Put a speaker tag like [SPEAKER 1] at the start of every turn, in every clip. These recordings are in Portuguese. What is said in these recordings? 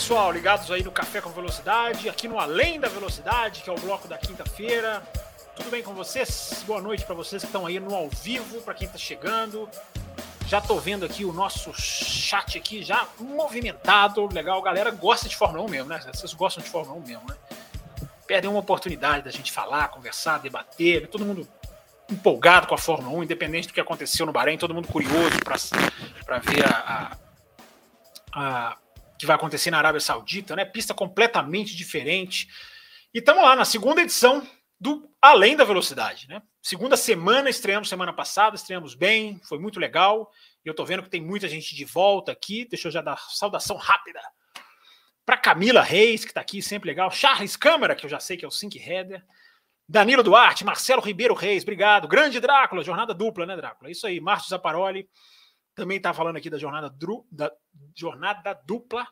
[SPEAKER 1] Pessoal, ligados aí no Café com Velocidade, aqui no Além da Velocidade, que é o bloco da quinta-feira. Tudo bem com vocês? Boa noite para vocês que estão aí no ao vivo, para quem está chegando. Já estou vendo aqui o nosso chat aqui já movimentado, legal. A galera gosta de Fórmula 1 mesmo, né? Vocês gostam de Fórmula 1 mesmo, né? Perdem uma oportunidade da gente falar, conversar, debater, todo mundo empolgado com a Fórmula 1, independente do que aconteceu no Bahrein, todo mundo curioso para ver a, a, a que vai acontecer na Arábia Saudita, né? Pista completamente diferente. E estamos lá na segunda edição do Além da Velocidade, né? Segunda semana, estreamos semana passada, estreamos bem, foi muito legal. E eu tô vendo que tem muita gente de volta aqui. Deixa eu já dar saudação rápida para Camila Reis, que está aqui, sempre legal. Charles Câmara, que eu já sei que é o Sync Header. Danilo Duarte, Marcelo Ribeiro Reis, obrigado. Grande Drácula, jornada dupla, né, Drácula? Isso aí. Márcio Zaparoli também está falando aqui da jornada, dru, da jornada dupla.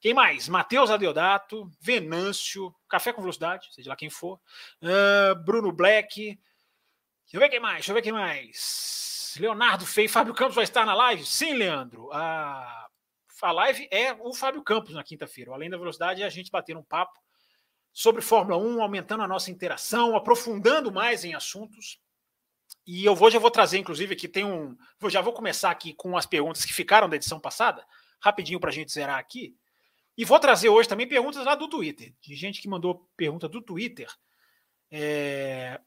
[SPEAKER 1] Quem mais? Matheus Adeodato, Venâncio, Café com Velocidade, seja lá quem for. Uh, Bruno Black. Deixa eu ver quem mais, deixa eu ver quem mais. Leonardo Fei, Fábio Campos vai estar na live? Sim, Leandro. A, a live é o Fábio Campos na quinta-feira. Além da velocidade, é a gente bater um papo sobre Fórmula 1, aumentando a nossa interação, aprofundando mais em assuntos. E eu vou, já vou trazer, inclusive, aqui tem um. Já vou começar aqui com as perguntas que ficaram da edição passada, rapidinho para a gente zerar aqui. E vou trazer hoje também perguntas lá do Twitter, de gente que mandou pergunta do Twitter. É...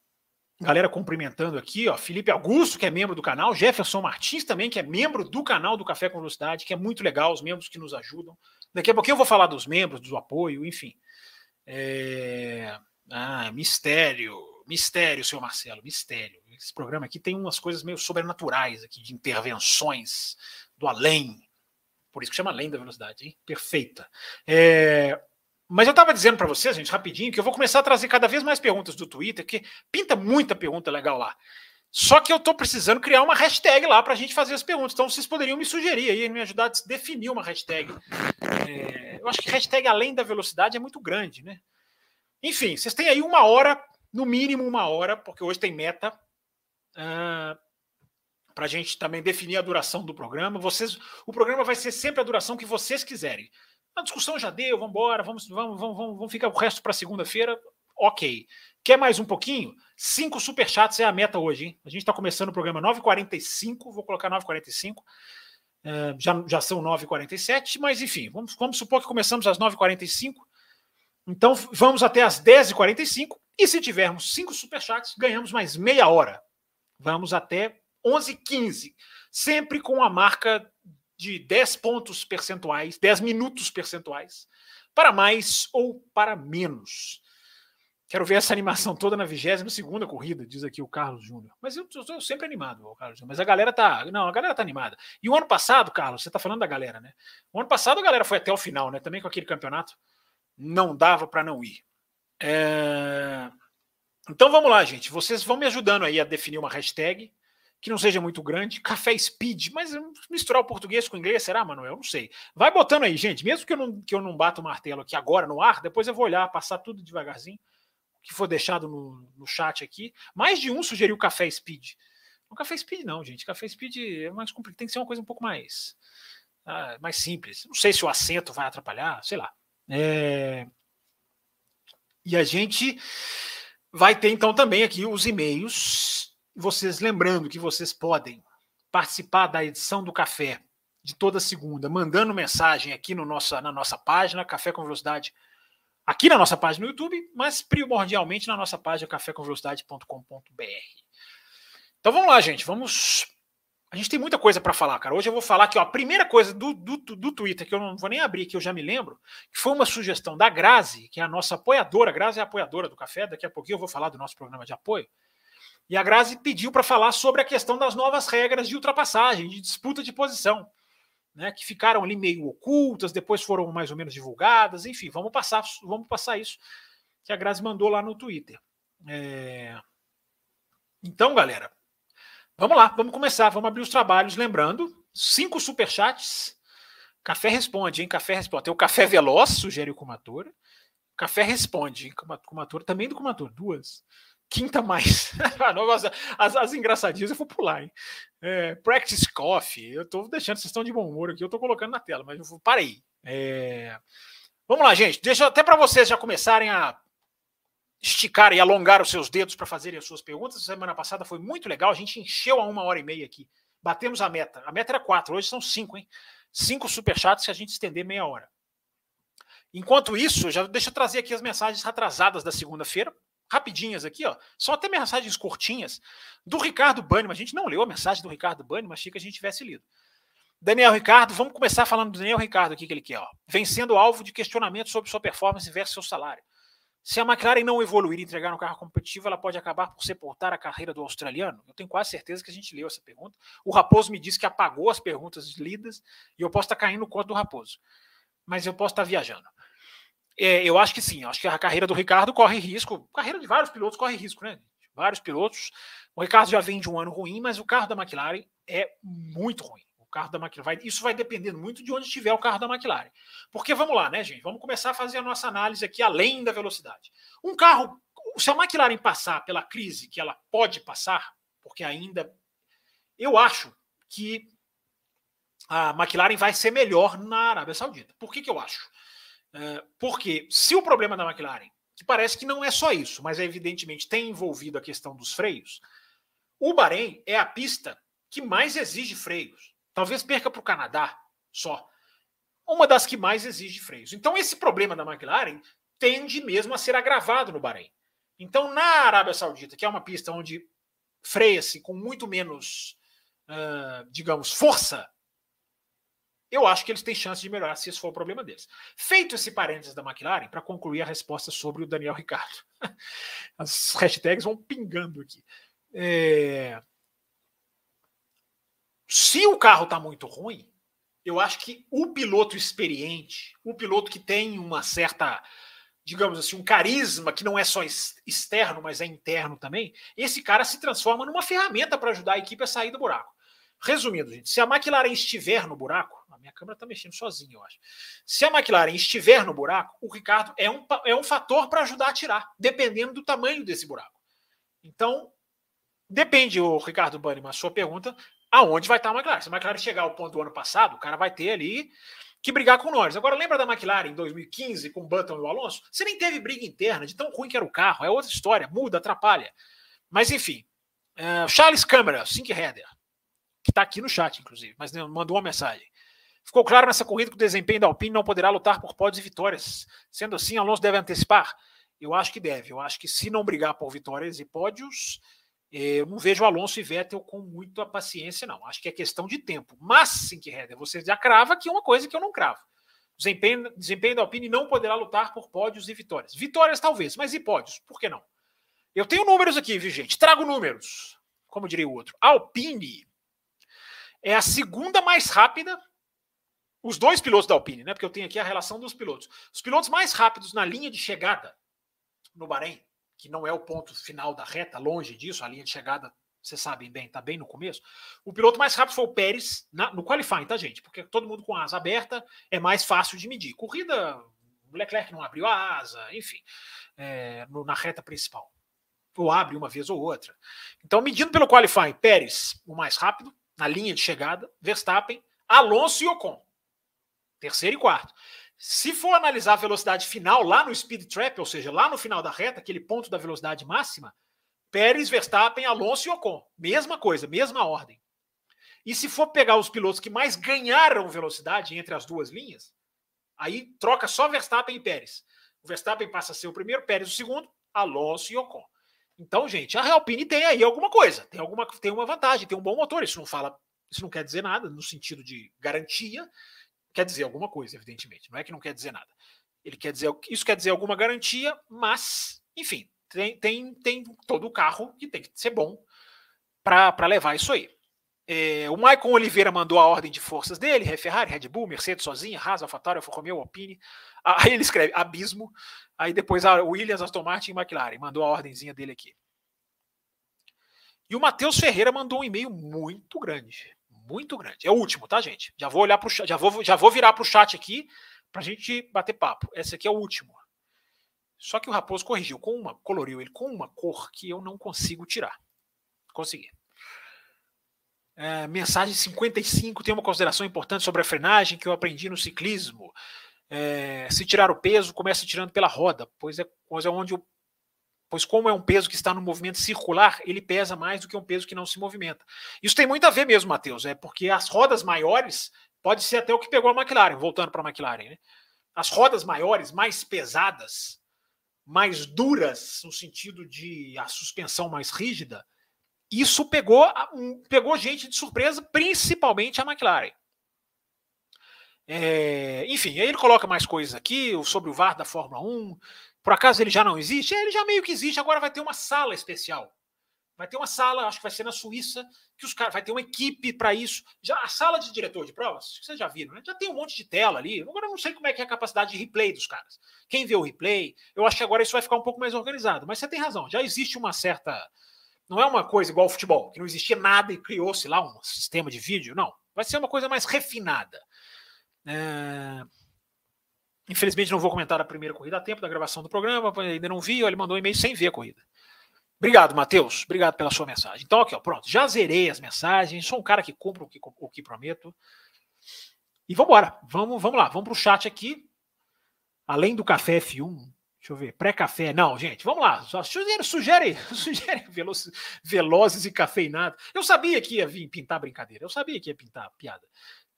[SPEAKER 1] Galera cumprimentando aqui, ó. Felipe Augusto, que é membro do canal, Jefferson Martins também, que é membro do canal do Café com Velocidade, que é muito legal, os membros que nos ajudam. Daqui a pouquinho eu vou falar dos membros, do apoio, enfim. É... Ah, mistério, mistério, senhor Marcelo, mistério. Esse programa aqui tem umas coisas meio sobrenaturais aqui, de intervenções do além, por isso que chama além da velocidade, hein? Perfeita. É, mas eu estava dizendo para vocês, gente, rapidinho, que eu vou começar a trazer cada vez mais perguntas do Twitter, que pinta muita pergunta legal lá. Só que eu estou precisando criar uma hashtag lá para a gente fazer as perguntas. Então vocês poderiam me sugerir aí, me ajudar a definir uma hashtag. É, eu acho que hashtag além da velocidade é muito grande, né? Enfim, vocês têm aí uma hora, no mínimo uma hora, porque hoje tem meta. Uh, para a gente também definir a duração do programa. Vocês, o programa vai ser sempre a duração que vocês quiserem. A discussão já deu, vamos embora, vamos, vamos, vamos, vamos ficar o resto para segunda-feira. Ok. Quer mais um pouquinho? Cinco superchats é a meta hoje, hein? A gente está começando o programa 9h45, vou colocar 9h45. Uh, já, já são 9h47, mas enfim, vamos, vamos supor que começamos às 9h45. Então vamos até às 10h45. E se tivermos cinco superchats, ganhamos mais meia hora. Vamos até 11 15, sempre com a marca de 10 pontos percentuais, 10 minutos percentuais, para mais ou para menos. Quero ver essa animação toda na 22 corrida, diz aqui o Carlos Júnior. Mas eu estou sempre animado, Carlos Júnior. Mas a galera tá. Não, a galera tá animada. E o ano passado, Carlos, você está falando da galera, né? O ano passado a galera foi até o final, né? Também com aquele campeonato. Não dava para não ir. É... Então vamos lá, gente. Vocês vão me ajudando aí a definir uma hashtag que não seja muito grande, café speed, mas misturar o português com o inglês, será, Manuel? Não sei. Vai botando aí, gente, mesmo que eu não, que eu não bata o martelo aqui agora no ar, depois eu vou olhar, passar tudo devagarzinho, o que for deixado no, no chat aqui. Mais de um sugeriu café speed. Não café speed não, gente, café speed é mais complicado, tem que ser uma coisa um pouco mais, ah, mais simples. Não sei se o acento vai atrapalhar, sei lá. É... E a gente vai ter então também aqui os e-mails vocês lembrando que vocês podem participar da edição do café de toda segunda, mandando mensagem aqui no nossa, na nossa página, Café com Velocidade, aqui na nossa página no YouTube, mas primordialmente na nossa página cafécomvelocidade.com.br. Então vamos lá, gente, vamos. A gente tem muita coisa para falar, cara. Hoje eu vou falar aqui, ó, a primeira coisa do, do, do Twitter, que eu não vou nem abrir, que eu já me lembro, que foi uma sugestão da Grazi, que é a nossa apoiadora. A Grazi é a apoiadora do café, daqui a pouquinho eu vou falar do nosso programa de apoio. E a Grazi pediu para falar sobre a questão das novas regras de ultrapassagem, de disputa de posição, né, que ficaram ali meio ocultas, depois foram mais ou menos divulgadas, enfim, vamos passar, vamos passar isso que a Grazi mandou lá no Twitter. É... Então, galera, vamos lá, vamos começar, vamos abrir os trabalhos. Lembrando, cinco superchats. Café responde, hein? Café responde. Tem o Café Veloz, sugere o Kumatura. Café responde, hein? Também do Kumatura, duas. Quinta mais. as, as engraçadinhas eu vou pular, hein? É, practice Coffee. Eu tô deixando, vocês estão de bom humor aqui, eu tô colocando na tela, mas eu parei. É... Vamos lá, gente. Deixa até para vocês já começarem a esticar e alongar os seus dedos para fazerem as suas perguntas. Semana passada foi muito legal, a gente encheu a uma hora e meia aqui. Batemos a meta. A meta era quatro, hoje são cinco, hein? Cinco superchats se a gente estender meia hora. Enquanto isso, já deixa eu trazer aqui as mensagens atrasadas da segunda-feira, rapidinhas aqui, ó. São até mensagens curtinhas do Ricardo Banniman. A gente não leu a mensagem do Ricardo Banniman, achei que a gente tivesse lido. Daniel Ricardo, vamos começar falando do Daniel Ricardo aqui que ele quer, ó. Vencendo alvo de questionamento sobre sua performance versus seu salário. Se a McLaren não evoluir e entregar um carro competitivo, ela pode acabar por sepultar a carreira do australiano? Eu tenho quase certeza que a gente leu essa pergunta. O Raposo me disse que apagou as perguntas lidas e eu posso estar caindo no conto do Raposo. Mas eu posso estar viajando. É, eu acho que sim, acho que a carreira do Ricardo corre risco. A carreira de vários pilotos corre risco, né? Vários pilotos. O Ricardo já vem de um ano ruim, mas o carro da McLaren é muito ruim carro da McLaren. Vai, isso vai depender muito de onde estiver o carro da McLaren. Porque vamos lá, né, gente? Vamos começar a fazer a nossa análise aqui além da velocidade. Um carro, se a McLaren passar pela crise que ela pode passar, porque ainda eu acho que a McLaren vai ser melhor na Arábia Saudita. Por que, que eu acho? É, porque se o problema da McLaren, que parece que não é só isso, mas é evidentemente tem envolvido a questão dos freios, o Bahrein é a pista que mais exige freios. Talvez perca para o Canadá só. Uma das que mais exige freios. Então, esse problema da McLaren tende mesmo a ser agravado no Bahrein. Então, na Arábia Saudita, que é uma pista onde freia-se com muito menos, uh, digamos, força, eu acho que eles têm chance de melhorar se esse for o problema deles. Feito esse parênteses da McLaren, para concluir a resposta sobre o Daniel Ricardo. As hashtags vão pingando aqui. É... Se o carro está muito ruim, eu acho que o piloto experiente, o piloto que tem uma certa, digamos assim, um carisma que não é só externo, mas é interno também, esse cara se transforma numa ferramenta para ajudar a equipe a sair do buraco. Resumindo, gente, se a McLaren estiver no buraco, minha câmera está mexendo sozinha, eu acho. Se a McLaren estiver no buraco, o Ricardo é um, é um fator para ajudar a tirar, dependendo do tamanho desse buraco. Então, depende, o Ricardo Banniman, a sua pergunta, aonde vai estar a McLaren. Se a McLaren chegar ao ponto do ano passado, o cara vai ter ali que brigar com nós. Agora, lembra da McLaren em 2015 com o Button e o Alonso? Você nem teve briga interna, de tão ruim que era o carro. É outra história, muda, atrapalha. Mas, enfim. Uh, Charles Câmara, Sink Header, que está aqui no chat, inclusive, mas mandou uma mensagem. Ficou claro nessa corrida que o desempenho da Alpine não poderá lutar por pódios e vitórias. Sendo assim, Alonso deve antecipar? Eu acho que deve. Eu acho que se não brigar por vitórias e pódios, é, eu não vejo Alonso e Vettel com muita paciência, não. Acho que é questão de tempo. Mas, sim, que você já crava que é uma coisa que eu não cravo. Desempenho, desempenho da Alpine não poderá lutar por pódios e vitórias. Vitórias, talvez, mas e pódios? Por que não? Eu tenho números aqui, viu, gente? Trago números. Como diria o outro. Alpine é a segunda mais rápida. Os dois pilotos da Alpine, né? Porque eu tenho aqui a relação dos pilotos. Os pilotos mais rápidos na linha de chegada no Bahrein que não é o ponto final da reta, longe disso, a linha de chegada, vocês sabem bem, está bem no começo. O piloto mais rápido foi o Pérez na, no qualifying, tá, gente? Porque todo mundo com asa aberta é mais fácil de medir. Corrida, o Leclerc não abriu a asa, enfim, é, no, na reta principal. Ou abre uma vez ou outra. Então, medindo pelo qualifying, Pérez, o mais rápido, na linha de chegada, Verstappen, Alonso e Ocon. Terceiro e quarto. Se for analisar a velocidade final lá no speed trap, ou seja, lá no final da reta, aquele ponto da velocidade máxima, Pérez, Verstappen, Alonso e Ocon. Mesma coisa, mesma ordem. E se for pegar os pilotos que mais ganharam velocidade entre as duas linhas, aí troca só Verstappen e Pérez. O Verstappen passa a ser o primeiro, Pérez o segundo, Alonso e Ocon. Então, gente, a Alpine tem aí alguma coisa, tem alguma tem uma vantagem, tem um bom motor. Isso não fala, isso não quer dizer nada no sentido de garantia, quer dizer alguma coisa, evidentemente. Não é que não quer dizer nada. Ele quer dizer isso quer dizer alguma garantia, mas, enfim, tem, tem, tem todo o carro que tem que ser bom para levar isso aí. É, o Maicon Oliveira mandou a ordem de forças dele: Ferrari, Red Bull, Mercedes sozinha, Haas, AlphaTauri, Alfa Romeo, Alpine. Aí ele escreve abismo. Aí depois a Williams, Aston Martin e McLaren. Mandou a ordemzinha dele aqui. E o Matheus Ferreira mandou um e-mail muito grande. Muito grande. É o último, tá, gente? Já vou olhar para já vou, já vou virar para o chat aqui para a gente bater papo. Esse aqui é o último. Só que o Raposo corrigiu com uma, coloriu ele com uma cor que eu não consigo tirar. Consegui. É, mensagem 55 tem uma consideração importante sobre a frenagem que eu aprendi no ciclismo. É, se tirar o peso, começa tirando pela roda, pois é, pois é onde o, pois como é um peso que está no movimento circular, ele pesa mais do que um peso que não se movimenta. Isso tem muito a ver mesmo, Matheus, é porque as rodas maiores pode ser até o que pegou a McLaren, voltando para a McLaren, né? As rodas maiores, mais pesadas, mais duras no sentido de a suspensão mais rígida, isso pegou, pegou gente de surpresa, principalmente a McLaren. É, enfim, aí ele coloca mais coisas aqui sobre o VAR da Fórmula 1. Por acaso ele já não existe? É, ele já meio que existe, agora vai ter uma sala especial. Vai ter uma sala, acho que vai ser na Suíça, que os caras vai ter uma equipe para isso. Já a sala de diretor de provas, vocês já viram, né? Já tem um monte de tela ali. Agora eu não sei como é que é a capacidade de replay dos caras. Quem vê o replay, eu acho que agora isso vai ficar um pouco mais organizado. Mas você tem razão, já existe uma certa não é uma coisa igual ao futebol, que não existia nada e criou-se lá um sistema de vídeo. Não. Vai ser uma coisa mais refinada. É... Infelizmente não vou comentar a primeira corrida a tempo da gravação do programa, ainda não vi, ele mandou um e-mail sem ver a corrida. Obrigado, Matheus. Obrigado pela sua mensagem. Então, aqui, ó, pronto. Já zerei as mensagens. Sou um cara que cumpre o que, o que prometo. E vamos. Vamos, vamos lá. Vamos para o chat aqui. Além do café F1, Deixa eu ver. Pré-café. Não, gente, vamos lá. Sugere, sugere, sugere velozes, velozes e cafeinados. Eu sabia que ia vir pintar brincadeira. Eu sabia que ia pintar piada.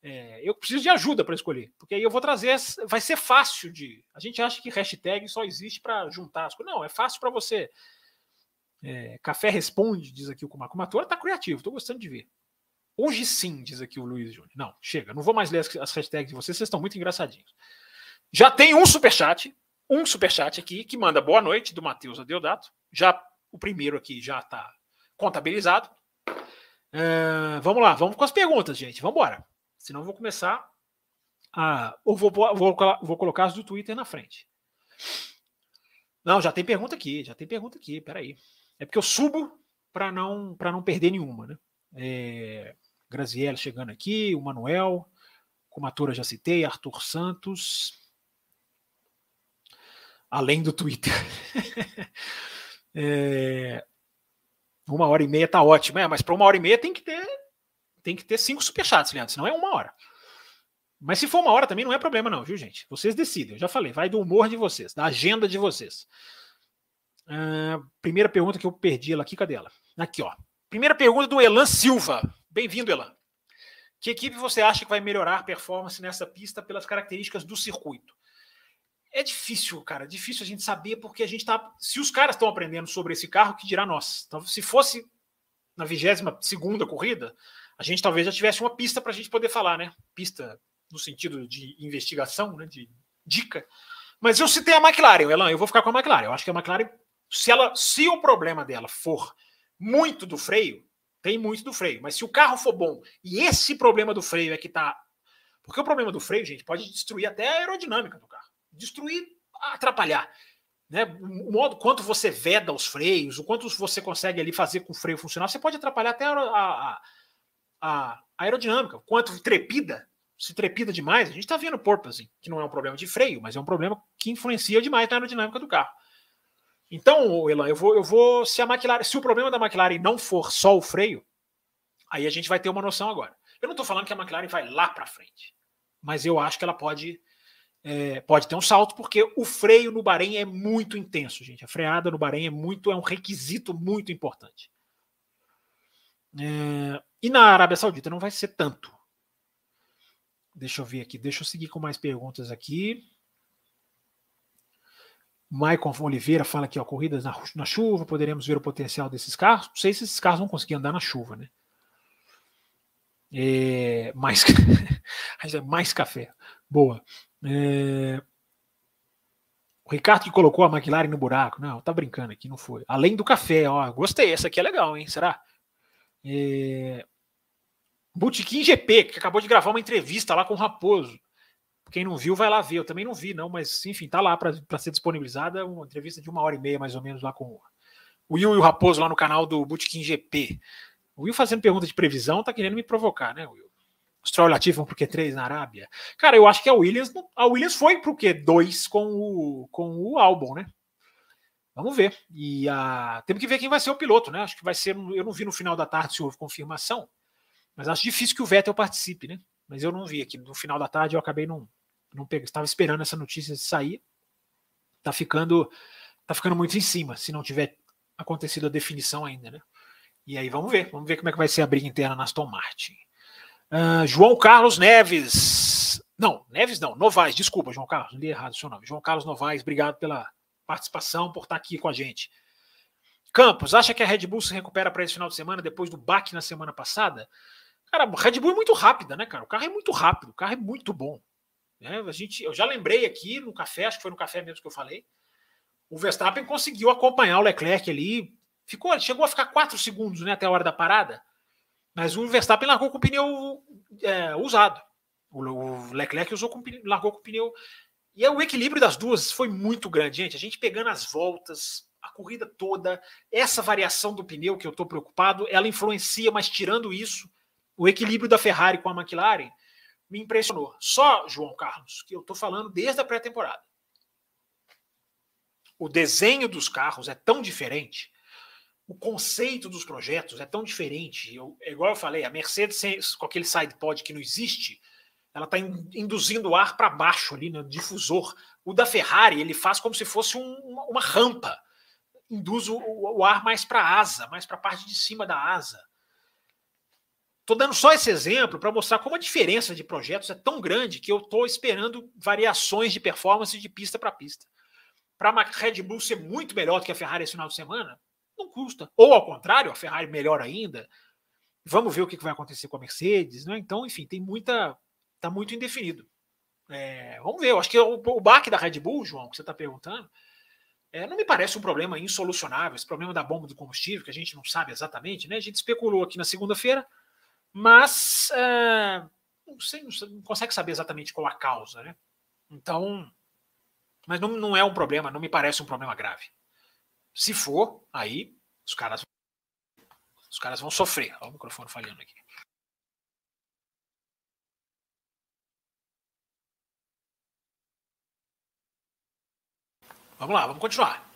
[SPEAKER 1] É, eu preciso de ajuda para escolher, porque aí eu vou trazer. Vai ser fácil de. A gente acha que hashtag só existe para juntar as coisas. Não, é fácil para você. É, café responde, diz aqui o Kumaku. O está criativo, estou gostando de ver. Hoje sim, diz aqui o Luiz Júnior. Não, chega, não vou mais ler as, as hashtags de vocês, vocês estão muito engraçadinhos. Já tem um superchat um superchat aqui que manda boa noite do Matheus Adeodato. Já o primeiro aqui já está contabilizado. Uh, vamos lá, vamos com as perguntas, gente. Vamos embora. Senão vou começar a. Ou vou, vou, vou colocar as do Twitter na frente. Não, já tem pergunta aqui, já tem pergunta aqui. Peraí. É porque eu subo para não para não perder nenhuma, né? É, Graziella chegando aqui, o Manuel, Comatura já citei, Arthur Santos além do Twitter. é, uma hora e meia tá ótimo, é, mas para uma hora e meia tem que ter tem que ter cinco superchats, Leandro, senão é uma hora. Mas se for uma hora também não é problema não, viu, gente? Vocês decidem, eu já falei, vai do humor de vocês, da agenda de vocês. Uh, primeira pergunta que eu perdi ela aqui, cadê ela? Aqui, ó. Primeira pergunta do Elan Silva. Bem-vindo, Elan. Que equipe você acha que vai melhorar a performance nessa pista pelas características do circuito? é difícil, cara, difícil a gente saber porque a gente tá. Se os caras estão aprendendo sobre esse carro, que dirá nós? Então, se fosse na 22 segunda corrida, a gente talvez já tivesse uma pista para a gente poder falar, né? Pista no sentido de investigação, né? De dica. Mas eu citei a McLaren, Elan, eu vou ficar com a McLaren. Eu acho que a McLaren, se ela, se o problema dela for muito do freio, tem muito do freio. Mas se o carro for bom e esse problema do freio é que tá, porque o problema do freio, gente, pode destruir até a aerodinâmica do carro destruir, atrapalhar. Né? O modo quanto você veda os freios, o quanto você consegue ali fazer com o freio funcionar, você pode atrapalhar até a, a, a aerodinâmica. Quanto trepida, se trepida demais, a gente está vendo porpoising, que não é um problema de freio, mas é um problema que influencia demais na aerodinâmica do carro. Então, Elan, eu vou, eu vou. Se a McLaren, se o problema da McLaren não for só o freio, aí a gente vai ter uma noção agora. Eu não estou falando que a McLaren vai lá para frente, mas eu acho que ela pode é, pode ter um salto, porque o freio no Bahrein é muito intenso, gente. A freada no Bahrein é muito, é um requisito muito importante. É, e na Arábia Saudita não vai ser tanto. Deixa eu ver aqui, deixa eu seguir com mais perguntas aqui. Maicon Oliveira fala aqui, ó, corridas na, na, chuva, poderemos ver o potencial desses carros. Não sei se esses carros vão conseguir andar na chuva, né? É, mais, mais café. Boa. É... O Ricardo que colocou a McLaren no buraco. Não, tá brincando aqui, não foi. Além do café, ó. Gostei, essa aqui é legal, hein? Será? É... Botequim GP, que acabou de gravar uma entrevista lá com o Raposo. Quem não viu, vai lá ver. Eu também não vi, não, mas enfim, tá lá para ser disponibilizada uma entrevista de uma hora e meia, mais ou menos, lá com o Will e o Raposo, lá no canal do Bootkin GP. O Will fazendo pergunta de previsão, tá querendo me provocar, né, Will? Os Troll Latif vão pro Q3 na Arábia. Cara, eu acho que a Williams, a Williams foi pro Q2 com o, com o álbum, né? Vamos ver. E a... temos que ver quem vai ser o piloto, né? Acho que vai ser. Eu não vi no final da tarde se houve confirmação, mas acho difícil que o Vettel participe, né? Mas eu não vi aqui. No final da tarde eu acabei não, não pegando. Estava esperando essa notícia sair. Tá ficando, tá ficando muito em cima, se não tiver acontecido a definição ainda, né? E aí vamos ver, vamos ver como é que vai ser a briga interna na Aston Martin. Uh, João Carlos Neves. Não, Neves não, Novaes, desculpa, João Carlos, li errado o seu nome. João Carlos Novaes, obrigado pela participação, por estar aqui com a gente. Campos, acha que a Red Bull se recupera para esse final de semana depois do baque na semana passada? Cara, a Red Bull é muito rápida, né, cara? O carro é muito rápido, o carro é muito bom. Né? A gente, eu já lembrei aqui no café, acho que foi no café mesmo que eu falei. O Verstappen conseguiu acompanhar o Leclerc ali. Ficou, chegou a ficar quatro segundos né, até a hora da parada. Mas o Verstappen largou com o pneu é, usado. O Leclerc usou com, largou com o pneu. E o equilíbrio das duas foi muito grande, gente. A gente pegando as voltas, a corrida toda, essa variação do pneu que eu estou preocupado, ela influencia, mas tirando isso, o equilíbrio da Ferrari com a McLaren me impressionou. Só, João Carlos, que eu estou falando desde a pré-temporada. O desenho dos carros é tão diferente o conceito dos projetos é tão diferente. Eu, é igual eu falei, a Mercedes com aquele side pod que não existe, ela está induzindo o ar para baixo ali no difusor. O da Ferrari ele faz como se fosse um, uma, uma, rampa, induz o, o ar mais para a asa, mais para a parte de cima da asa. Estou dando só esse exemplo para mostrar como a diferença de projetos é tão grande que eu estou esperando variações de performance de pista para pista. Para a Red Bull ser muito melhor do que a Ferrari esse final de semana, não custa. Ou ao contrário, a Ferrari melhor ainda. Vamos ver o que vai acontecer com a Mercedes, né? Então, enfim, tem muita. Está muito indefinido. É, vamos ver. Eu acho que o, o baque da Red Bull, João, que você está perguntando, é, não me parece um problema insolucionável. Esse problema da bomba do combustível, que a gente não sabe exatamente, né? A gente especulou aqui na segunda-feira, mas é, não, sei, não consegue saber exatamente qual a causa, né? Então, mas não, não é um problema, não me parece um problema grave. Se for, aí os caras os caras vão sofrer. Olha o microfone falhando aqui. Vamos lá, vamos continuar.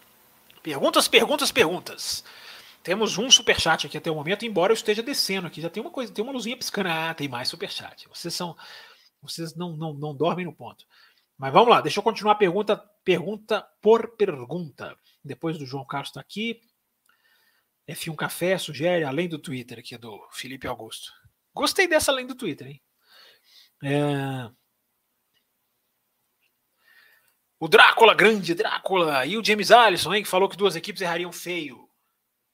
[SPEAKER 1] Perguntas, perguntas, perguntas. Temos um superchat aqui até o momento, embora eu esteja descendo aqui. Já tem uma coisa, tem uma luzinha piscando. Ah, tem mais superchat. Vocês são. Vocês não, não, não dormem no ponto. Mas vamos lá, deixa eu continuar pergunta, pergunta por pergunta. Depois do João Carlos está aqui. F1 Café sugere, além do Twitter, aqui do Felipe Augusto. Gostei dessa além do Twitter, hein? É... O Drácula, grande Drácula, e o James Allison, hein, que falou que duas equipes errariam feio.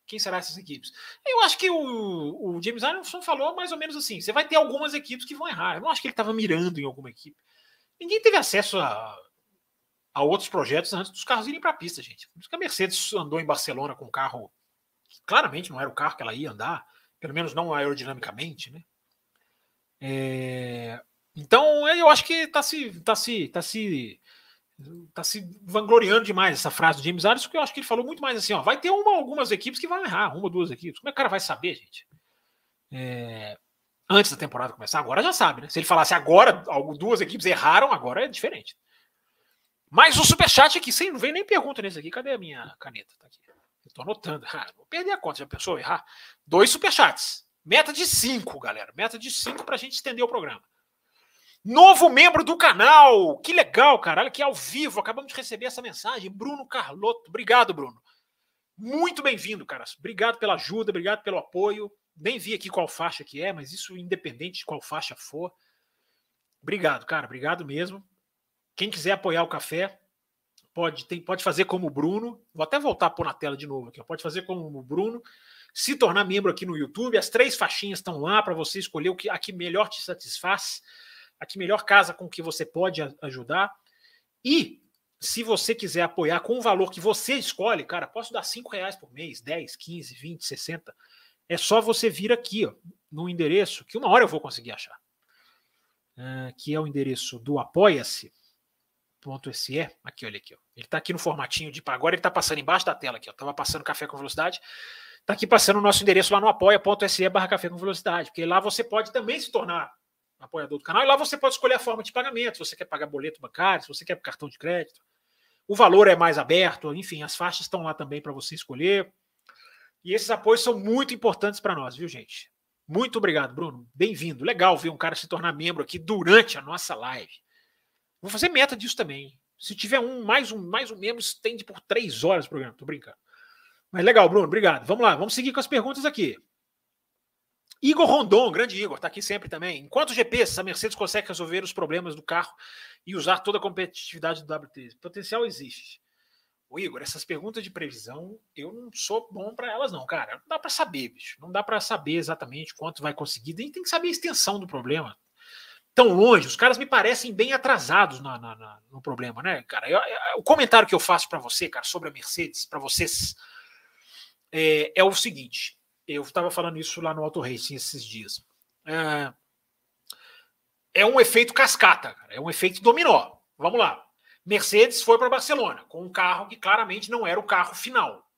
[SPEAKER 1] Quem serão essas equipes? Eu acho que o, o James Allison falou mais ou menos assim: você vai ter algumas equipes que vão errar. Eu não acho que ele estava mirando em alguma equipe. Ninguém teve acesso a, a outros projetos antes dos carros irem para a pista, gente. Por isso que a Mercedes andou em Barcelona com um carro que claramente não era o carro que ela ia andar, pelo menos não aerodinamicamente, né? É, então eu acho que está se, tá se, tá se, tá se vangloriando demais essa frase do James Harrison, porque eu acho que ele falou muito mais assim, ó, vai ter uma, algumas equipes que vão errar, uma duas equipes. Como é que o cara vai saber, gente? É, antes da temporada começar, agora já sabe, né? Se ele falasse agora, duas equipes erraram, agora é diferente. Mas o superchat aqui, sem não vem nem pergunta nesse aqui. Cadê a minha caneta? Tá aqui. Eu tô anotando. Ah, vou perder a conta. Já pensou errar? Dois superchats. Meta de cinco, galera. Meta de cinco pra gente estender o programa. Novo membro do canal. Que legal, cara. que ao vivo. Acabamos de receber essa mensagem. Bruno Carlotto. Obrigado, Bruno. Muito bem-vindo, cara. Obrigado pela ajuda, obrigado pelo apoio. Nem vi aqui qual faixa que é, mas isso independente de qual faixa for. Obrigado, cara. Obrigado mesmo. Quem quiser apoiar o café, pode, tem, pode fazer como o Bruno. Vou até voltar a pôr na tela de novo aqui. Pode fazer como o Bruno. Se tornar membro aqui no YouTube. As três faixinhas estão lá para você escolher o que a que melhor te satisfaz, a que melhor casa com que você pode ajudar. E se você quiser apoiar com o valor que você escolhe, cara, posso dar cinco reais por mês, 10, 15, 20, 60. É só você vir aqui, ó, no endereço, que uma hora eu vou conseguir achar. uh, que é o endereço do apoia-se. .se, aqui, olha aqui, ó. ele está aqui no formatinho de agora ele está passando embaixo da tela aqui, ó. Passando café com velocidade, está aqui passando o nosso endereço lá no apoia.se barra café com velocidade, porque lá você pode também se tornar apoiador do canal e lá você pode escolher a forma de pagamento, se você quer pagar boleto bancário, se você quer cartão de crédito. O valor é mais aberto, enfim, as faixas estão lá também para você escolher. E esses apoios são muito importantes para nós, viu, gente? Muito obrigado, Bruno. Bem-vindo. Legal ver um cara se tornar membro aqui durante a nossa live. Vou fazer meta disso também. Se tiver um, mais um, mais um membro, estende por três horas o programa. Tô brincando. Mas legal, Bruno. Obrigado. Vamos lá, vamos seguir com as perguntas aqui. Igor Rondon, grande Igor, está aqui sempre também. Enquanto GPs, a Mercedes consegue resolver os problemas do carro e usar toda a competitividade do WT. Potencial existe. O Igor, essas perguntas de previsão, eu não sou bom para elas, não, cara. Não dá para saber, bicho. Não dá para saber exatamente quanto vai conseguir. Nem tem que saber a extensão do problema. Tão longe, os caras me parecem bem atrasados na, na, na, no problema, né, cara? Eu, eu, o comentário que eu faço para você, cara, sobre a Mercedes, para vocês, é, é, o seguinte. Eu estava falando isso lá no Auto Racing esses dias. É, é um efeito cascata, cara. é um efeito dominó. Vamos lá. Mercedes foi para Barcelona com um carro que claramente não era o carro final.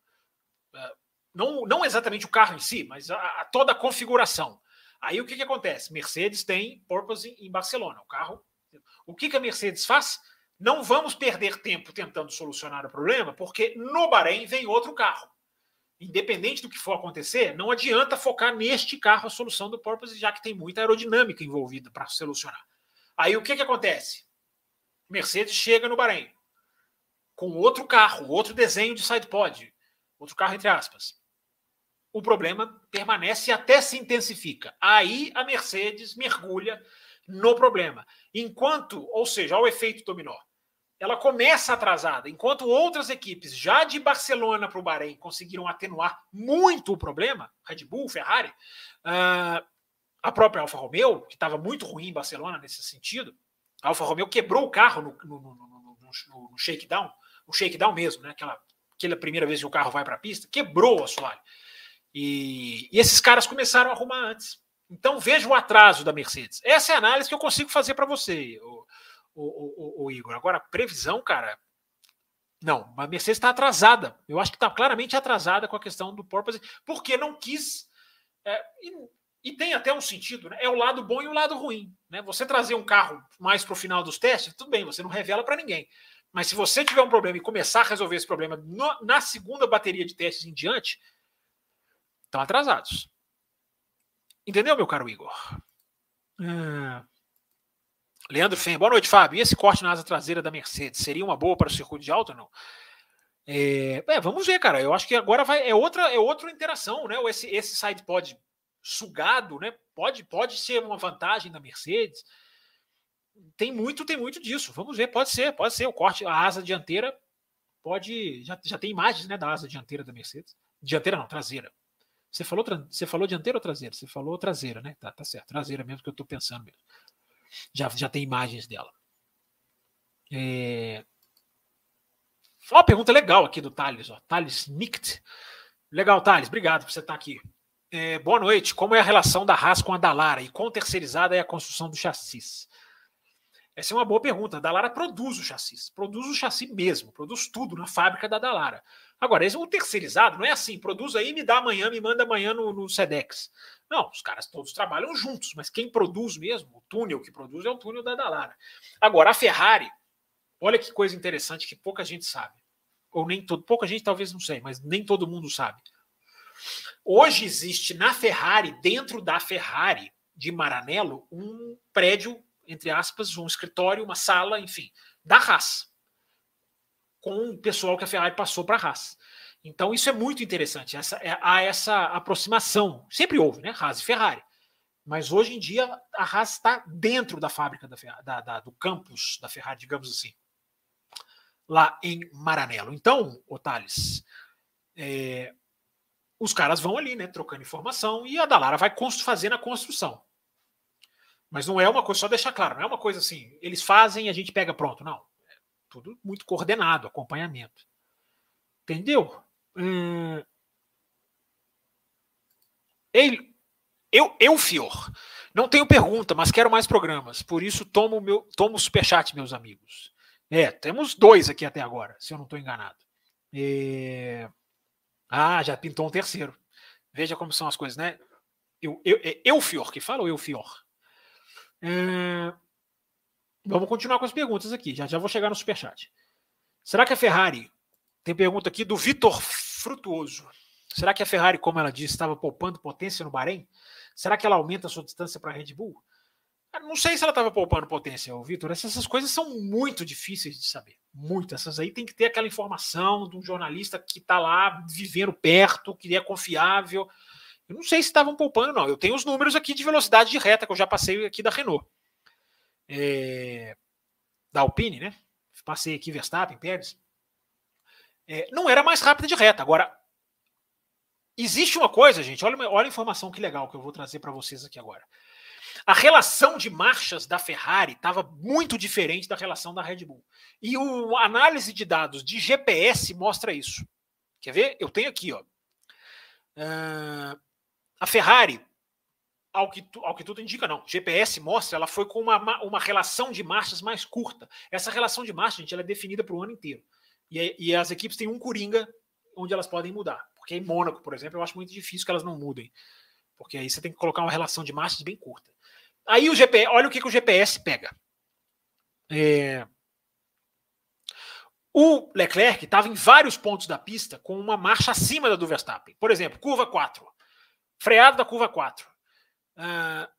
[SPEAKER 1] É, não, não exatamente o carro em si, mas a, a toda a configuração. Aí o que, que acontece? Mercedes tem purpose em Barcelona. O carro. O que, que a Mercedes faz? Não vamos perder tempo tentando solucionar o problema, porque no Bahrein vem outro carro. Independente do que for acontecer, não adianta focar neste carro a solução do purpose, já que tem muita aerodinâmica envolvida para solucionar. Aí o que, que acontece? Mercedes chega no Bahrein com outro carro, outro desenho de sidepod, outro carro entre aspas. O problema permanece e até se intensifica. Aí a Mercedes mergulha no problema. Enquanto, ou seja, o efeito dominó, ela começa atrasada, enquanto outras equipes já de Barcelona para o Bahrein conseguiram atenuar muito o problema, Red Bull, Ferrari, uh, a própria Alfa Romeo, que estava muito ruim em Barcelona nesse sentido, Alfa Romeo quebrou o carro no, no, no, no, no shakedown, o shakedown mesmo, né? Aquela, aquela primeira vez que o carro vai para a pista, quebrou o assoalho. E, e, esses caras começaram a arrumar antes. Então veja o atraso da Mercedes. Essa é a análise que eu consigo fazer para você, o, o, o, o, Igor. Agora, previsão, cara. Não, a Mercedes está atrasada. Eu acho que está claramente atrasada com a questão do porpoise, porque não quis. É, e tem até um sentido, né? É o lado bom e o lado ruim. Né? Você trazer um carro mais para o final dos testes, tudo bem, você não revela para ninguém. Mas se você tiver um problema e começar a resolver esse problema no, na segunda bateria de testes em diante, estão atrasados. Entendeu, meu caro Igor? É... Leandro Fem, boa noite, Fábio. E esse corte na asa traseira da Mercedes seria uma boa para o circuito de alta ou não? É, é, vamos ver, cara. Eu acho que agora vai é outra é outra interação, né? Esse esse side pod sugado, né? Pode, pode ser uma vantagem da Mercedes. Tem muito, tem muito disso. Vamos ver, pode ser, pode ser. O corte, a asa dianteira pode. Já, já tem imagens né, da asa dianteira da Mercedes. Dianteira não, traseira. Você falou, você falou dianteira ou traseira? Você falou traseira, né? Tá, tá certo. Traseira mesmo que eu estou pensando mesmo. Já, já tem imagens dela. É... Uma pergunta legal aqui do Thales, ó. Thales Nict. Legal, Thales, obrigado por você estar aqui. É, boa noite. Como é a relação da Haas com a Dalara e quão terceirizada é a construção do chassis? Essa é uma boa pergunta. A Dalara produz o chassis, produz o chassi mesmo, produz tudo na fábrica da Dalara. Agora, é um terceirizado, não é assim, produz aí, me dá amanhã, me manda amanhã no, no SEDEX. Não, os caras todos trabalham juntos, mas quem produz mesmo, o túnel que produz é o túnel da Dalara. Agora, a Ferrari, olha que coisa interessante que pouca gente sabe. Ou nem todo, pouca gente talvez não sei, mas nem todo mundo sabe. Hoje existe na Ferrari, dentro da Ferrari de Maranello, um prédio, entre aspas, um escritório, uma sala, enfim, da Haas, com o pessoal que a Ferrari passou para a Haas. Então isso é muito interessante, essa, é, há essa aproximação. Sempre houve, né? Haas e Ferrari. Mas hoje em dia a Haas está dentro da fábrica da, da, da, do campus da Ferrari, digamos assim, lá em Maranello. Então, Otales, é, os caras vão ali, né, trocando informação e a Dalara vai fazendo a construção. Mas não é uma coisa, só deixar claro, não é uma coisa assim, eles fazem e a gente pega pronto, não. É tudo muito coordenado, acompanhamento. Entendeu? Hum... Ele, eu, eu, Fior. Não tenho pergunta, mas quero mais programas. Por isso tomo meu tomo superchat, meus amigos. É, temos dois aqui até agora, se eu não estou enganado. É... Ah, já pintou um terceiro. Veja como são as coisas, né? Eu, eu, é Eufior que fala ou Eufior? É... Vamos continuar com as perguntas aqui. Já, já vou chegar no superchat. Será que a Ferrari. Tem pergunta aqui do Vitor Frutuoso. Será que a Ferrari, como ela disse, estava poupando potência no Bahrein? Será que ela aumenta a sua distância para a Red Bull? Não sei se ela estava poupando potência, Vitor. Essas coisas são muito difíceis de saber. Muito. Essas aí tem que ter aquela informação de um jornalista que está lá vivendo perto, que é confiável. Eu não sei se estavam poupando, não. Eu tenho os números aqui de velocidade de reta que eu já passei aqui da Renault. É... Da Alpine, né? Passei aqui Verstappen, Pérez. É... Não era mais rápida de reta. Agora, existe uma coisa, gente. Olha, olha a informação que legal que eu vou trazer para vocês aqui agora. A relação de marchas da Ferrari estava muito diferente da relação da Red Bull. E a análise de dados de GPS mostra isso. Quer ver? Eu tenho aqui, ó. Uh, a Ferrari, ao que, ao que tudo indica, não. GPS mostra, ela foi com uma, uma relação de marchas mais curta. Essa relação de marcha, gente, ela é definida para o ano inteiro. E, e as equipes têm um coringa onde elas podem mudar. Porque em Mônaco, por exemplo, eu acho muito difícil que elas não mudem. Porque aí você tem que colocar uma relação de marchas bem curta. Aí o GPS, olha o que, que o GPS pega. É, o Leclerc estava em vários pontos da pista com uma marcha acima da do Verstappen. Por exemplo, curva 4. Freado da curva 4. Uh, ah,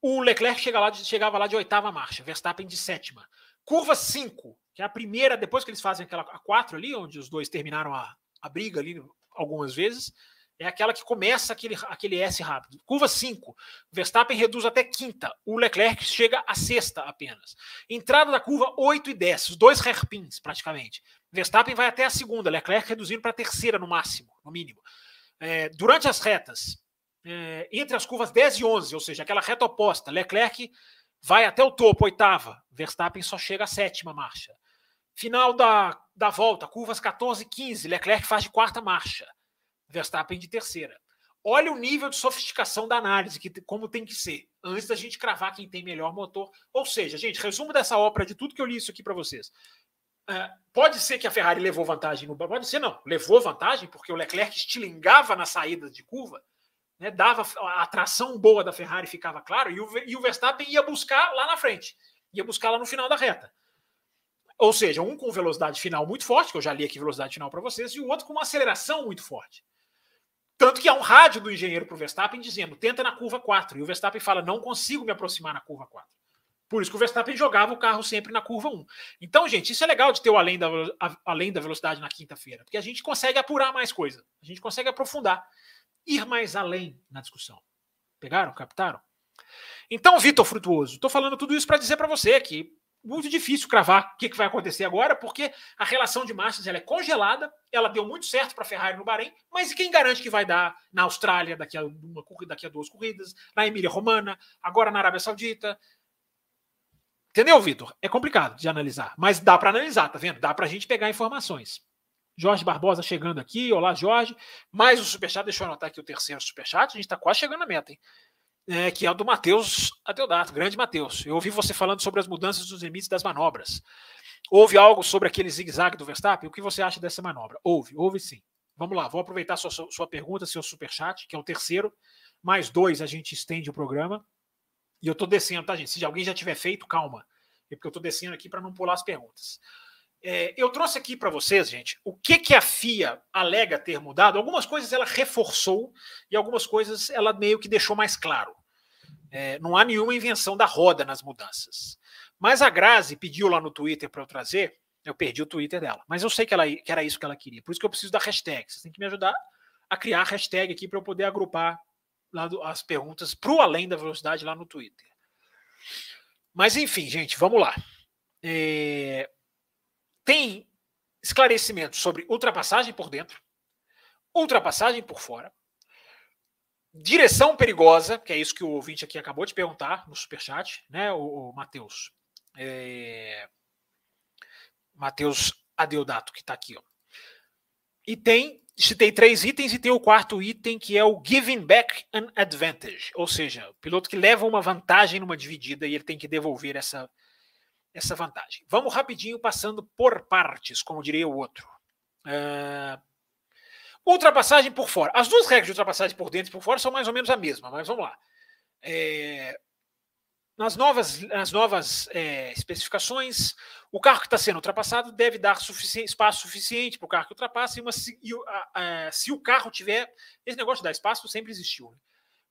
[SPEAKER 1] o Leclerc chega lá de, chegava lá de oitava marcha, Verstappen de sétima. Curva 5, que é a primeira, depois que eles fazem aquela a 4 ali, onde os dois terminaram a, a briga ali algumas vezes, é aquela que começa aquele, aquele S rápido. Curva 5, Verstappen reduz até quinta, o Leclerc chega a sexta apenas. Entrada da curva 8 e 10, os dois hairpins praticamente. Verstappen vai até a segunda, Leclerc reduzindo para a terceira no máximo, no mínimo. É, durante as retas, é, entre as curvas 10 e 11, ou seja, aquela reta oposta, Leclerc vai até o topo, oitava, Verstappen só chega à sétima marcha. Final da, da volta, curvas 14 e 15, Leclerc faz de quarta marcha. Verstappen de terceira. Olha o nível de sofisticação da análise, que, como tem que ser, antes da gente cravar quem tem melhor motor. Ou seja, gente, resumo dessa ópera de tudo que eu li isso aqui para vocês. Uh, pode ser que a Ferrari levou vantagem no. Pode ser, não. Levou vantagem, porque o Leclerc estilingava na saída de curva, né, dava a atração boa da Ferrari, ficava claro, e o, e o Verstappen ia buscar lá na frente, ia buscar lá no final da reta. Ou seja, um com velocidade final muito forte, que eu já li aqui velocidade final para vocês, e o outro com uma aceleração muito forte. Tanto que há um rádio do engenheiro para o Verstappen dizendo: tenta na curva 4. E o Verstappen fala: não consigo me aproximar na curva 4. Por isso que o Verstappen jogava o carro sempre na curva 1. Então, gente, isso é legal de ter o além da, além da velocidade na quinta-feira, porque a gente consegue apurar mais coisa, a gente consegue aprofundar, ir mais além na discussão. Pegaram? Captaram? Então, Vitor Frutuoso, estou falando tudo isso para dizer para você que muito difícil cravar o que, vai acontecer agora, porque a relação de marchas ela é congelada, ela deu muito certo para a Ferrari no Bahrein, mas quem garante que vai dar na Austrália daqui a, uma, daqui a duas corridas, na Emília Romana, agora na Arábia Saudita? Entendeu, Vitor? É complicado de analisar, mas dá para analisar, tá vendo? Dá para a gente pegar informações. Jorge Barbosa chegando aqui, olá Jorge. Mais um superchat, deixa eu anotar aqui o terceiro superchat, a gente está quase chegando na meta, hein? É, que é o do Matheus Adeodato, grande Matheus. Eu ouvi você falando sobre as mudanças dos limites das manobras. Houve algo sobre aquele zigue-zague do Verstappen? O que você acha dessa manobra? Houve, houve sim. Vamos lá, vou aproveitar sua, sua pergunta, seu superchat, que é o terceiro. Mais dois, a gente estende o programa. E eu estou descendo, tá, gente? Se alguém já tiver feito, calma. É porque eu estou descendo aqui para não pular as perguntas. É, eu trouxe aqui para vocês, gente, o que, que a FIA alega ter mudado. Algumas coisas ela reforçou e algumas coisas ela meio que deixou mais claro. É, não há nenhuma invenção da roda nas mudanças. Mas a Grazi pediu lá no Twitter para eu trazer, eu perdi o Twitter dela, mas eu sei que, ela, que era isso que ela queria. Por isso que eu preciso da hashtag. Vocês têm que me ajudar a criar a hashtag aqui para eu poder agrupar do, as perguntas para o além da velocidade lá no Twitter. Mas enfim, gente, vamos lá. É, tem esclarecimento sobre ultrapassagem por dentro, ultrapassagem por fora, direção perigosa, que é isso que o ouvinte aqui acabou de perguntar no superchat, né, o, o Matheus. É... Matheus Adeodato, que está aqui. Ó. E tem, citei três itens e tem o quarto item que é o giving back an advantage, ou seja, o piloto que leva uma vantagem numa dividida e ele tem que devolver essa, essa vantagem. Vamos rapidinho passando por partes, como diria o outro. Uh, ultrapassagem por fora. As duas regras de ultrapassagem por dentro e por fora são mais ou menos a mesma, mas vamos lá. É, nas novas, nas novas é, especificações, o carro que está sendo ultrapassado deve dar espaço suficiente para o carro que ultrapassa, e, uma, e a, a, se o carro tiver. Esse negócio de dar espaço sempre existiu. Né?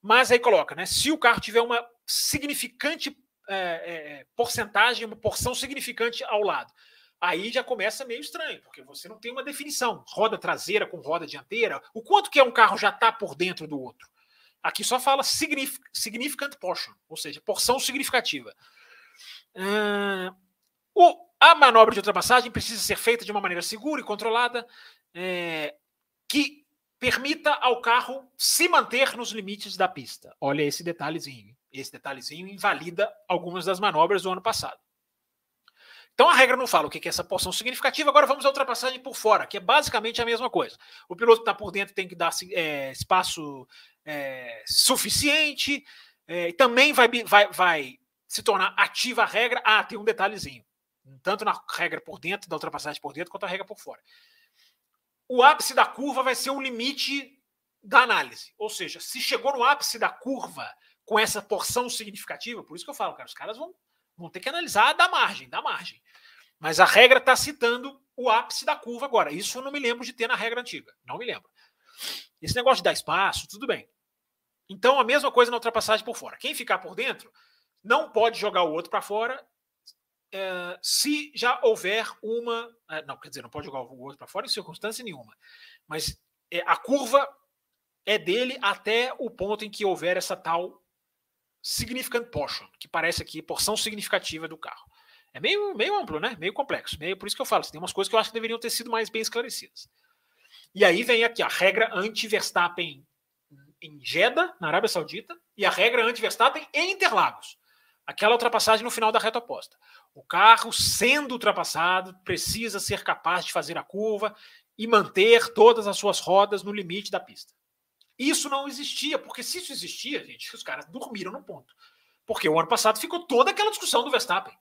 [SPEAKER 1] Mas aí coloca, né? Se o carro tiver uma significante é, é, porcentagem, uma porção significante ao lado. Aí já começa meio estranho, porque você não tem uma definição. Roda traseira com roda dianteira. O quanto que é um carro já está por dentro do outro? Aqui só fala significant portion, ou seja, porção significativa. O, a manobra de ultrapassagem precisa ser feita de uma maneira segura e controlada, é, que permita ao carro se manter nos limites da pista. Olha esse detalhezinho. Esse detalhezinho invalida algumas das manobras do ano passado. Então a regra não fala o que é essa porção significativa. Agora vamos à ultrapassagem por fora, que é basicamente a mesma coisa. O piloto que está por dentro tem que dar é, espaço é, suficiente. É, também vai, vai, vai se tornar ativa a regra. Ah, tem um detalhezinho. Tanto na regra por dentro, da ultrapassagem por dentro, quanto a regra por fora. O ápice da curva vai ser o limite da análise. Ou seja, se chegou no ápice da curva com essa porção significativa, por isso que eu falo, cara, os caras vão, vão ter que analisar da margem, da margem. Mas a regra está citando o ápice da curva agora. Isso eu não me lembro de ter na regra antiga. Não me lembro. Esse negócio de dar espaço, tudo bem. Então, a mesma coisa na ultrapassagem por fora. Quem ficar por dentro não pode jogar o outro para fora é, se já houver uma. É, não, quer dizer, não pode jogar o outro para fora em circunstância nenhuma. Mas é, a curva é dele até o ponto em que houver essa tal significant portion, que parece aqui porção significativa do carro. É meio, meio amplo, né? Meio complexo. Meio, por isso que eu falo, tem umas coisas que eu acho que deveriam ter sido mais bem esclarecidas. E aí vem aqui a regra anti-Verstappen em Jeddah, na Arábia Saudita, e a regra anti-Verstappen em Interlagos. Aquela ultrapassagem no final da reta oposta. O carro, sendo ultrapassado, precisa ser capaz de fazer a curva e manter todas as suas rodas no limite da pista. Isso não existia, porque se isso existia, gente, os caras dormiram no ponto. Porque o ano passado ficou toda aquela discussão do Verstappen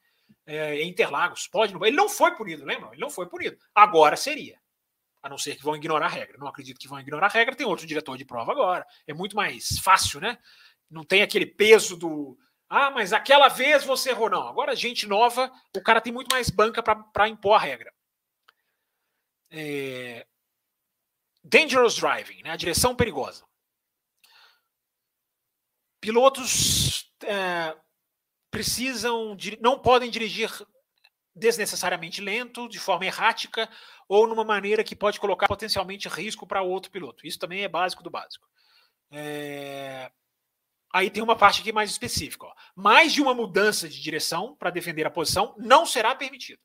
[SPEAKER 1] é, em Interlagos. Pode, não, ele não foi punido, lembram? Ele não foi punido. Agora seria. A não ser que vão ignorar a regra. Não acredito que vão ignorar a regra. Tem outro diretor de prova agora. É muito mais fácil, né? Não tem aquele peso do. Ah, mas aquela vez você errou. Não. Agora, gente nova, o cara tem muito mais banca para impor a regra. É... Dangerous driving, né? a direção perigosa. Pilotos é, precisam, não podem dirigir desnecessariamente lento, de forma errática ou numa maneira que pode colocar potencialmente risco para outro piloto. Isso também é básico do básico. É... Aí tem uma parte aqui mais específica. Ó. Mais de uma mudança de direção para defender a posição não será permitido.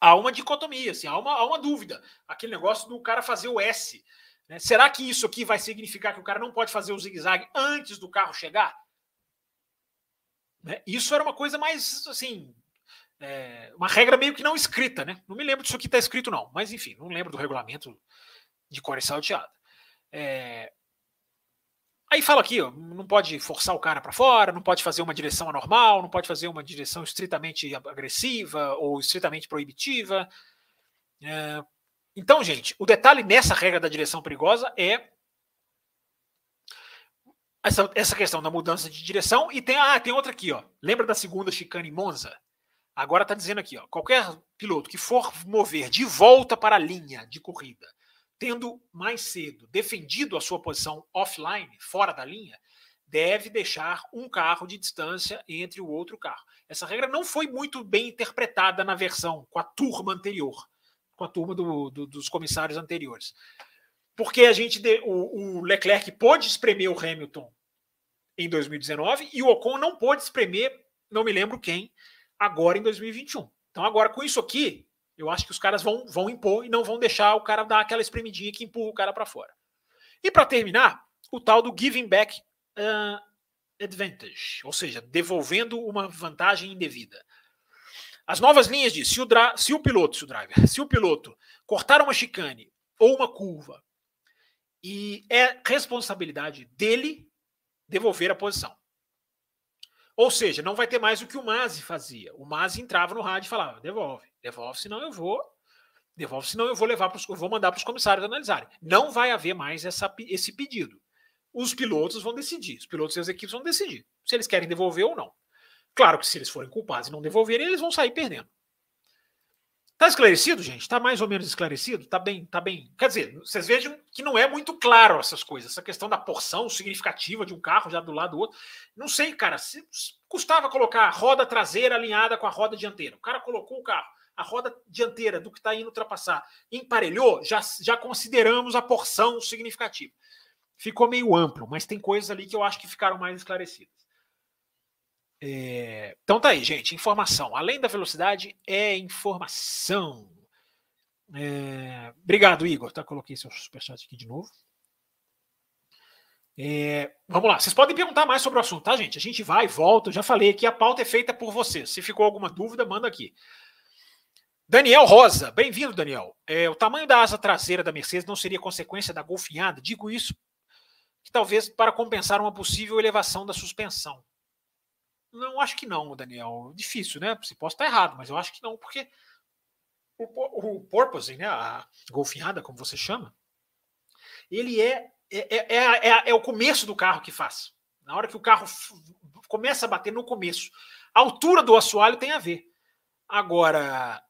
[SPEAKER 1] Há uma dicotomia, assim, há, uma, há uma dúvida. Aquele negócio do cara fazer o S. Né? Será que isso aqui vai significar que o cara não pode fazer o zigue-zague antes do carro chegar? Né? Isso era uma coisa mais, assim, é, uma regra meio que não escrita, né? Não me lembro disso aqui está escrito, não. Mas, enfim, não lembro do regulamento de core salteada. É... Aí fala aqui, ó, não pode forçar o cara para fora, não pode fazer uma direção anormal, não pode fazer uma direção estritamente agressiva ou estritamente proibitiva. É... Então, gente, o detalhe nessa regra da direção perigosa é essa, essa questão da mudança de direção. E tem, ah, tem outra aqui, ó. Lembra da segunda chicane Monza? Agora está dizendo aqui, ó, qualquer piloto que for mover de volta para a linha de corrida, tendo mais cedo defendido a sua posição offline, fora da linha, deve deixar um carro de distância entre o outro carro. Essa regra não foi muito bem interpretada na versão com a turma anterior, com a turma do, do, dos comissários anteriores. Porque a gente o, o Leclerc pôde espremer o Hamilton em 2019 e o Ocon não pôde espremer, não me lembro quem, agora em 2021. Então, agora com isso aqui, eu acho que os caras vão, vão impor e não vão deixar o cara dar aquela espremidinha que empurra o cara para fora. E para terminar, o tal do giving back uh, advantage, ou seja, devolvendo uma vantagem indevida. As novas linhas dizem, se o, se o piloto, se o driver, se o piloto cortar uma chicane ou uma curva. E é responsabilidade dele devolver a posição. Ou seja, não vai ter mais o que o Mazi fazia. O Mazi entrava no rádio e falava: devolve, devolve, senão eu vou. Devolve, senão eu vou levar para vou mandar para os comissários analisarem. Não vai haver mais essa, esse pedido. Os pilotos vão decidir, os pilotos e as equipes vão decidir se eles querem devolver ou não. Claro que se eles forem culpados e não devolverem, eles vão sair perdendo. Tá esclarecido, gente? Tá mais ou menos esclarecido? Tá bem, tá bem. Quer dizer, vocês vejam que não é muito claro essas coisas, essa questão da porção significativa de um carro já do lado do outro. Não sei, cara, se custava colocar a roda traseira alinhada com a roda dianteira. O cara colocou o carro, a roda dianteira do que está indo ultrapassar, emparelhou, já, já consideramos a porção significativa. Ficou meio amplo, mas tem coisas ali que eu acho que ficaram mais esclarecidas. É, então tá aí, gente. Informação. Além da velocidade, é informação. É, obrigado, Igor. Tá, coloquei seu superchat aqui de novo. É, vamos lá. Vocês podem perguntar mais sobre o assunto, tá, gente? A gente vai volta. Eu já falei aqui, a pauta é feita por vocês. Se ficou alguma dúvida, manda aqui. Daniel Rosa, bem-vindo, Daniel. É, o tamanho da asa traseira da Mercedes não seria consequência da golfinhada? Digo isso que talvez para compensar uma possível elevação da suspensão. Não, acho que não, Daniel. Difícil, né? Se posso estar errado, mas eu acho que não, porque o, o porpoising, né, a golfinhada, como você chama, ele é é, é, é, é, é o começo do carro que faz. Na hora que o carro começa a bater no começo. A altura do assoalho tem a ver. Agora,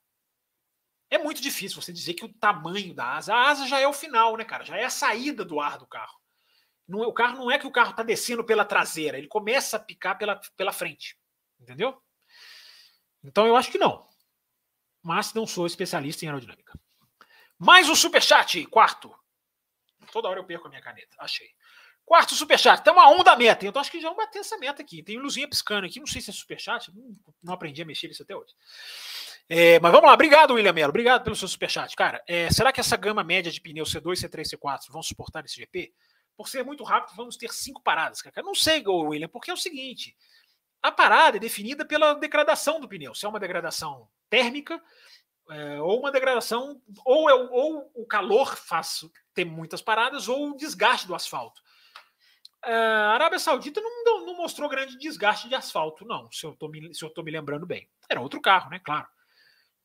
[SPEAKER 1] é muito difícil você dizer que o tamanho da asa. A asa já é o final, né, cara? Já é a saída do ar do carro. Não, é, o carro não é que o carro está descendo pela traseira, ele começa a picar pela, pela frente. Entendeu? Então eu acho que não. Mas não sou especialista em aerodinâmica. Mais um superchat, quarto. Toda hora eu perco a minha caneta. Achei. Quarto superchat. Estamos a um da meta. Então acho que já vamos bater essa meta aqui. Tem luzinha piscando aqui. Não sei se é superchat. Não aprendi a mexer nisso até hoje. É, mas vamos lá. Obrigado, William Melo. Obrigado pelo seu superchat. Cara, é, será que essa gama média de pneu C2, C3, C4 vão suportar esse GP? por ser muito rápido, vamos ter cinco paradas. Cara. Não sei, William, porque é o seguinte: a parada é definida pela degradação do pneu. Se é uma degradação térmica, é, ou uma degradação, ou, é, ou o calor faz ter muitas paradas, ou o desgaste do asfalto. É, a Arábia Saudita não, não, mostrou grande desgaste de asfalto, não, se eu estou me lembrando bem. Era outro carro, né? Claro.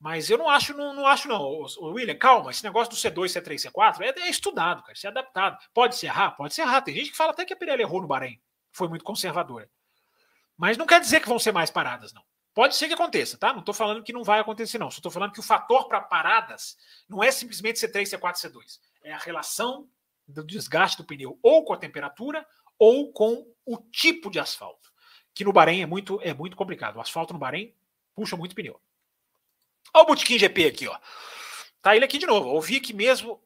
[SPEAKER 1] Mas eu não acho, não, não acho, não. O William, calma, esse negócio do C2, C3, C4 é, é estudado, cara, isso é adaptado. Pode se errar? Pode se errar. Tem gente que fala até que a Pirelli errou no Bahrein. Foi muito conservadora. Mas não quer dizer que vão ser mais paradas, não. Pode ser que aconteça, tá? Não estou falando que não vai acontecer, não. Só estou falando que o fator para paradas não é simplesmente C3, C4, C2. É a relação do desgaste do pneu ou com a temperatura ou com o tipo de asfalto. Que no Bahrein é muito, é muito complicado. O asfalto no Bahrein puxa muito pneu. Olha o Botequim GP aqui, ó. Tá ele aqui de novo. Ouvi que mesmo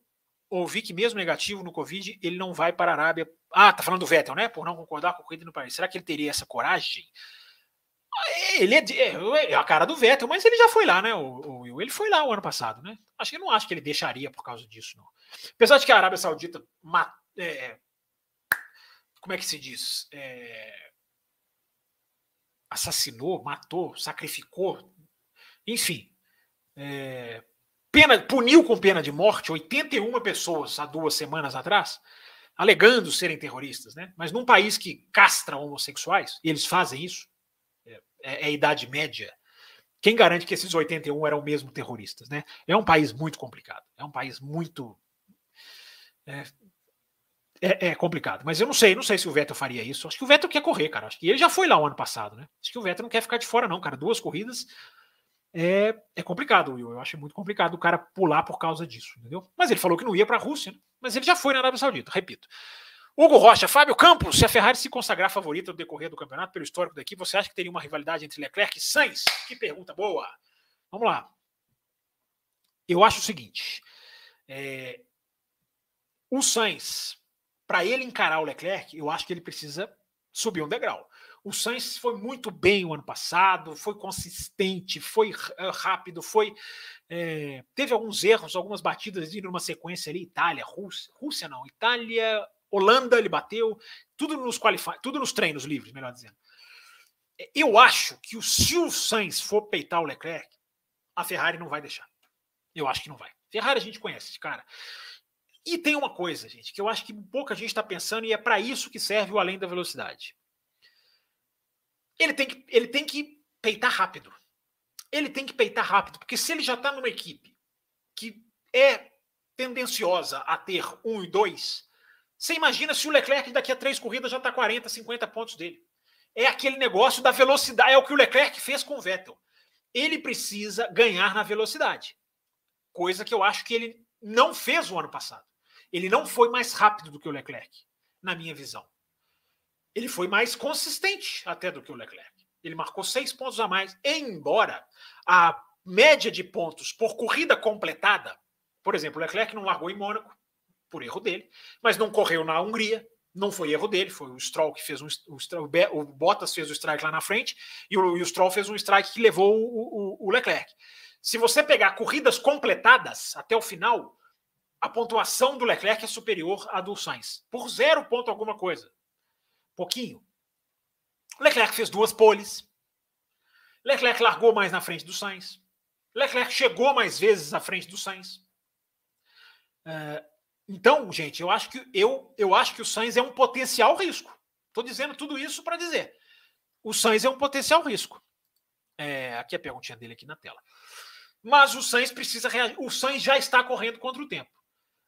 [SPEAKER 1] ouvi que mesmo negativo no Covid, ele não vai para a Arábia. Ah, tá falando do Vettel, né? Por não concordar com a corrida no país. Será que ele teria essa coragem? Ele é, é, é, a cara do Vettel, mas ele já foi lá, né? O, o, ele foi lá o ano passado, né? Acho que não acho que ele deixaria por causa disso, não. Apesar de que a Arábia Saudita é, como é que se diz? É, assassinou, matou, sacrificou, enfim, é, pena, puniu com pena de morte 81 pessoas há duas semanas atrás, alegando serem terroristas, né? Mas num país que castra homossexuais, e eles fazem isso, é, é, é a idade média. Quem garante que esses 81 eram mesmo terroristas, né? É um país muito complicado, é um país muito é, é, é, complicado. Mas eu não sei, não sei se o Vettel faria isso. Acho que o Vettel quer correr, cara. Acho que ele já foi lá o ano passado, né? Acho que o Vettel não quer ficar de fora, não, cara. Duas corridas é, é complicado, Will. Eu acho muito complicado o cara pular por causa disso, entendeu? Mas ele falou que não ia para a Rússia, né? mas ele já foi na Arábia Saudita, repito. Hugo Rocha, Fábio Campos, se a Ferrari se consagrar favorita no decorrer do campeonato, pelo histórico daqui, você acha que teria uma rivalidade entre Leclerc e Sainz? Que pergunta boa. Vamos lá. Eu acho o seguinte: é, o Sainz, para ele encarar o Leclerc, eu acho que ele precisa subir um degrau. O Sainz foi muito bem o ano passado, foi consistente, foi eh, rápido, foi é, teve alguns erros, algumas batidas indo numa sequência ali, Itália, Rússia, Rússia não, Itália, Holanda ele bateu, tudo nos tudo nos treinos livres, melhor dizendo. Eu acho que se o Sainz for peitar o Leclerc, a Ferrari não vai deixar. Eu acho que não vai. Ferrari a gente conhece, cara. E tem uma coisa, gente, que eu acho que pouca gente está pensando e é para isso que serve o além da velocidade. Ele tem que, ele tem que peitar rápido. Ele tem que peitar rápido, porque se ele já está numa equipe que é tendenciosa a ter um e dois, você imagina se o Leclerc daqui a três corridas já está 40, 50 pontos dele. É aquele negócio da velocidade, é o que o Leclerc fez com o Vettel. Ele precisa ganhar na velocidade, coisa que eu acho que ele não fez o ano passado. Ele não foi mais rápido do que o Leclerc, na minha visão. Ele foi mais consistente até do que o Leclerc. Ele marcou seis pontos a mais, embora a média de pontos por corrida completada, por exemplo, o Leclerc não largou em Mônaco, por erro dele, mas não correu na Hungria, não foi erro dele, foi o Stroll que fez um, o, o Bottas fez o strike lá na frente e o, e o Stroll fez um strike que levou o, o, o Leclerc. Se você pegar corridas completadas até o final, a pontuação do Leclerc é superior à do Sainz, por zero ponto alguma coisa. Pouquinho. Leclerc fez duas poles. Leclerc largou mais na frente do Sainz. Leclerc chegou mais vezes à frente do Sainz. Uh, então, gente, eu acho que eu, eu acho que o Sainz é um potencial risco. Estou dizendo tudo isso para dizer. O Sainz é um potencial risco. É, aqui a perguntinha dele aqui na tela. Mas o Sainz precisa reagir. O Sainz já está correndo contra o tempo.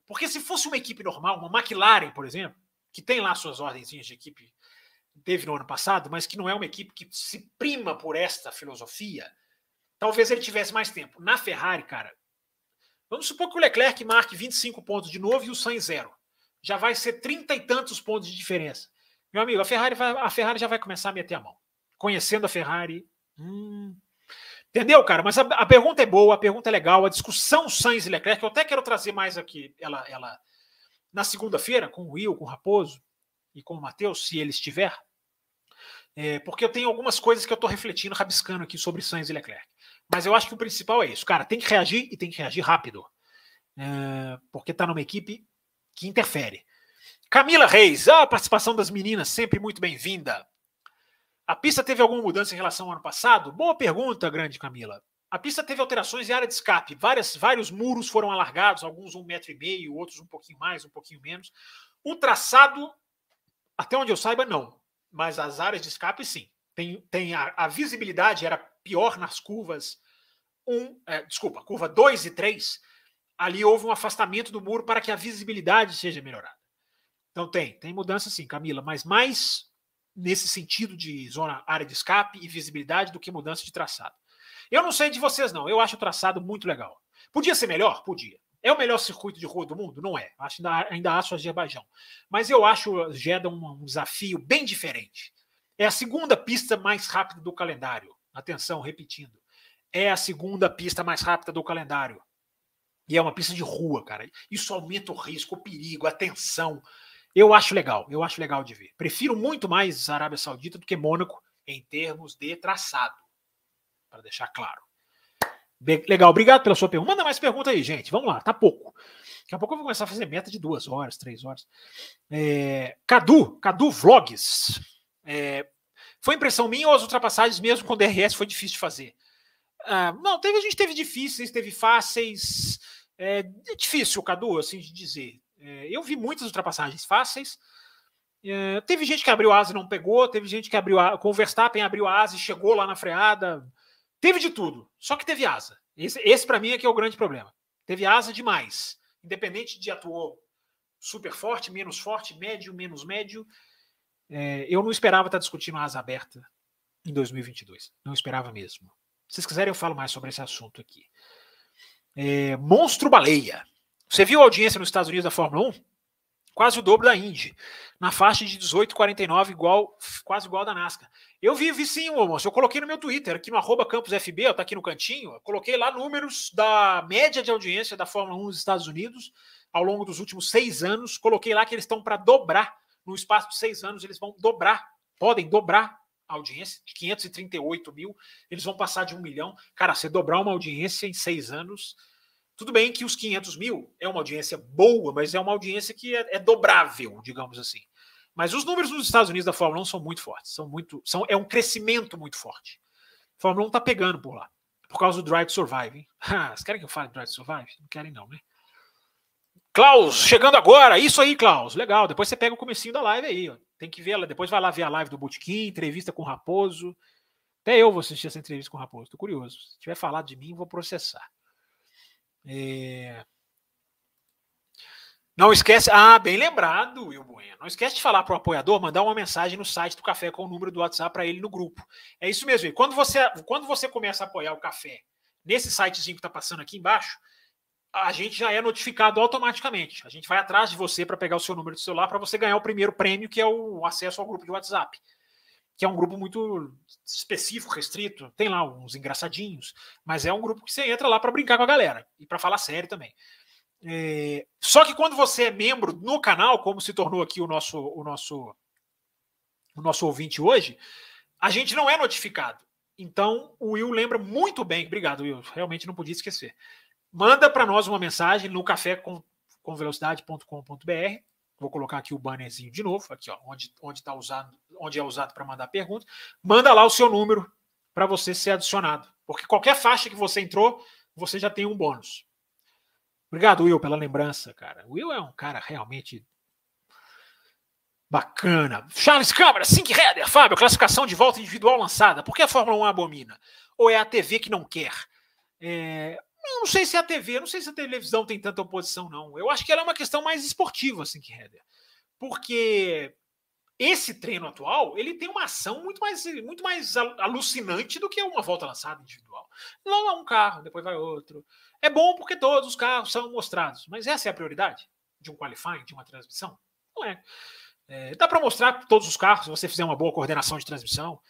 [SPEAKER 1] Porque se fosse uma equipe normal, uma McLaren, por exemplo, que tem lá suas ordenzinhas de equipe, teve no ano passado, mas que não é uma equipe que se prima por esta filosofia, talvez ele tivesse mais tempo. Na Ferrari, cara, vamos supor que o Leclerc marque 25 pontos de novo e o Sainz zero. Já vai ser trinta e tantos pontos de diferença. Meu amigo, a Ferrari, vai, a Ferrari já vai começar a meter a mão. Conhecendo a Ferrari. Hum, Entendeu, cara? Mas a, a, pergunta é boa, a pergunta é legal, a discussão Sainz e Leclerc, eu até quero trazer mais aqui ela, ela na segunda-feira, com o Will, com o Raposo e com o Matheus, se ele estiver, é, porque eu tenho algumas coisas que eu estou refletindo, rabiscando aqui sobre Sainz e Leclerc. Mas eu acho que o principal é isso, cara, tem que reagir e tem que reagir rápido, é, porque está numa equipe que interfere. Camila Reis, a participação das meninas sempre muito bem-vinda. A pista teve alguma mudança em relação ao ano passado? Boa pergunta, grande Camila. A pista teve alterações em área de escape. Várias, vários muros foram alargados, alguns um metro e meio, outros um pouquinho mais, um pouquinho menos. O traçado, até onde eu saiba, não. Mas as áreas de escape, sim. Tem, tem a, a visibilidade era pior nas curvas um, é, desculpa, curva 2 e 3. Ali houve um afastamento do muro para que a visibilidade seja melhorada. Então tem, tem mudança sim, Camila, mas mais nesse sentido de zona, área de escape e visibilidade do que mudança de traçado. Eu não sei de vocês, não. Eu acho o traçado muito legal. Podia ser melhor? Podia. É o melhor circuito de rua do mundo? Não é. Acho, ainda, ainda acho o Azerbaijão. Mas eu acho o Jeddah um, um desafio bem diferente. É a segunda pista mais rápida do calendário. Atenção, repetindo. É a segunda pista mais rápida do calendário. E é uma pista de rua, cara. Isso aumenta o risco, o perigo, a tensão. Eu acho legal, eu acho legal de ver. Prefiro muito mais Arábia Saudita do que Mônaco em termos de traçado, para deixar claro. Legal, obrigado pela sua pergunta. Manda mais pergunta aí, gente. Vamos lá, tá pouco. Daqui a pouco eu vou começar a fazer meta de duas horas, três horas. É, Cadu, Cadu Vlogs. É, foi impressão minha ou as ultrapassagens, mesmo com DRS, foi difícil de fazer? Ah, não, teve, a gente teve difíceis, teve fáceis. É, é difícil, Cadu, assim de dizer. É, eu vi muitas ultrapassagens fáceis. É, teve gente que abriu asa e não pegou, teve gente que abriu a, com o Verstappen abriu asa e chegou lá na freada. Teve de tudo, só que teve asa. Esse, esse para mim é que é o grande problema. Teve asa demais. Independente de atuou super forte, menos forte, médio, menos médio. É, eu não esperava estar discutindo a asa aberta em 2022. Não esperava mesmo. Se vocês quiserem, eu falo mais sobre esse assunto aqui. É, Monstro Baleia. Você viu a audiência nos Estados Unidos da Fórmula 1? Quase o dobro da Indy. Na faixa de 18,49, igual, quase igual da NASCAR. Eu vi, vi sim, moço. Eu coloquei no meu Twitter, aqui no arroba campusfb, tá aqui no cantinho. Eu coloquei lá números da média de audiência da Fórmula 1 nos Estados Unidos ao longo dos últimos seis anos. Coloquei lá que eles estão para dobrar. No espaço de seis anos, eles vão dobrar, podem dobrar a audiência de 538 mil. Eles vão passar de um milhão. Cara, você dobrar uma audiência em seis anos tudo bem que os 500 mil é uma audiência boa, mas é uma audiência que é, é dobrável, digamos assim. Mas os números nos Estados Unidos da Fórmula 1 são muito fortes, são muito, são, é um crescimento muito forte. A Fórmula 1 está pegando por lá, por causa do Drive to Survive. Ah, vocês querem que eu fale Drive to Survive? Não querem não, né? Klaus, chegando agora. Isso aí, Klaus. Legal. Depois você pega o comecinho da live aí. Ó. Tem que ver ela. Depois vai lá ver a live do Bootkin, entrevista com o Raposo. Até eu vou assistir essa entrevista com o Raposo. Tô curioso. Se tiver falado de mim, vou processar. É... Não esquece. Ah, bem lembrado, Will Bueno. Não esquece de falar para o apoiador, mandar uma mensagem no site do café com o número do WhatsApp para ele no grupo. É isso mesmo. Quando você, quando você começa a apoiar o café nesse sitezinho que está passando aqui embaixo, a gente já é notificado automaticamente. A gente vai atrás de você para pegar o seu número de celular para você ganhar o primeiro prêmio, que é o acesso ao grupo de WhatsApp, que é um grupo muito específico, restrito. Tem lá uns engraçadinhos, mas é um grupo que você entra lá para brincar com a galera e para falar sério também. É... Só que quando você é membro no canal, como se tornou aqui o nosso, o nosso, o nosso ouvinte hoje, a gente não é notificado. Então, o Will lembra muito bem. Obrigado, Will. Realmente não podia esquecer manda para nós uma mensagem no café com, com velocidade.com.br. Vou colocar aqui o bannerzinho de novo, aqui ó, onde onde tá usado, onde é usado para mandar pergunta. Manda lá o seu número para você ser adicionado, porque qualquer faixa que você entrou, você já tem um bônus. Obrigado, Will, pela lembrança, cara. O Will é um cara realmente bacana. Charles Câmara, Sync Header, Fábio, classificação de volta individual lançada. Por que a Fórmula 1 abomina? Ou é a TV que não quer? É, não sei se a TV, não sei se a televisão tem tanta oposição, não. Eu acho que ela é uma questão mais esportiva, assim, que Header. Porque esse treino atual, ele tem uma ação muito mais, muito mais alucinante do que uma volta lançada individual. É um carro, depois vai outro. É bom porque todos os carros são mostrados, mas essa é a prioridade de um qualifying, de uma transmissão? Não é. é dá para mostrar todos os carros se você fizer uma boa coordenação de transmissão.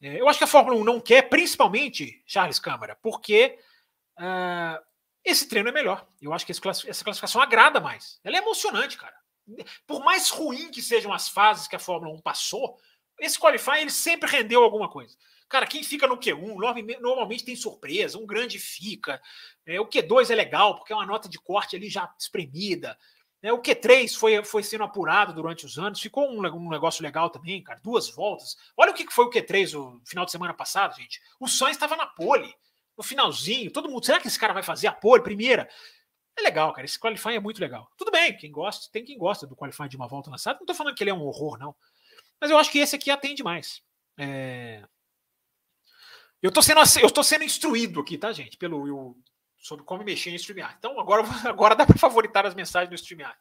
[SPEAKER 1] É, eu acho que a Fórmula 1 não quer, principalmente, Charles Câmara, porque Uh, esse treino é melhor. Eu acho que essa classificação agrada mais. Ela é emocionante, cara. Por mais ruim que sejam as fases que a Fórmula 1 passou, esse qualify ele sempre rendeu alguma coisa. Cara, quem fica no Q1 normalmente tem surpresa, um grande fica. É, o Q2 é legal, porque é uma nota de corte ali já espremida. É, o Q3 foi, foi sendo apurado durante os anos, ficou um, um, negócio legal também, cara. Duas voltas. Olha o que foi o Q3 o final de semana passado, gente. O Sainz estava na pole no finalzinho, todo mundo, será que esse cara vai fazer a pole primeira? É legal, cara. Esse qualifying é muito legal. Tudo bem, quem gosta, tem quem gosta do qualifying de uma volta lançada. Não tô falando que ele é um horror, não. Mas eu acho que esse aqui atende mais. É... Eu tô sendo eu tô sendo instruído aqui, tá, gente? Pelo Will sobre como mexer em StreamYard. Então agora, agora dá para favoritar as mensagens do StreamYard.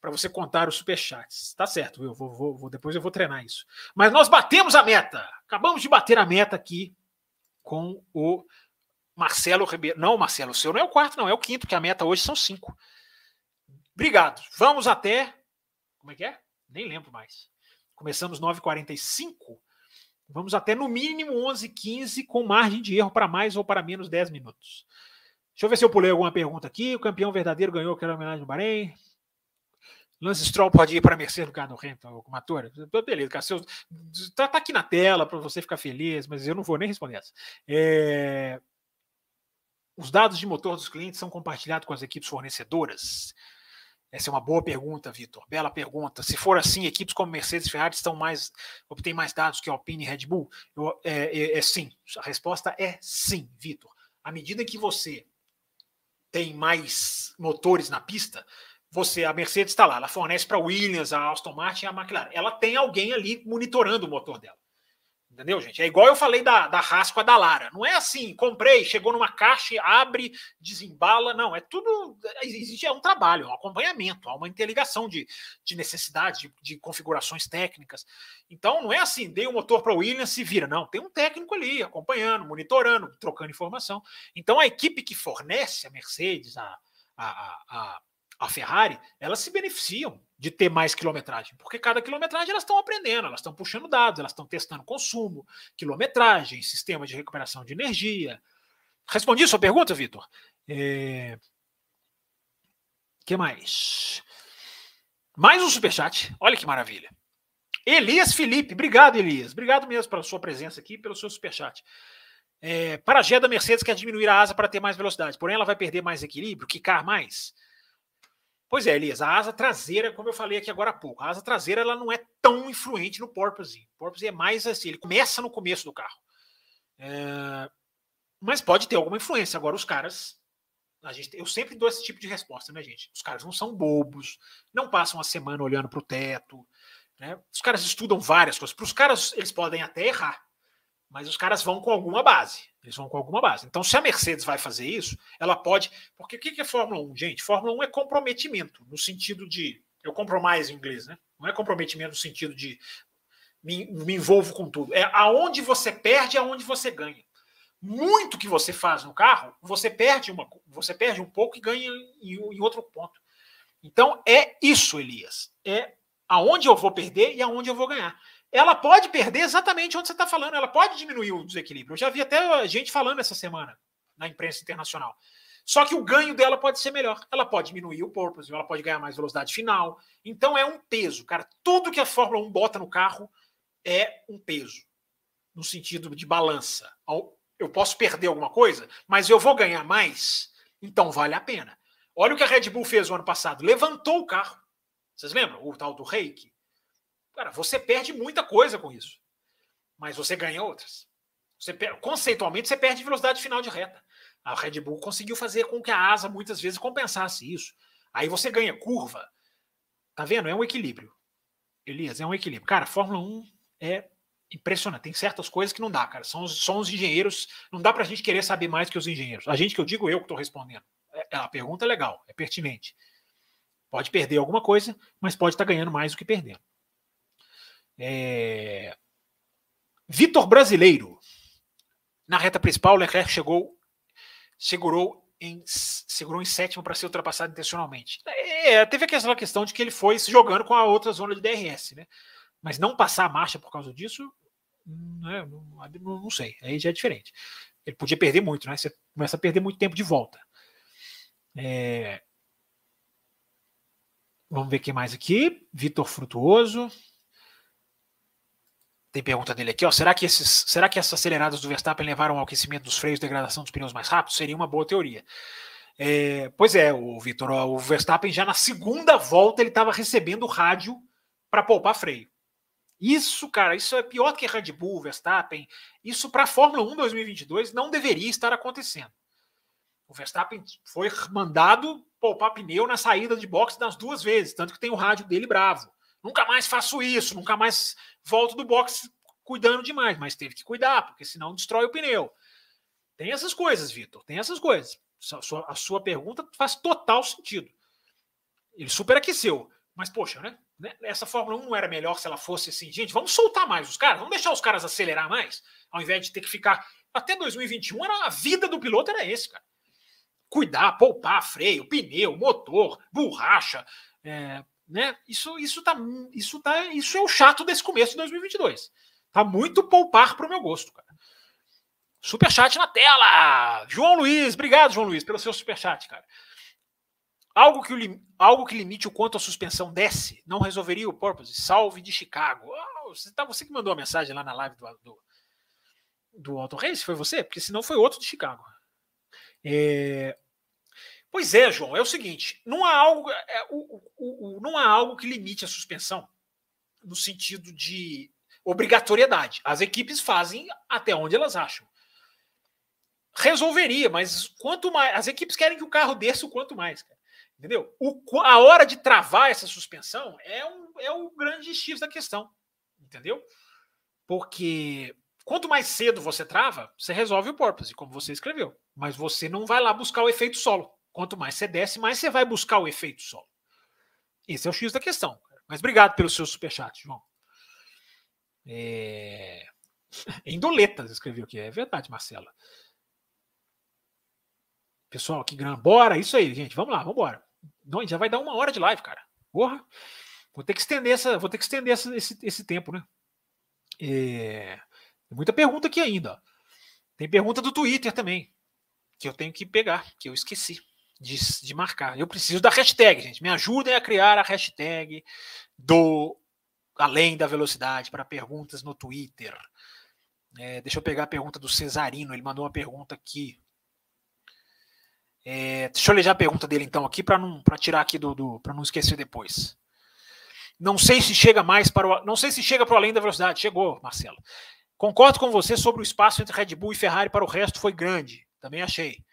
[SPEAKER 1] Para você contar os superchats. Tá certo, eu vou, vou, vou, depois eu vou treinar isso. Mas nós batemos a meta. Acabamos de bater a meta aqui com o Marcelo Ribeiro. Não, Marcelo, o seu não é o quarto, não, é o quinto, que a meta hoje são cinco. Obrigado. Vamos até. Como é que é? Nem lembro mais. Começamos 9h45. Vamos até no mínimo 11h15, com margem de erro para mais ou para menos 10 minutos. Deixa eu ver se eu pulei alguma pergunta aqui. O campeão verdadeiro ganhou aquela homenagem do Bahrein. Lance Stroll pode ir para a Mercedes no carro do Hamilton, alguma torre? Beleza, seu, tá, tá, aqui na tela para você ficar feliz, mas eu não vou nem responder essa. É, os dados de motor dos clientes são compartilhados com as equipes fornecedoras? Essa é uma boa pergunta, Vitor. Bela pergunta. Se for assim, equipes como Mercedes e Ferrari estão mais, obtêm mais dados que Alpine e Red Bull? Eu, é, é, é sim. A resposta é sim, Vitor. À medida que você tem mais motores na pista, você, a Mercedes está lá, ela fornece para a Williams, a Aston Martin e a McLaren. Ela tem alguém ali monitorando o motor dela. Entendeu, gente? É igual eu falei da, da Rasco da Lara. Não é assim, comprei, chegou numa caixa, abre, desembala. Não, é tudo. Existe é um trabalho, é um acompanhamento, há uma interligação de, de necessidades, de, de configurações técnicas. Então, não é assim, dei o um motor para o Williams se vira. Não, tem um técnico ali acompanhando, monitorando, trocando informação. Então, a equipe que fornece a Mercedes, a, a, a, a Ferrari, elas se beneficiam de ter mais quilometragem, porque cada quilometragem elas estão aprendendo, elas estão puxando dados, elas estão testando consumo, quilometragem, sistema de recuperação de energia. Respondi sua pergunta, Vitor? É... que mais? Mais um superchat. Olha que maravilha. Elias Felipe, obrigado, Elias. Obrigado mesmo pela sua presença aqui, pelo seu superchat. É, para a Gé da Mercedes quer diminuir a asa para ter mais velocidade, porém ela vai perder mais equilíbrio, quicar mais. Pois é, Elias, a asa traseira, como eu falei aqui agora há pouco, a asa traseira ela não é tão influente no porpoise. O porpoise é mais assim, ele começa no começo do carro. É... Mas pode ter alguma influência. Agora, os caras A gente, eu sempre dou esse tipo de resposta, né, gente? Os caras não são bobos, não passam a semana olhando para o teto. Né? Os caras estudam várias coisas. Para os caras, eles podem até errar, mas os caras vão com alguma base. Eles vão com alguma base. Então, se a Mercedes vai fazer isso, ela pode. Porque o que é Fórmula 1, gente? Fórmula 1 é comprometimento, no sentido de. Eu compro mais em inglês, né? Não é comprometimento no sentido de me, me envolvo com tudo. É aonde você perde, aonde você ganha muito que você faz no carro, você perde uma, você perde um pouco e ganha em, em outro ponto. Então é isso, Elias. É aonde eu vou perder e aonde eu vou ganhar. Ela pode perder exatamente onde você está falando. Ela pode diminuir o desequilíbrio. Eu já vi até gente falando essa semana na imprensa internacional. Só que o ganho dela pode ser melhor. Ela pode diminuir o porpoise, ela pode ganhar mais velocidade final. Então é um peso, cara. Tudo que a Fórmula 1 bota no carro é um peso, no sentido de balança eu posso perder alguma coisa, mas eu vou ganhar mais, então vale a pena. Olha o que a Red Bull fez no ano passado: levantou o carro. Vocês lembram? O tal do reiki. Cara, você perde muita coisa com isso, mas você ganha outras. Você conceitualmente, você perde velocidade final de reta. A Red Bull conseguiu fazer com que a asa muitas vezes compensasse isso. Aí você ganha curva. Tá vendo? É um equilíbrio. Elias, é um equilíbrio. Cara, Fórmula 1 é impressionante. Tem certas coisas que não dá, cara. São, são os engenheiros. Não dá para a gente querer saber mais que os engenheiros. A gente que eu digo, eu que estou respondendo. É, é, a pergunta é legal, é pertinente. Pode perder alguma coisa, mas pode estar tá ganhando mais do que perdendo. É... Vitor Brasileiro. Na reta principal, Leclerc chegou, segurou em, segurou em sétimo para ser ultrapassado intencionalmente. É, teve aquela questão de que ele foi se jogando com a outra zona de DRS, né? Mas não passar a marcha por causa disso, né, não, não, sei. Aí já é diferente. Ele podia perder muito, né? Você começa a perder muito tempo de volta. É... Vamos ver o que mais aqui. Vitor Frutuoso. Tem pergunta dele aqui, ó. Será que, esses, será que essas aceleradas do Verstappen levaram ao aquecimento dos freios e degradação dos pneus mais rápidos? Seria uma boa teoria. É, pois é, o Vitor, o Verstappen já na segunda volta ele estava recebendo rádio para poupar freio. Isso, cara, isso é pior que Red Bull, Verstappen. Isso para a Fórmula 1 2022 não deveria estar acontecendo. O Verstappen foi mandado poupar pneu na saída de boxe das duas vezes, tanto que tem o rádio dele bravo. Nunca mais faço isso, nunca mais volto do boxe cuidando demais, mas teve que cuidar, porque senão destrói o pneu. Tem essas coisas, Vitor, tem essas coisas. A sua, a sua pergunta faz total sentido. Ele superaqueceu, mas poxa, né? Né? Essa Fórmula 1 não era melhor se ela fosse assim, gente, vamos soltar mais os caras, vamos deixar os caras acelerar mais, ao invés de ter que ficar. Até 2021 era a vida do piloto era esse, cara. Cuidar, poupar freio, pneu, motor, borracha, é, né? Isso, isso tá, isso tá, isso é o chato desse começo de 2022. Tá muito poupar pro meu gosto, cara. Super chat na tela. João Luiz, obrigado, João Luiz, pelo seu super chat, cara. Algo que, o, algo que limite o quanto a suspensão desce não resolveria o purpose. Salve de Chicago. Oh, você, tá, você que mandou a mensagem lá na live do, do, do? Foi você? Porque senão foi outro de Chicago. É... Pois é, João, é o seguinte: não há algo, é, o, o, o, não há algo que limite a suspensão no sentido de obrigatoriedade. As equipes fazem até onde elas acham. Resolveria, mas quanto mais. As equipes querem que o carro desça o quanto mais. Cara. Entendeu? O, a hora de travar essa suspensão é, um, é o grande X da questão. Entendeu? Porque quanto mais cedo você trava, você resolve o porpoise, como você escreveu. Mas você não vai lá buscar o efeito solo. Quanto mais você desce, mais você vai buscar o efeito solo. Esse é o X da questão. Mas obrigado pelo seu superchat, João. É... Endoletas escreveu aqui. É verdade, Marcela. Pessoal, que grana. Bora, isso aí, gente. Vamos lá, vamos embora. Não, já vai dar uma hora de live, cara. Porra. Vou ter que estender essa, vou ter que estender essa, esse, esse tempo, né? É, tem muita pergunta aqui ainda. Tem pergunta do Twitter também, que eu tenho que pegar, que eu esqueci de, de marcar. Eu preciso da hashtag, gente. Me ajudem a criar a hashtag do Além da Velocidade para perguntas no Twitter. É, deixa eu pegar a pergunta do Cesarino. Ele mandou uma pergunta aqui. É, deixa eu ler já a pergunta dele então aqui para não para tirar aqui do, do para não esquecer depois. Não sei se chega mais para o, não sei se chega para além da velocidade. Chegou, Marcelo. Concordo com você sobre o espaço entre Red Bull e Ferrari para o resto foi grande. Também achei.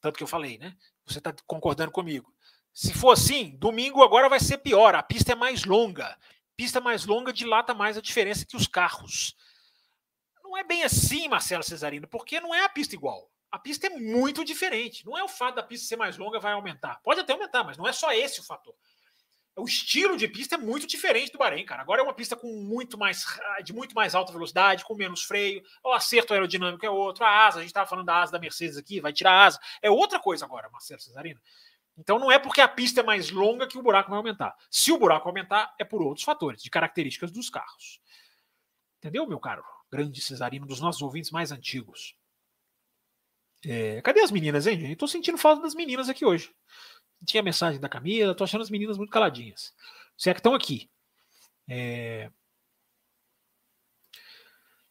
[SPEAKER 1] Tanto que eu falei, né? Você está concordando comigo? Se for assim, domingo agora vai ser pior. A pista é mais longa. Pista mais longa dilata mais a diferença que os carros. Não é bem assim, Marcelo Cesarino, porque não é a pista igual. A pista é muito diferente. Não é o fato da pista ser mais longa vai aumentar. Pode até aumentar, mas não é só esse o fator o estilo de pista é muito diferente do Bahrein, cara. Agora é uma pista com muito mais de muito mais alta velocidade, com menos freio, o acerto aerodinâmico é outro, a asa, a gente estava falando da asa da Mercedes aqui, vai tirar a asa, é outra coisa agora, Marcelo Cesarino. Então não é porque a pista é mais longa que o buraco vai aumentar. Se o buraco aumentar, é por outros fatores, de características dos carros. Entendeu, meu caro? Grande Cesarino, dos nossos ouvintes mais antigos. É, cadê as meninas, hein, gente? Estou sentindo falta das meninas aqui hoje tinha mensagem da Camila, tô achando as meninas muito caladinhas. Se é que estão aqui. É...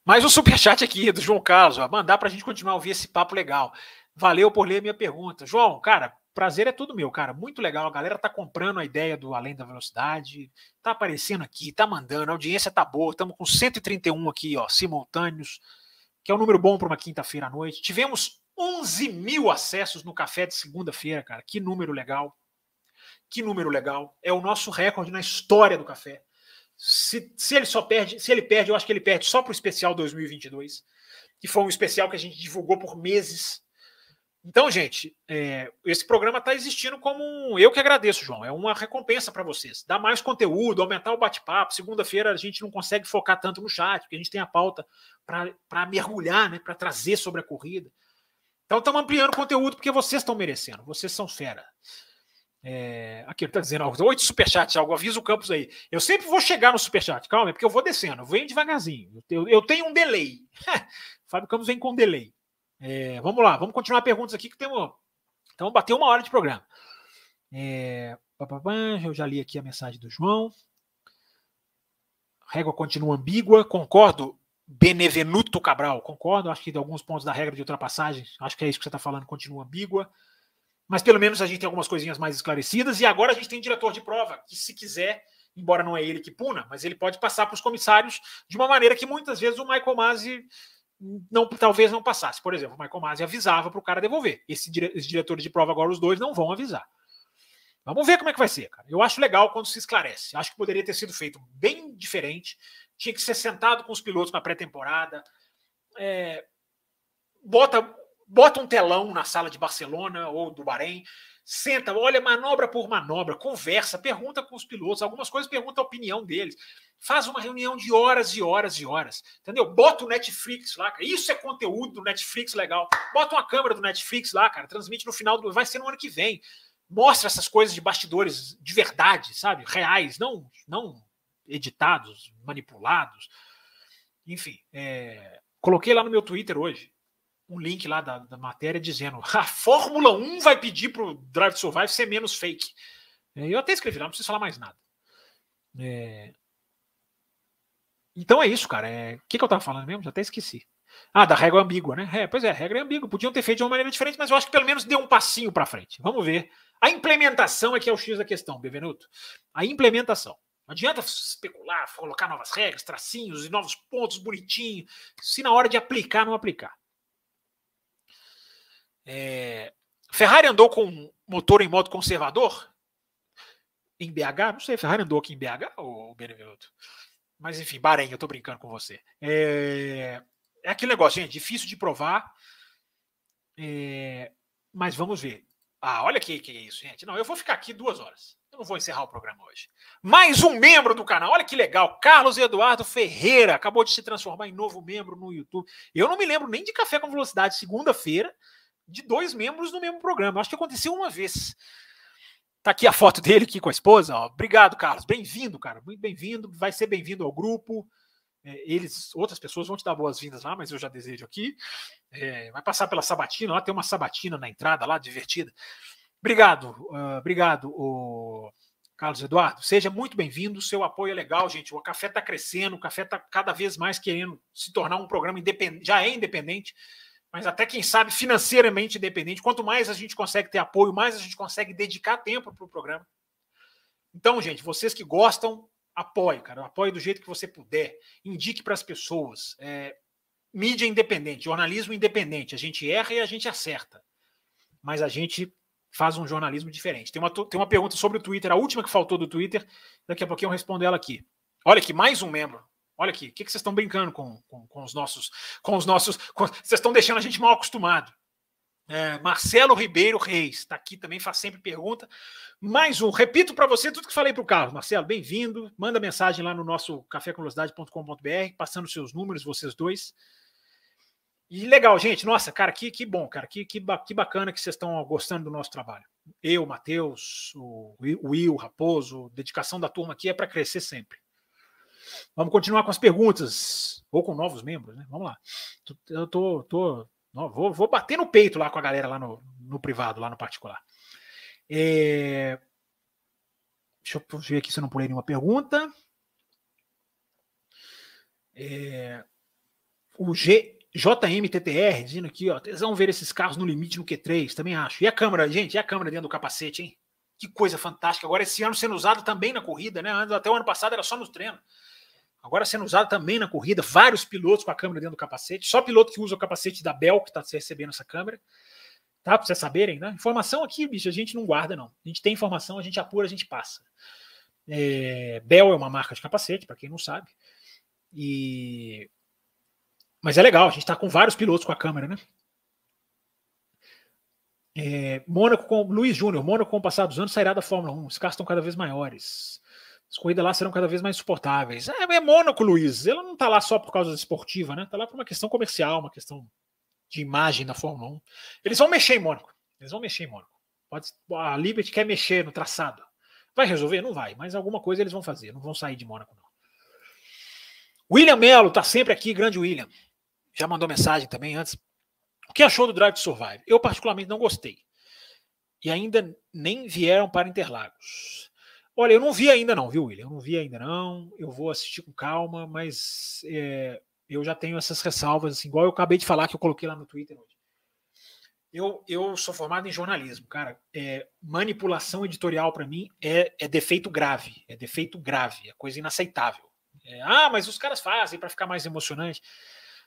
[SPEAKER 1] Mais um superchat aqui do João Carlos, ó, mandar para a gente continuar a ouvir esse papo legal. Valeu por ler minha pergunta. João, cara, prazer é tudo meu, cara. Muito legal. A galera tá comprando a ideia do Além da Velocidade, tá aparecendo aqui, tá mandando, a audiência tá boa. Estamos com 131 aqui, ó, simultâneos, que é um número bom para uma quinta-feira à noite. Tivemos 11 mil acessos no café de segunda-feira, cara. Que número legal. Que número legal. É o nosso recorde na história do café. Se, se ele só perde, se ele perde, eu acho que ele perde só para o especial 2022, que foi um especial que a gente divulgou por meses. Então, gente, é, esse programa está existindo como um. Eu que agradeço, João. É uma recompensa para vocês. Dar mais conteúdo, aumentar o bate-papo. Segunda-feira a gente não consegue focar tanto no chat, porque a gente tem a pauta para mergulhar, né, para trazer sobre a corrida. Então estamos ampliando o conteúdo porque vocês estão merecendo. Vocês são fera. É, aqui ele está dizendo, oito superchats, algo, avisa o Campos aí. Eu sempre vou chegar no superchat, calma, é porque eu vou descendo, venho devagarzinho. Eu, eu tenho um delay. Fábio Campos vem com delay. É, vamos lá, vamos continuar perguntas aqui que temos. Então, bater uma hora de programa. É, eu já li aqui a mensagem do João. A régua continua ambígua, concordo. Benevenuto Cabral, concordo, acho que de alguns pontos da regra de ultrapassagem, acho que é isso que você está falando, continua ambígua, mas pelo menos a gente tem algumas coisinhas mais esclarecidas, e agora a gente tem diretor de prova, que se quiser, embora não é ele que puna, mas ele pode passar para os comissários de uma maneira que muitas vezes o Michael Masi não, talvez não passasse. Por exemplo, o Michael Masi avisava para o cara devolver. Esse, diretores de prova agora, os dois, não vão avisar. Vamos ver como é que vai ser, cara. Eu acho legal quando se esclarece. Acho que poderia ter sido feito bem diferente tinha que ser sentado com os pilotos na pré-temporada. É, bota, bota um telão na sala de Barcelona ou do Bahrein, senta, olha manobra por manobra, conversa, pergunta com os pilotos, algumas coisas pergunta a opinião deles. Faz uma reunião de horas e horas e horas, entendeu? Bota o Netflix lá, cara. Isso é conteúdo do Netflix legal. Bota uma câmera do Netflix lá, cara. Transmite no final do. Vai ser no ano que vem. Mostra essas coisas de bastidores de verdade, sabe? Reais, não, não editados, manipulados. Enfim, é, coloquei lá no meu Twitter hoje um link lá da, da, matéria dizendo a Fórmula 1 vai pedir para o Drive to Survive ser menos fake. É, eu até escrevi lá, não preciso falar mais nada. É, então é isso, cara. O é, que, que eu estava falando mesmo? Já até esqueci. Ah, da regra ambígua, né? É, pois é, regra é ambígua. Podiam ter feito de uma maneira diferente, mas eu acho que pelo menos deu um passinho para frente. Vamos ver. A implementação é que é o X da questão, Bevenuto. A implementação. Não adianta especular, colocar novas regras, tracinhos e novos pontos bonitinhos, se na hora de aplicar, não aplicar. É... Ferrari andou com motor em modo conservador? Em BH? Não sei, Ferrari andou aqui em BH ou Benevenuto? Mas enfim, Bahrein, eu tô brincando com você. É, é aquele negócio, gente, difícil de provar. É... Mas vamos ver. Ah, olha que, que é isso, gente. Não, eu vou ficar aqui duas horas. Eu não vou encerrar o programa hoje. Mais um membro do canal. Olha que legal. Carlos Eduardo Ferreira acabou de se transformar em novo membro no YouTube. Eu não me lembro nem de Café com Velocidade, segunda-feira, de dois membros no mesmo programa. Acho que aconteceu uma vez. Tá aqui a foto dele aqui com a esposa. Ó. Obrigado, Carlos. Bem-vindo, cara. Muito bem-vindo. Vai ser bem-vindo ao grupo. É, eles, outras pessoas vão te dar boas-vindas lá, mas eu já desejo aqui. É, vai passar pela sabatina. Lá tem uma sabatina na entrada lá, divertida. Obrigado, uh, obrigado, o Carlos Eduardo. Seja muito bem-vindo. Seu apoio é legal, gente. O café está crescendo, o café está cada vez mais querendo se tornar um programa independente. Já é independente, mas até quem sabe financeiramente independente. Quanto mais a gente consegue ter apoio, mais a gente consegue dedicar tempo para o programa. Então, gente, vocês que gostam, apoie, cara. Apoie do jeito que você puder. Indique para as pessoas. É, mídia independente, jornalismo independente. A gente erra e a gente acerta. Mas a gente faz um jornalismo diferente. Tem uma, tem uma pergunta sobre o Twitter, a última que faltou do Twitter. Daqui a pouquinho eu respondo ela aqui. Olha aqui, mais um membro. Olha aqui, o que, que vocês estão brincando com, com, com, os nossos. Com os nossos. Com, vocês estão deixando a gente mal acostumado. É, Marcelo Ribeiro Reis está aqui também, faz sempre pergunta. Mais um, repito para você tudo que falei para o Carlos. Marcelo, bem-vindo. Manda mensagem lá no nosso cafécomvelocidade.com.br, passando seus números, vocês dois. E legal, gente. Nossa, cara, que, que bom, cara. Que, que, que bacana que vocês estão gostando do nosso trabalho. Eu, Matheus, o Will, Raposo, dedicação da turma aqui é para crescer sempre. Vamos continuar com as perguntas, ou com novos membros, né? Vamos lá. Eu tô, tô, vou, vou bater no peito lá com a galera lá no, no privado, lá no particular. É... Deixa eu ver aqui se eu não pulei nenhuma pergunta. É... O G, JMTTR dizendo aqui, ó, tesão ver esses carros no limite no Q3, também acho. E a câmera, gente, e a câmera dentro do capacete, hein? Que coisa fantástica. Agora esse ano sendo usado também na corrida, né? Até o ano passado era só nos treinos. Agora sendo usado também na corrida, vários pilotos com a câmera dentro do capacete, só piloto que usa o capacete da Bell que está recebendo essa câmera. Tá? Para vocês saberem, né? Informação aqui, bicho, a gente não guarda, não. A gente tem informação, a gente apura, a gente passa. É, Bell é uma marca de capacete, para quem não sabe. E mas é legal, a gente está com vários pilotos com a câmera, né? É, Mônaco com Luiz Júnior, Mônaco com o passar dos anos sairá da Fórmula 1. Os carros estão cada vez maiores. As corridas lá serão cada vez mais suportáveis. É, é Mônaco, Luiz. Ela não está lá só por causa esportiva, né? Está lá por uma questão comercial, uma questão de imagem da Fórmula 1. Eles vão mexer em Mônaco. Eles vão mexer em Mônaco. Pode, a Liberty quer mexer no traçado. Vai resolver? Não vai, mas alguma coisa eles vão fazer. Não vão sair de Mônaco, não. William Melo está sempre aqui, grande William já mandou mensagem também antes. O que achou do Drive to Survive? Eu, particularmente, não gostei. E ainda nem vieram para Interlagos. Olha, eu não vi ainda, não, viu, William? Eu não vi ainda, não. Eu vou assistir com calma, mas é, eu já tenho essas ressalvas, assim, igual eu acabei de falar que eu coloquei lá no Twitter hoje. Eu, eu sou formado em jornalismo, cara. É, manipulação editorial, para mim, é, é defeito grave. É defeito grave, é coisa inaceitável. É, ah, mas os caras fazem para ficar mais emocionante.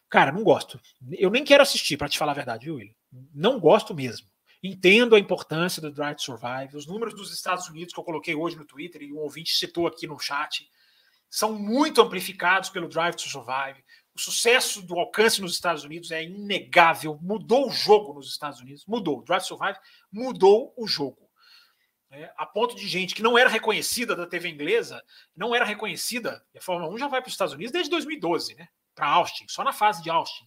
[SPEAKER 1] Cara, não gosto. Eu nem quero assistir, para te falar a verdade, viu, William? Não gosto mesmo. Entendo a importância do Drive to Survive. Os números dos Estados Unidos que eu coloquei hoje no Twitter e um ouvinte citou aqui no chat são muito amplificados pelo Drive to Survive. O sucesso do alcance nos Estados Unidos é inegável. Mudou o jogo nos Estados Unidos. Mudou. O Drive to Survive mudou o jogo. É, a ponto de gente que não era reconhecida da TV inglesa, não era reconhecida, e a Fórmula 1 já vai para os Estados Unidos desde 2012, né? Para Austin, só na fase de Austin.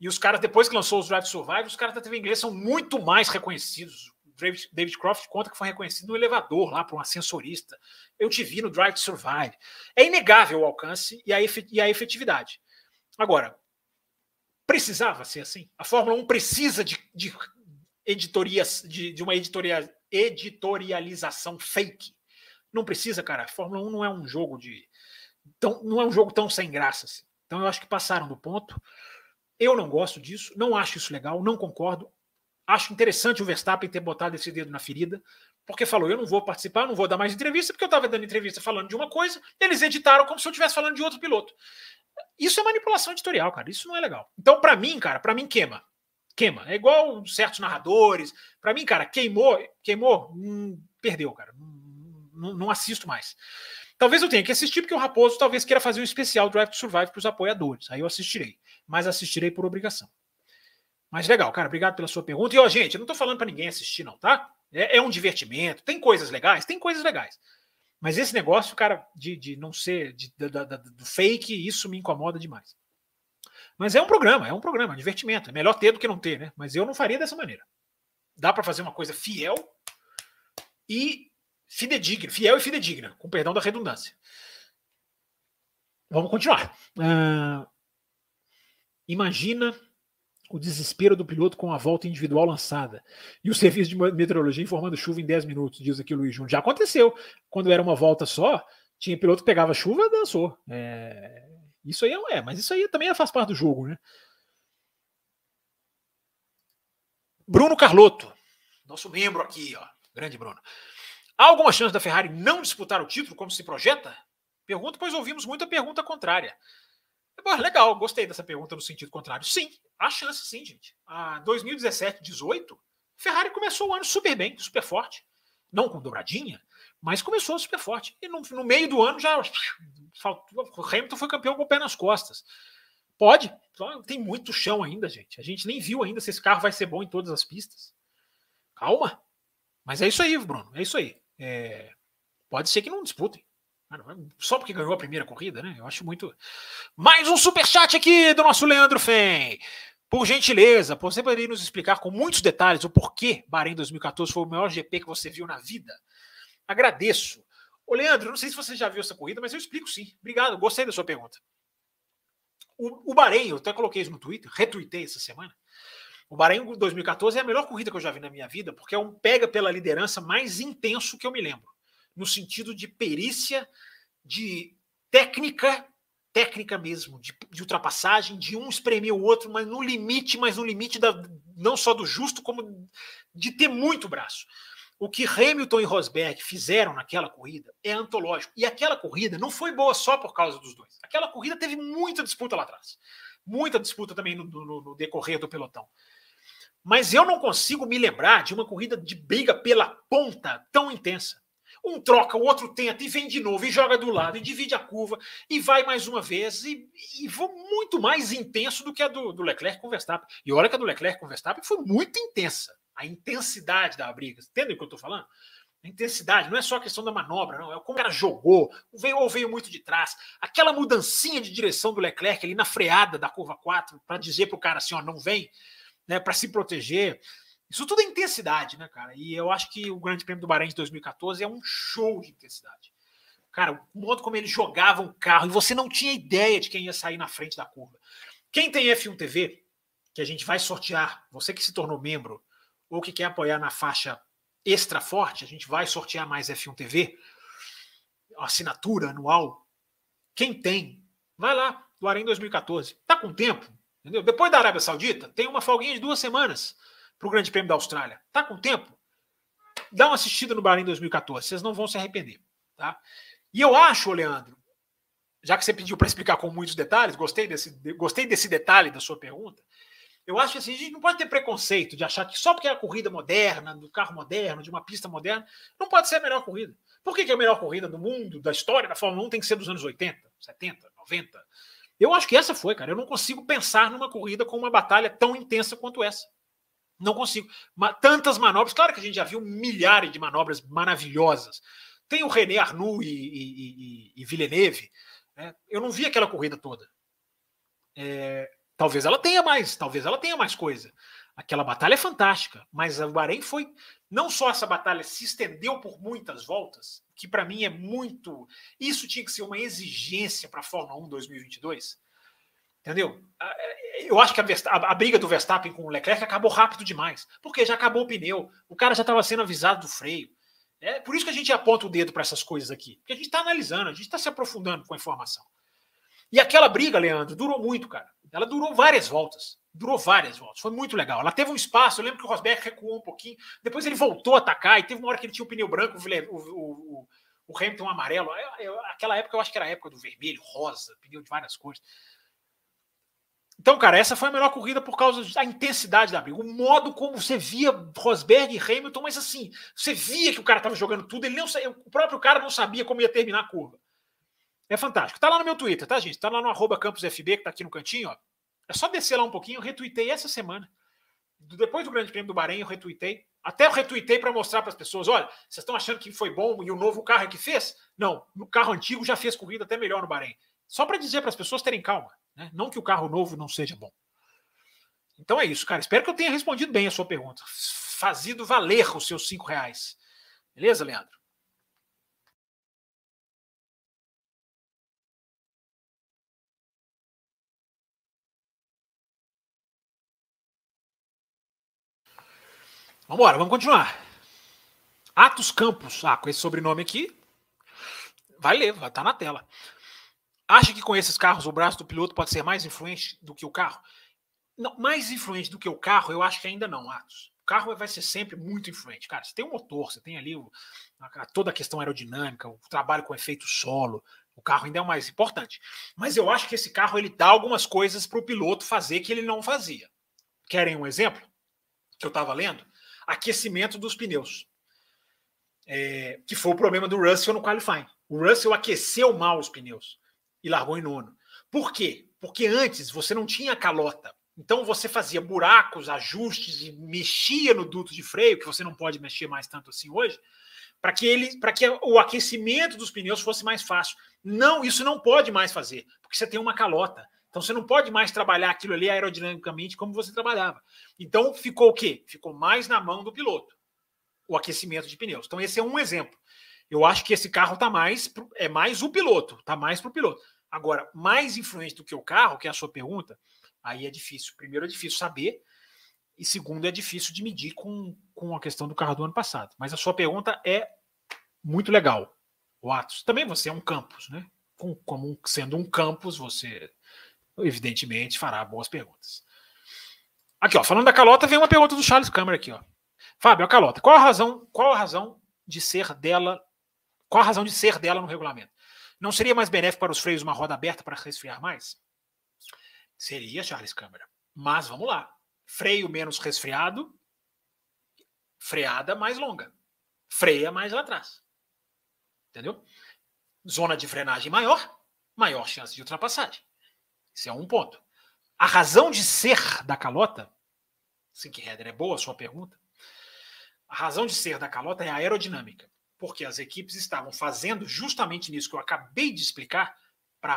[SPEAKER 1] E os caras, depois que lançou os Drive Survive, os caras da TV inglesa são muito mais reconhecidos. David, David Croft conta que foi reconhecido no elevador lá para um ascensorista. Eu te vi no Drive to Survive. É inegável o alcance e a, e a efetividade. Agora, precisava ser assim? A Fórmula 1 precisa de, de editorias, de, de uma editoria, editorialização fake. Não precisa, cara. A Fórmula 1 não é um jogo de. Tão, não é um jogo tão sem graça assim. Então eu acho que passaram do ponto. Eu não gosto disso, não acho isso legal, não concordo. Acho interessante o Verstappen ter botado esse dedo na ferida, porque falou: eu não vou participar, não vou dar mais entrevista, porque eu estava dando entrevista falando de uma coisa, eles editaram como se eu estivesse falando de outro piloto. Isso é manipulação editorial, cara. Isso não é legal. Então, para mim, cara, para mim queima. Queima. É igual certos narradores. Para mim, cara, queimou, queimou, hum, perdeu, cara. Não, não, não assisto mais. Talvez eu tenha que assistir, porque o Raposo talvez queira fazer um especial Drive to Survive para os apoiadores. Aí eu assistirei. Mas assistirei por obrigação. Mas legal, cara. Obrigado pela sua pergunta. E, ó, gente, eu não estou falando para ninguém assistir, não, tá? É, é, um divertimento. Tem coisas legais? Tem coisas legais. Mas esse negócio, cara, de, de não ser de, de, do fake, isso me incomoda demais. Mas é um programa, é um programa, é um divertimento. É melhor ter do que não ter, né? Mas eu não faria dessa maneira. Dá para fazer uma coisa fiel e fidedigna, fiel e fidedigna, com perdão da redundância. Vamos continuar. Uh, imagina o desespero do piloto com a volta individual lançada e o serviço de meteorologia informando chuva em 10 minutos, diz aqui o Luiz Júnior. Já aconteceu. Quando era uma volta só, tinha piloto que pegava chuva e dançou. É, isso aí é, mas isso aí também faz parte do jogo, né? Bruno Carlotto, nosso membro aqui, ó, grande Bruno. Há alguma chance da Ferrari não disputar o título como se projeta? Pergunta, pois ouvimos muita pergunta contrária. legal, gostei dessa pergunta no sentido contrário. Sim, há chance sim, gente. A 2017, 18, Ferrari começou o ano super bem, super forte. Não com dobradinha, mas começou super forte. E no, no meio do ano já. O Hamilton foi campeão com o pé nas costas. Pode, tem muito chão ainda, gente. A gente nem viu ainda se esse carro vai ser bom em todas as pistas. Calma. Mas é isso aí, Bruno. É isso aí. É... Pode ser que não disputem. Só porque ganhou a primeira corrida, né? Eu acho muito. Mais um superchat aqui do nosso Leandro Fen. Por gentileza, você poderia nos explicar com muitos detalhes o porquê Bahrein 2014 foi o maior GP que você viu na vida? Agradeço. Ô, Leandro, não sei se você já viu essa corrida, mas eu explico sim. Obrigado, gostei da sua pergunta. O, o Bahrein, eu até coloquei isso no Twitter, retuitei essa semana. O Bahrein 2014 é a melhor corrida que eu já vi na minha vida, porque é um pega pela liderança mais intenso que eu me lembro. No sentido de perícia, de técnica técnica mesmo, de, de, ultrapassagem, de um espremer o outro, mas no limite, mas no limite da, não só do justo, como de ter muito braço. O que Hamilton e Rosberg fizeram naquela corrida é antológico. E aquela corrida não foi boa só por causa dos dois. Aquela corrida teve muita disputa lá atrás. Muita disputa também no, no, no decorrer do pelotão. Mas eu não consigo me lembrar de uma corrida de briga pela ponta tão intensa. Um troca, o outro tenta e vem de novo, e joga do lado, e divide a curva, e vai mais uma vez, e, e foi muito mais intenso do que a do, do Leclerc com Verstappen. E olha que a do Leclerc com Verstappen foi muito intensa. A intensidade da briga. Entendem o que eu estou falando? A intensidade, não é só a questão da manobra, não. É como o cara jogou, veio ou veio muito de trás. Aquela mudancinha de direção do Leclerc ali na freada da curva 4, para dizer para o cara assim: ó, não vem, né, para se proteger. Isso tudo é intensidade, né, cara? E eu acho que o Grande Prêmio do Bahrein de 2014 é um show de intensidade. Cara, o modo como eles jogavam o carro, e você não tinha ideia de quem ia sair na frente da curva. Quem tem F1 TV, que a gente vai sortear, você que se tornou membro, ou que quer apoiar na faixa extra forte, a gente vai sortear mais F1 TV, assinatura anual. Quem tem, vai lá, do Bahrein 2014. Tá com tempo, entendeu? Depois da Arábia Saudita, tem uma folguinha de duas semanas para o Grande Prêmio da Austrália. Tá com tempo? Dá uma assistida no Bahrein 2014, vocês não vão se arrepender. Tá? E eu acho, Leandro, já que você pediu para explicar com muitos detalhes, gostei desse, gostei desse detalhe da sua pergunta. Eu acho que assim, a gente não pode ter preconceito de achar que só porque é a corrida moderna, do carro moderno, de uma pista moderna, não pode ser a melhor corrida. Por que, que a melhor corrida do mundo, da história da Fórmula 1 tem que ser dos anos 80, 70, 90? Eu acho que essa foi, cara. Eu não consigo pensar numa corrida com uma batalha tão intensa quanto essa. Não consigo. Tantas manobras, claro que a gente já viu milhares de manobras maravilhosas. Tem o René Arnoux e, e, e, e Villeneuve. Né? Eu não vi aquela corrida toda. É, talvez ela tenha mais, talvez ela tenha mais coisa. Aquela batalha é fantástica, mas o Bahrein foi. Não só essa batalha se estendeu por muitas voltas, que para mim é muito. Isso tinha que ser uma exigência para a Fórmula 1 2022. Entendeu? Eu acho que a, a, briga do Verstappen com o Leclerc acabou rápido demais, porque já acabou o pneu, o cara já estava sendo avisado do freio. É por isso que a gente aponta o dedo para essas coisas aqui, porque a gente está analisando, a gente está se aprofundando com a informação. E aquela briga, Leandro, durou muito, cara. Ela durou várias voltas. Durou várias voltas. Foi muito legal. Ela teve um espaço. Eu lembro que o Rosberg recuou um pouquinho. Depois ele voltou a atacar. E teve uma hora que ele tinha o pneu branco, o, o, o Hamilton amarelo. Eu, eu, aquela época eu acho que era a época do vermelho, rosa, pneu de várias cores. Então, cara, essa foi a melhor corrida por causa da intensidade da briga. O modo como você via Rosberg e Hamilton, mas assim, você via que o cara estava jogando tudo, ele não, o próprio cara não sabia como ia terminar a curva. É fantástico. Tá lá no meu Twitter, tá, gente? Tá lá no arroba campusfb, que tá aqui no cantinho, ó. É só descer lá um pouquinho, eu retuitei essa semana. Depois do Grande Prêmio do Bahrein, eu retuitei. Até eu retuitei para mostrar para as pessoas: olha, vocês estão achando que foi bom e o novo carro é que fez? Não, o carro antigo já fez corrida até melhor no Bahrein. Só para dizer para as pessoas terem calma. Né? Não que o carro novo não seja bom. Então é isso, cara. Espero que eu tenha respondido bem a sua pergunta. Fazido valer os seus cinco reais. Beleza, Leandro? Vamos embora, vamos continuar. Atos Campos. Ah, com esse sobrenome aqui, vai ler, vai estar tá na tela. Acha que com esses carros o braço do piloto pode ser mais influente do que o carro? Não, mais influente do que o carro, eu acho que ainda não, Atos. O carro vai ser sempre muito influente. Cara, você tem um motor, você tem ali o, toda a questão aerodinâmica, o trabalho com efeito solo. O carro ainda é o mais importante. Mas eu acho que esse carro ele dá algumas coisas para o piloto fazer que ele não fazia. Querem um exemplo? Que eu estava lendo? Aquecimento dos pneus. É, que foi o problema do Russell no qualifying. O Russell aqueceu mal os pneus e largou em nono. Por quê? Porque antes você não tinha calota. Então você fazia buracos, ajustes e mexia no duto de freio, que você não pode mexer mais tanto assim hoje, para que ele, para que o aquecimento dos pneus fosse mais fácil. Não, isso não pode mais fazer, porque você tem uma calota. Então você não pode mais trabalhar aquilo ali aerodinamicamente como você trabalhava. Então ficou o quê? Ficou mais na mão do piloto o aquecimento de pneus. Então esse é um exemplo. Eu acho que esse carro tá mais é mais o piloto, tá mais para o piloto. Agora, mais influente do que o carro, que é a sua pergunta, aí é difícil. Primeiro é difícil saber e segundo é difícil de medir com, com a questão do carro do ano passado. Mas a sua pergunta é muito legal. O Atos, também você é um campus, né? como sendo um campus, você evidentemente fará boas perguntas. Aqui, ó, falando da calota, vem uma pergunta do Charles Câmara aqui, ó. Fábio, a calota, qual a razão, qual a razão de ser dela, qual a razão de ser dela no regulamento? Não seria mais benéfico para os freios uma roda aberta para resfriar mais? Seria, Charles Câmara. Mas vamos lá. Freio menos resfriado, freada mais longa. Freia mais lá atrás. Entendeu? Zona de frenagem maior, maior chance de ultrapassagem. Esse é um ponto. A razão de ser da calota, Sink Header é boa a sua pergunta. A razão de ser da calota é a aerodinâmica, porque as equipes estavam fazendo justamente nisso que eu acabei de explicar, para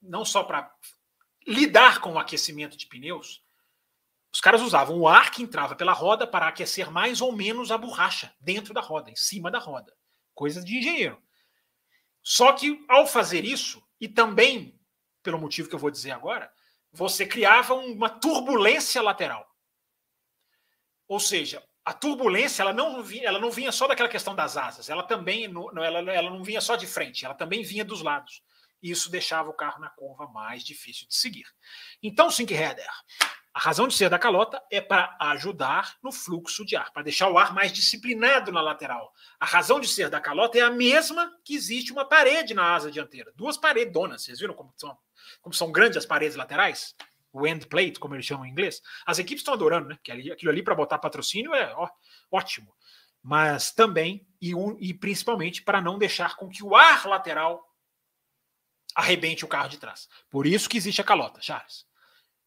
[SPEAKER 1] não só para lidar com o aquecimento de pneus, os caras usavam o ar que entrava pela roda para aquecer mais ou menos a borracha dentro da roda, em cima da roda. Coisa de engenheiro. Só que ao fazer isso, e também pelo motivo que eu vou dizer agora, você criava uma turbulência lateral. Ou seja, a turbulência ela não, vinha, ela não vinha só daquela questão das asas, ela também ela, ela não vinha só de frente, ela também vinha dos lados. E isso deixava o carro na curva mais difícil de seguir. Então, Sink Header, a razão de ser da calota é para ajudar no fluxo de ar, para deixar o ar mais disciplinado na lateral. A razão de ser da calota é a mesma que existe uma parede na asa dianteira. Duas paredonas. Vocês viram como são, como são grandes as paredes laterais? O end plate, como eles chamam em inglês. As equipes estão adorando, né? Aquilo ali para botar patrocínio é ó, ótimo. Mas também e, e principalmente para não deixar com que o ar lateral arrebente o carro de trás. Por isso que existe a calota, Charles.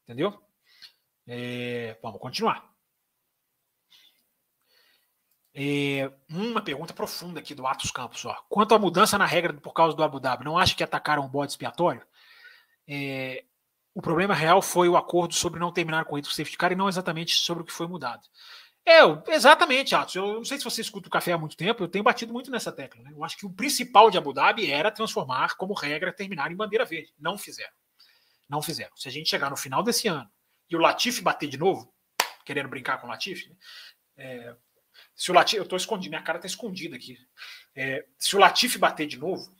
[SPEAKER 1] Entendeu? É, vamos continuar. É, uma pergunta profunda aqui do Atos Campos. Ó. Quanto à mudança na regra por causa do Abu Dhabi, não acha que atacaram o bode expiatório? É, o problema real foi o acordo sobre não terminar com o safety car e não exatamente sobre o que foi mudado. É, exatamente, Atos. Eu não sei se você escuta o café há muito tempo, eu tenho batido muito nessa tecla. Né? Eu acho que o principal de Abu Dhabi era transformar como regra terminar em bandeira verde. Não fizeram. Não fizeram. Se a gente chegar no final desse ano e o Latifi bater de novo, querendo brincar com o Latifi, né? é, se o Latifi, eu estou escondido, minha cara está escondida aqui. É, se o Latifi bater de novo,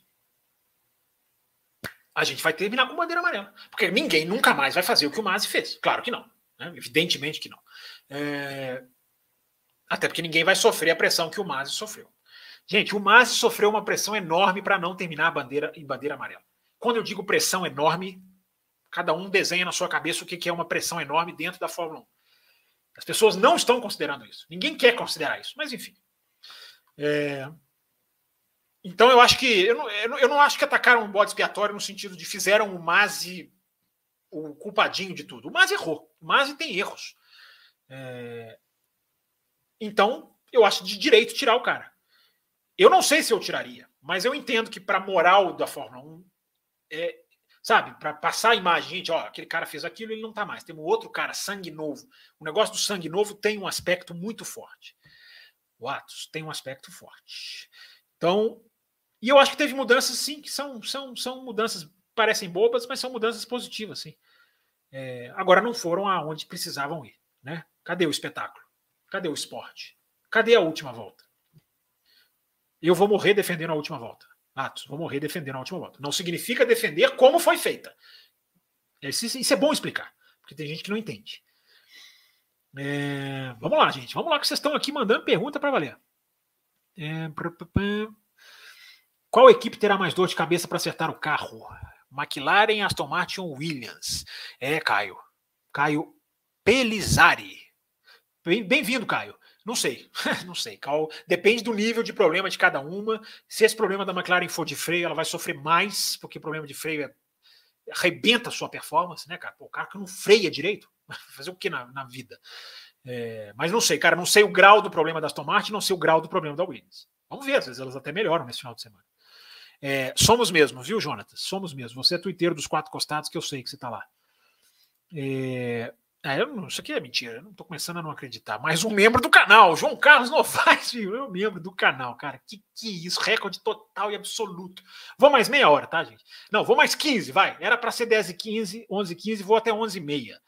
[SPEAKER 1] a gente vai terminar com bandeira amarela. Porque ninguém nunca mais vai fazer o que o Masi fez. Claro que não. Né? Evidentemente que não. É, até porque ninguém vai sofrer a pressão que o Masi sofreu. Gente, o Masi sofreu uma pressão enorme para não terminar a bandeira em bandeira amarela. Quando eu digo pressão enorme, Cada um desenha na sua cabeça o que é uma pressão enorme dentro da Fórmula 1. As pessoas não estão considerando isso. Ninguém quer considerar isso, mas enfim. É... Então eu acho que. Eu não, eu não acho que atacaram um bode expiatório no sentido de fizeram o Masi o culpadinho de tudo. O Masi errou. O Masi tem erros. É... Então, eu acho de direito tirar o cara. Eu não sei se eu tiraria, mas eu entendo que para moral da Fórmula 1 é, sabe, para passar a imagem, gente, ó, aquele cara fez aquilo, ele não tá mais. Tem um outro cara, sangue novo. O negócio do sangue novo tem um aspecto muito forte. O Atos tem um aspecto forte. Então, e eu acho que teve mudanças, sim, que são, são, são mudanças, parecem bobas, mas são mudanças positivas, sim. É, agora não foram aonde precisavam ir, né? Cadê o espetáculo? Cadê o esporte? Cadê a última volta? Eu vou morrer defendendo a última volta. Atos, vou morrer defendendo a última volta. Não significa defender como foi feita. Isso, isso é bom explicar, porque tem gente que não entende. É, vamos lá, gente. Vamos lá, que vocês estão aqui mandando pergunta para valer. É, qual equipe terá mais dor de cabeça para acertar o carro? McLaren, Aston Martin ou Williams? É, Caio. Caio Pelizari. Bem-vindo, Caio. Não sei, não sei. Depende do nível de problema de cada uma. Se esse problema da McLaren for de freio, ela vai sofrer mais, porque o problema de freio é, arrebenta a sua performance, né, cara? Pô, o carro que não freia direito, fazer o que na, na vida? É, mas não sei, cara, não sei o grau do problema da Aston Martin, não sei o grau do problema da Williams. Vamos ver, às vezes elas até melhoram nesse final de semana. É, somos mesmo, viu, Jonatas? Somos mesmo. Você é tuiteiro dos quatro costados, que eu sei que você está lá. É, é, não, isso aqui é mentira, eu não estou começando a não acreditar. Mais um membro do canal, João Carlos Novaes, é um membro do canal, cara. Que que isso, recorde total e absoluto. Vou mais meia hora, tá, gente? Não, vou mais 15, vai. Era para ser 10 e 15, 11 e 15, vou até 11 e meia.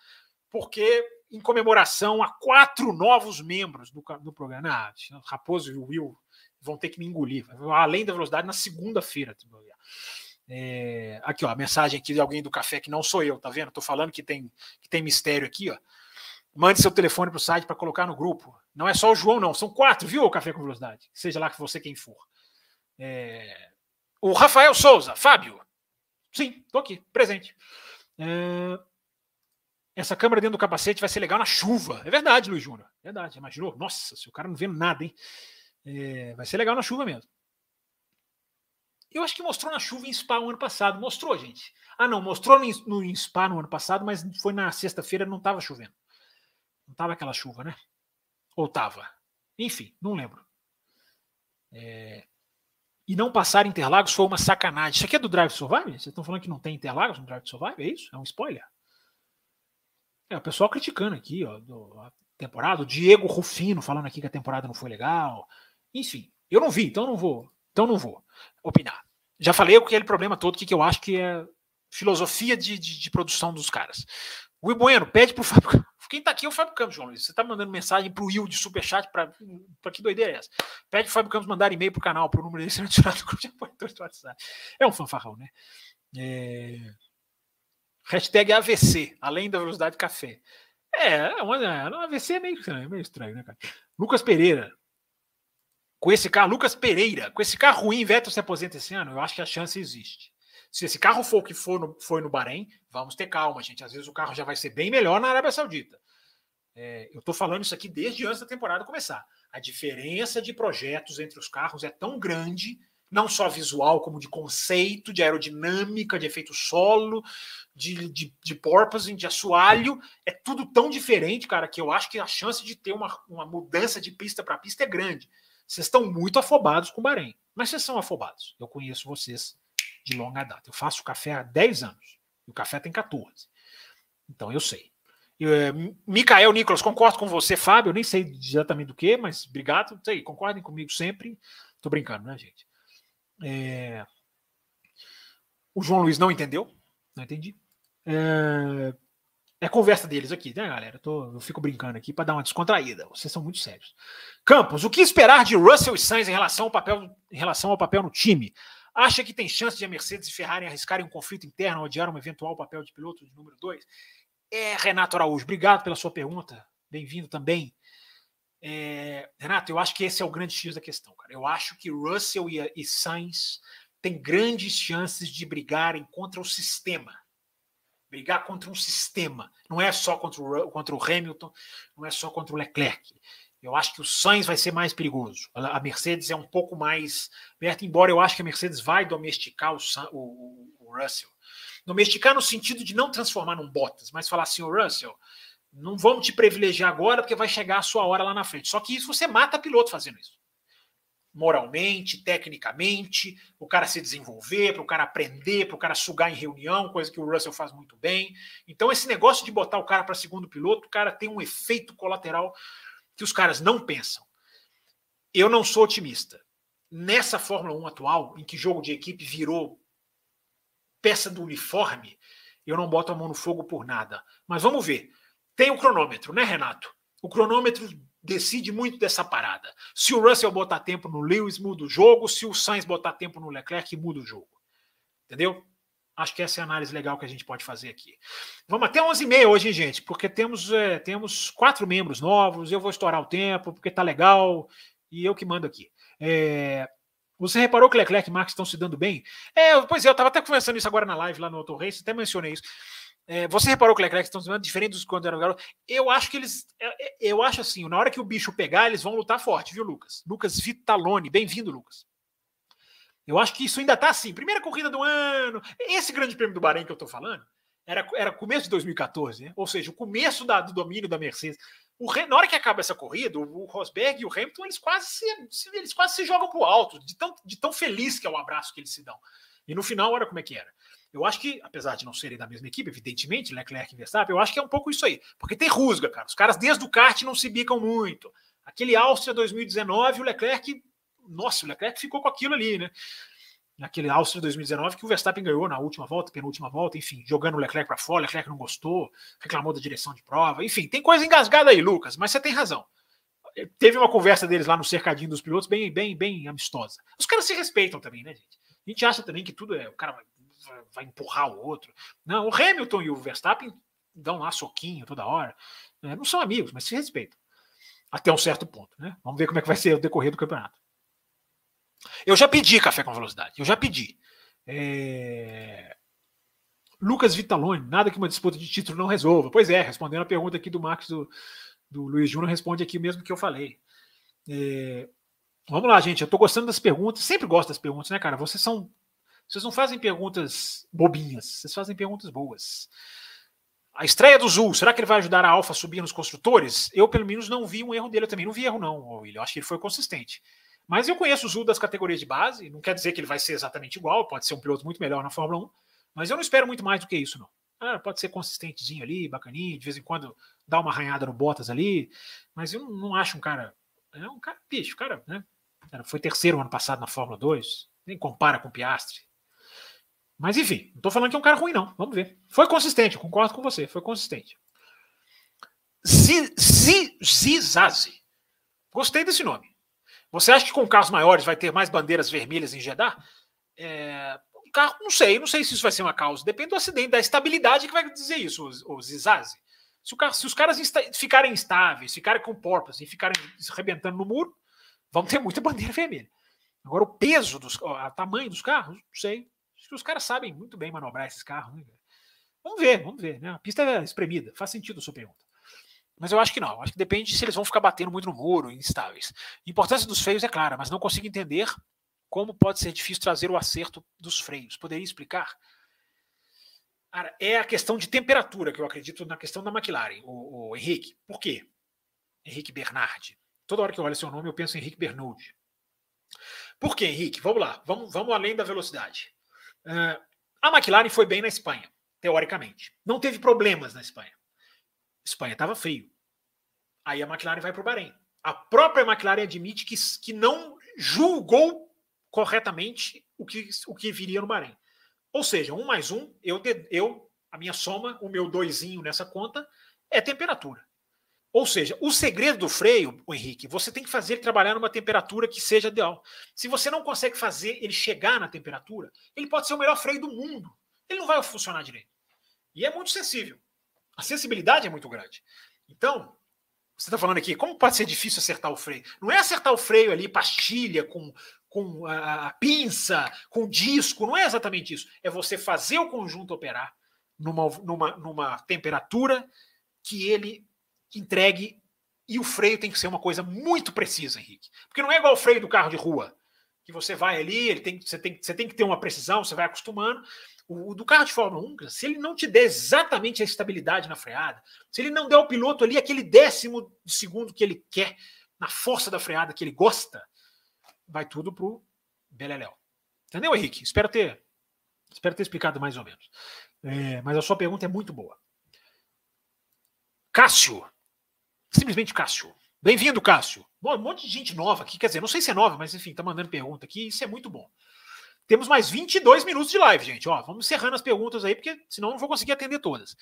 [SPEAKER 1] Porque em comemoração a quatro novos membros do, do programa. Ah, Raposo e Will vão ter que me engolir. Além da velocidade, na segunda-feira. É, aqui, ó, a mensagem aqui de alguém do café que não sou eu, tá vendo? Tô falando que tem, que tem mistério aqui, ó. Mande seu telefone para o site para colocar no grupo. Não é só o João, não. São quatro, viu, o Café com Velocidade? Seja lá que você quem for. É... O Rafael Souza, Fábio. Sim, tô aqui, presente. É... Essa câmera dentro do capacete vai ser legal na chuva. É verdade, Luiz Júnior. Verdade. Imaginou? Nossa, se o cara não vê nada, hein? É... vai ser legal na chuva mesmo. Eu acho que mostrou na chuva em Spa no ano passado. Mostrou, gente. Ah, não, mostrou no, no Spa no ano passado, mas foi na sexta-feira, não estava chovendo. Não estava aquela chuva, né? Ou estava? Enfim, não lembro. É... E não passar Interlagos foi uma sacanagem. Isso aqui é do Drive Survive? Vocês estão falando que não tem Interlagos no Drive Survive? É isso? É um spoiler? É, o pessoal criticando aqui, ó, do, a temporada. O Diego Rufino falando aqui que a temporada não foi legal. Enfim, eu não vi, então não vou. Então não vou opinar. Já falei aquele problema todo que, que eu acho que é filosofia de, de, de produção dos caras. O Bueno, pede pro Fábio. Quem tá aqui é o Fábio Campos, João Luiz. Você tá mandando mensagem pro Will de superchat para que doideira é essa? Pede pro Fábio Campos mandar e-mail pro canal, pro número dele ser tirado do grupo de apoiadores do WhatsApp. É um fanfarrão, né? É... Hashtag AVC, além da velocidade de café. É, uma, AVC é meio estranho, meio estranho, né, cara? Lucas Pereira, com esse carro, Lucas Pereira, com esse carro ruim, Vettel se aposenta esse ano, eu acho que a chance existe. Se esse carro for o que for no, foi no Bahrein, vamos ter calma, gente. Às vezes o carro já vai ser bem melhor na Arábia Saudita. É, eu estou falando isso aqui desde antes da temporada começar. A diferença de projetos entre os carros é tão grande, não só visual, como de conceito, de aerodinâmica, de efeito solo, de, de, de porpoising, de assoalho. É tudo tão diferente, cara, que eu acho que a chance de ter uma, uma mudança de pista para pista é grande. Vocês estão muito afobados com o Bahrein. Mas vocês são afobados. Eu conheço vocês de longa data. Eu faço café há 10 anos. E o café tem 14. Então eu sei. É, Micael Nicolas, concordo com você, Fábio. Eu nem sei exatamente do que, mas obrigado. Sei, concordem comigo sempre. Tô brincando, né, gente? É... O João Luiz não entendeu. Não entendi. É... É conversa deles aqui, né, galera? Eu, tô, eu fico brincando aqui para dar uma descontraída. Vocês são muito sérios. Campos, o que esperar de Russell e Sainz em relação ao papel, em relação ao papel no time? Acha que tem chance de a Mercedes e Ferrari arriscarem um conflito interno ou odiar um eventual papel de piloto de número 2? É, Renato Araújo, obrigado pela sua pergunta. Bem-vindo também. É, Renato, eu acho que esse é o grande X da questão, cara. Eu acho que Russell e, e Sainz têm grandes chances de brigarem contra o sistema brigar contra um sistema. Não é só contra o, contra o Hamilton, não é só contra o Leclerc. Eu acho que o Sainz vai ser mais perigoso. A Mercedes é um pouco mais perto, embora eu acho que a Mercedes vai domesticar o, o, o Russell. Domesticar no sentido de não transformar num Bottas, mas falar assim, o Russell, não vamos te privilegiar agora porque vai chegar a sua hora lá na frente. Só que isso você mata piloto fazendo isso moralmente, tecnicamente, o cara se desenvolver, para o cara aprender, para o cara sugar em reunião, coisa que o Russell faz muito bem. Então, esse negócio de botar o cara para segundo piloto, o cara tem um efeito colateral que os caras não pensam. Eu não sou otimista. Nessa Fórmula 1 atual, em que jogo de equipe virou peça do uniforme, eu não boto a mão no fogo por nada. Mas vamos ver. Tem o cronômetro, né, Renato? O cronômetro decide muito dessa parada. Se o Russell botar tempo no Lewis, muda o jogo. Se o Sainz botar tempo no Leclerc, muda o jogo. Entendeu? Acho que essa é a análise legal que a gente pode fazer aqui. Vamos até 11h30 hoje, gente, porque temos, é, temos quatro membros novos. Eu vou estourar o tempo, porque tá legal. E eu que mando aqui. É, você reparou que Leclerc e Max estão se dando bem? É, pois é, eu estava até conversando isso agora na live lá no Auto Race, até mencionei isso. É, você reparou que o Leclerc estão dizendo diferente dos quando eram garotos? Eu acho que eles. É, é, eu acho assim, na hora que o bicho pegar, eles vão lutar forte, viu, Lucas? Lucas Vitalone, bem-vindo, Lucas. Eu acho que isso ainda está assim. Primeira corrida do ano. Esse grande prêmio do Bahrein que eu estou falando era, era começo de 2014, né? ou seja, o começo da, do domínio da Mercedes. O, na hora que acaba essa corrida, o, Rosberg e o Hamilton eles quase se, eles quase se jogam para o alto, de tão, de tão feliz que é o abraço que eles se dão. E no final, olha como é que era. Eu acho que, apesar de não serem da mesma equipe, evidentemente, Leclerc e Verstappen, eu acho que é um pouco isso aí. Porque tem rusga, cara. Os caras desde o kart não se bicam muito. Aquele Áustria 2019, o Leclerc. Nossa, o Leclerc ficou com aquilo ali, né? Naquele Áustria 2019 que o Verstappen ganhou na última volta, penúltima volta, enfim, jogando o Leclerc para fora, o Leclerc não gostou, reclamou da direção de prova, enfim, tem coisa engasgada aí, Lucas, mas você tem razão. Teve uma conversa deles lá no cercadinho dos pilotos bem, bem, bem amistosa. Os caras se respeitam também, né, gente? A gente acha também que tudo é. O cara vai empurrar o outro. Não, o Hamilton e o Verstappen dão lá soquinho toda hora. É, não são amigos, mas se respeitam. Até um certo ponto. Né? Vamos ver como é que vai ser o decorrer do campeonato. Eu já pedi café com velocidade. Eu já pedi. É... Lucas Vitalone, nada que uma disputa de título não resolva. Pois é, respondendo a pergunta aqui do Marcos do, do Luiz Júnior, responde aqui mesmo que eu falei. É... Vamos lá, gente. Eu estou gostando das perguntas. Sempre gosto das perguntas, né, cara? Vocês são vocês não fazem perguntas bobinhas, vocês fazem perguntas boas. A estreia do Zul, será que ele vai ajudar a Alfa a subir nos construtores? Eu, pelo menos, não vi um erro dele. Eu também não vi erro, não, William. Eu acho que ele foi consistente. Mas eu conheço o Zul das categorias de base, não quer dizer que ele vai ser exatamente igual, pode ser um piloto muito melhor na Fórmula 1, mas eu não espero muito mais do que isso, não. Ah, pode ser consistentezinho ali, bacaninho, de vez em quando dá uma arranhada no Bottas ali, mas eu não, não acho um cara. É um cara, bicho, cara, né? Foi terceiro ano passado na Fórmula 2, nem compara com o Piastri. Mas enfim, não estou falando que é um cara ruim, não. Vamos ver. Foi consistente, concordo com você, foi consistente. Zizazi. Gostei desse nome. Você acha que com carros maiores vai ter mais bandeiras vermelhas em Jeddah? É, carro, não sei, não sei se isso vai ser uma causa. Depende do acidente, da estabilidade que vai dizer isso, o, Zizazi. Se, carro, se, os caras ficarem instáveis, ficarem com porpas e ficarem arrebentando no muro, vão ter muita bandeira vermelha. Agora, o peso, dos, o tamanho dos carros, não sei que os caras sabem muito bem manobrar esses carros. Né? Vamos ver, vamos ver. Né? A pista é espremida, faz sentido a sua pergunta. Mas eu acho que não. Acho que depende se eles vão ficar batendo muito no muro, instáveis. A importância dos freios é clara, mas não consigo entender como pode ser difícil trazer o acerto dos freios. Poderia explicar? É a questão de temperatura que eu acredito na questão da McLaren, o, o Henrique. Por quê? Henrique Bernardi. Toda hora que eu olho seu nome, eu penso em Henrique Bernoulli. Por quê, Henrique? Vamos lá, vamos, vamos além da velocidade. Uh, a McLaren foi bem na Espanha, teoricamente. Não teve problemas na Espanha. Espanha estava frio. Aí a McLaren vai para o Bahrein. A própria McLaren admite que, que não julgou corretamente o que, o que viria no Bahrein. Ou seja, um mais um, eu, eu a minha soma, o meu doisinho nessa conta é temperatura. Ou seja, o segredo do freio, Henrique, você tem que fazer ele trabalhar numa temperatura que seja ideal. Se você não consegue fazer ele chegar na temperatura, ele pode ser o melhor freio do mundo. Ele não vai funcionar direito. E é muito sensível. A sensibilidade é muito grande. Então, você está falando aqui, como pode ser difícil acertar o freio? Não é acertar o freio ali, pastilha, com, com a, a pinça, com disco, não é exatamente isso. É você fazer o conjunto operar numa, numa, numa temperatura que ele entregue e o freio tem que ser uma coisa muito precisa, Henrique. Porque não é igual o freio do carro de rua, que você vai ali, ele tem, você, tem, você tem que ter uma precisão, você vai acostumando. O, o do carro de Fórmula 1, se ele não te der exatamente a estabilidade na freada, se ele não der ao piloto ali aquele décimo de segundo que ele quer, na força da freada que ele gosta, vai tudo pro Beleléu. Entendeu, Henrique? Espero ter, espero ter explicado mais ou menos. É, mas a sua pergunta é muito boa. Cássio, Simplesmente Cássio. Bem-vindo, Cássio. Bom, um monte de gente nova aqui, quer dizer, não sei se é nova, mas enfim, tá mandando pergunta aqui, isso é muito bom. Temos mais 22 minutos de live, gente. Ó, vamos encerrando as perguntas aí, porque senão eu não vou conseguir atender todas.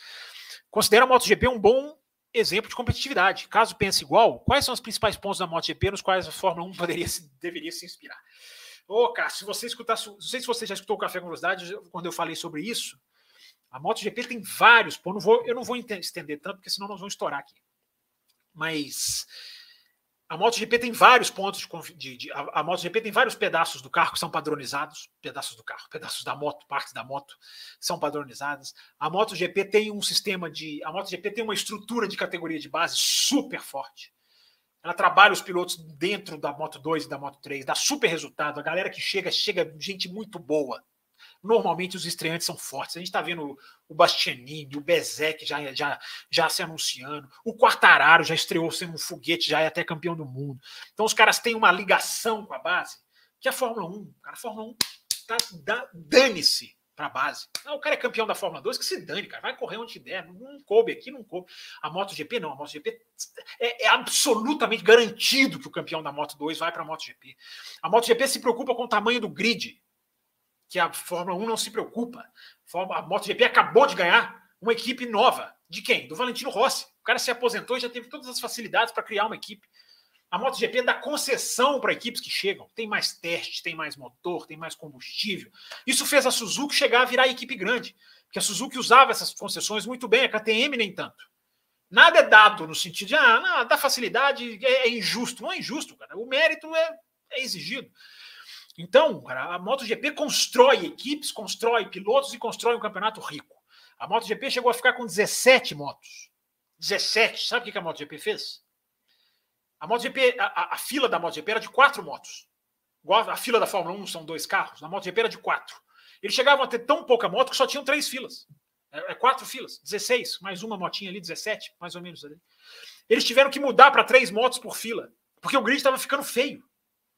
[SPEAKER 1] Considera a MotoGP um bom exemplo de competitividade. Caso pense igual, quais são os principais pontos da MotoGP nos quais a Fórmula 1 poderia, deveria se inspirar? Ô, Cássio, se você escutar, não sei se você já escutou o Café com Velocidade quando eu falei sobre isso. A MotoGP tem vários pontos, eu não vou estender tanto, porque senão nós vamos estourar aqui. Mas a MotoGP tem vários pontos de, de, de a, a MotoGP tem vários pedaços do carro que são padronizados, pedaços do carro, pedaços da moto, partes da moto são padronizadas. A MotoGP tem um sistema de, a MotoGP tem uma estrutura de categoria de base super forte. Ela trabalha os pilotos dentro da Moto 2 e da Moto 3, dá super resultado. A galera que chega, chega gente muito boa. Normalmente os estreantes são fortes. A gente está vendo o Bastianini, o Bezek já, já, já se anunciando, o Quartararo já estreou sendo um foguete, já é até campeão do mundo. Então os caras têm uma ligação com a base, que é a Fórmula 1. Cara, a Fórmula 1 tá, dane-se para a base. Não, o cara é campeão da Fórmula 2, que se dane, cara. Vai correr onde der. Não, não coube aqui, não coube. A MotoGP não. A MotoGP é, é absolutamente garantido que o campeão da Moto 2 vai para a MotoGP. A MotoGP se preocupa com o tamanho do grid que a Fórmula 1 não se preocupa. A MotoGP acabou de ganhar uma equipe nova. De quem? Do Valentino Rossi. O cara se aposentou e já teve todas as facilidades para criar uma equipe. A MotoGP dá concessão para equipes que chegam. Tem mais teste, tem mais motor, tem mais combustível. Isso fez a Suzuki chegar a virar equipe grande. Porque a Suzuki usava essas concessões muito bem, a KTM nem tanto. Nada é dado no sentido de, ah, dá facilidade, é, é injusto. Não é injusto, cara. O mérito é, é exigido. Então, cara, a MotoGP constrói equipes, constrói pilotos e constrói um campeonato rico. A MotoGP chegou a ficar com 17 motos. 17. Sabe o que a MotoGP fez? A MotoGP, a, a fila da MotoGP era de quatro motos. A fila da Fórmula 1 são dois carros, na MotoGP era de quatro. Eles chegavam a ter tão pouca moto que só tinham três filas. É, é quatro filas, 16, mais uma motinha ali, 17, mais ou menos ali. Eles tiveram que mudar para três motos por fila, porque o grid estava ficando feio.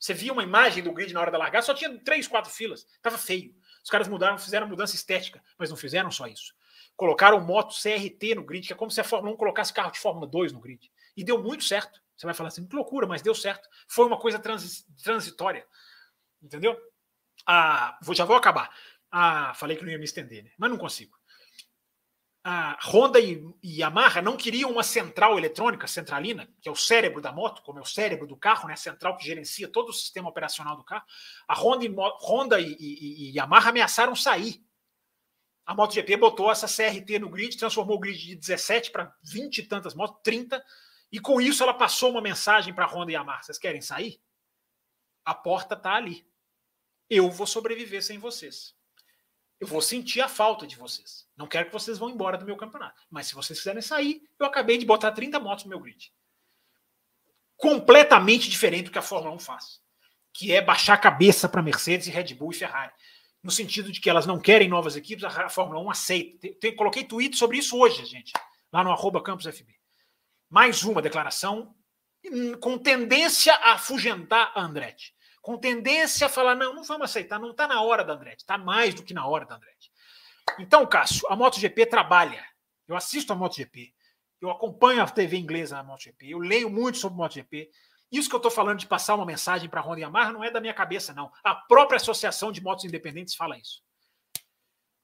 [SPEAKER 1] Você via uma imagem do grid na hora da largada, só tinha três, quatro filas. Tava feio. Os caras mudaram, fizeram mudança estética, mas não fizeram só isso. Colocaram moto CRT no grid, que é como se a Fórmula 1 colocasse carro de Fórmula 2 no grid. E deu muito certo. Você vai falar assim, que loucura, mas deu certo. Foi uma coisa transi transitória. Entendeu? Ah, vou, já vou acabar. Ah, falei que não ia me estender, né? mas não consigo a Honda e, Yamaha não queriam uma central eletrônica, centralina, que é o cérebro da moto, como é o cérebro do carro, né, a central que gerencia todo o sistema operacional do carro. A Honda, e, Honda e, e, e Yamaha ameaçaram sair. A MotoGP botou essa CRT no grid, transformou o grid de 17 para 20 e tantas motos, 30, e com isso ela passou uma mensagem para a Honda e Yamaha: vocês querem sair? A porta está ali. Eu vou sobreviver sem vocês. Eu vou sentir a falta de vocês. Não quero que vocês vão embora do meu campeonato. Mas se vocês quiserem sair, eu acabei de botar 30 motos no meu grid. Completamente diferente do que a Fórmula 1 faz. Que é baixar a cabeça para Mercedes, Red Bull e Ferrari. No sentido de que elas não querem novas equipes, a Fórmula 1 aceita. Tem, tem, coloquei tweet sobre isso hoje, gente. Lá no arroba CampusFB. Mais uma declaração com tendência a afugentar a Andretti com tendência a falar: não, não vamos aceitar, não está na hora da Andretti, está mais do que na hora da Andretti. Então, Cássio, a MotoGP trabalha. Eu assisto a MotoGP, eu acompanho a TV inglesa na MotoGP, eu leio muito sobre MotoGP. Isso que eu estou falando de passar uma mensagem para a Honda Yamaha não é da minha cabeça, não. A própria Associação de Motos Independentes fala isso.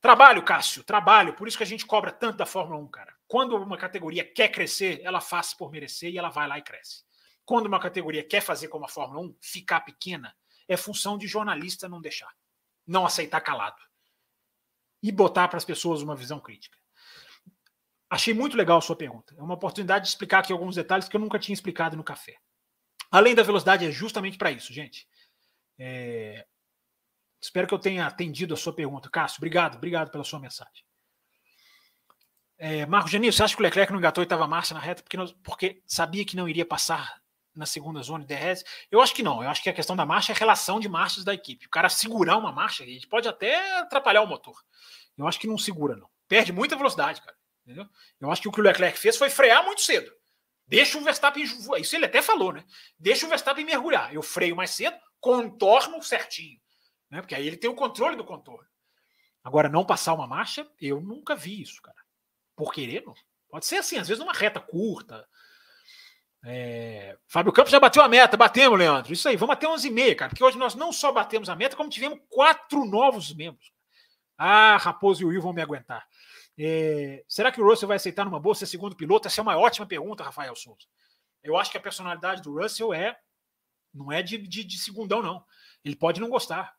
[SPEAKER 1] Trabalho, Cássio, trabalho. Por isso que a gente cobra tanto da Fórmula 1, cara. Quando uma categoria quer crescer, ela faz por merecer e ela vai lá e cresce. Quando uma categoria quer fazer como a Fórmula 1, ficar pequena, é função de jornalista não deixar, não aceitar calado e botar para as pessoas uma visão crítica. Achei muito legal a sua pergunta. É uma oportunidade de explicar aqui alguns detalhes que eu nunca tinha explicado no café. Além da velocidade, é justamente para isso, gente. É... Espero que eu tenha atendido a sua pergunta. Cássio, obrigado, obrigado pela sua mensagem. É, Marco Janino, você acha que o Leclerc não engatou oitava marcha na reta porque, porque sabia que não iria passar na segunda zona de DRS? Eu acho que não. Eu acho que a questão da marcha é a relação de marchas da equipe. O cara segurar uma marcha, a gente pode até atrapalhar o motor. Eu acho que não segura, não. Perde muita velocidade, cara. Entendeu? Eu acho que o que o Leclerc fez foi frear muito cedo. Deixa o Verstappen. Isso ele até falou, né? Deixa o Verstappen mergulhar. Eu freio mais cedo, contorno certinho. Né? Porque aí ele tem o controle do contorno. Agora, não passar uma marcha, eu nunca vi isso, cara. Por querer, não. Pode ser assim, às vezes numa reta curta, é... Fábio Campos já bateu a meta, batemos, Leandro. Isso aí, vamos até 11h30, cara, porque hoje nós não só batemos a meta, como tivemos quatro novos membros. Ah, Raposo e o Will vão me aguentar. É... Será que o Russell vai aceitar numa boa ser segundo piloto? Essa é uma ótima pergunta, Rafael Souza. Eu acho que a personalidade do Russell é não é de, de, de segundão, não. Ele pode não gostar.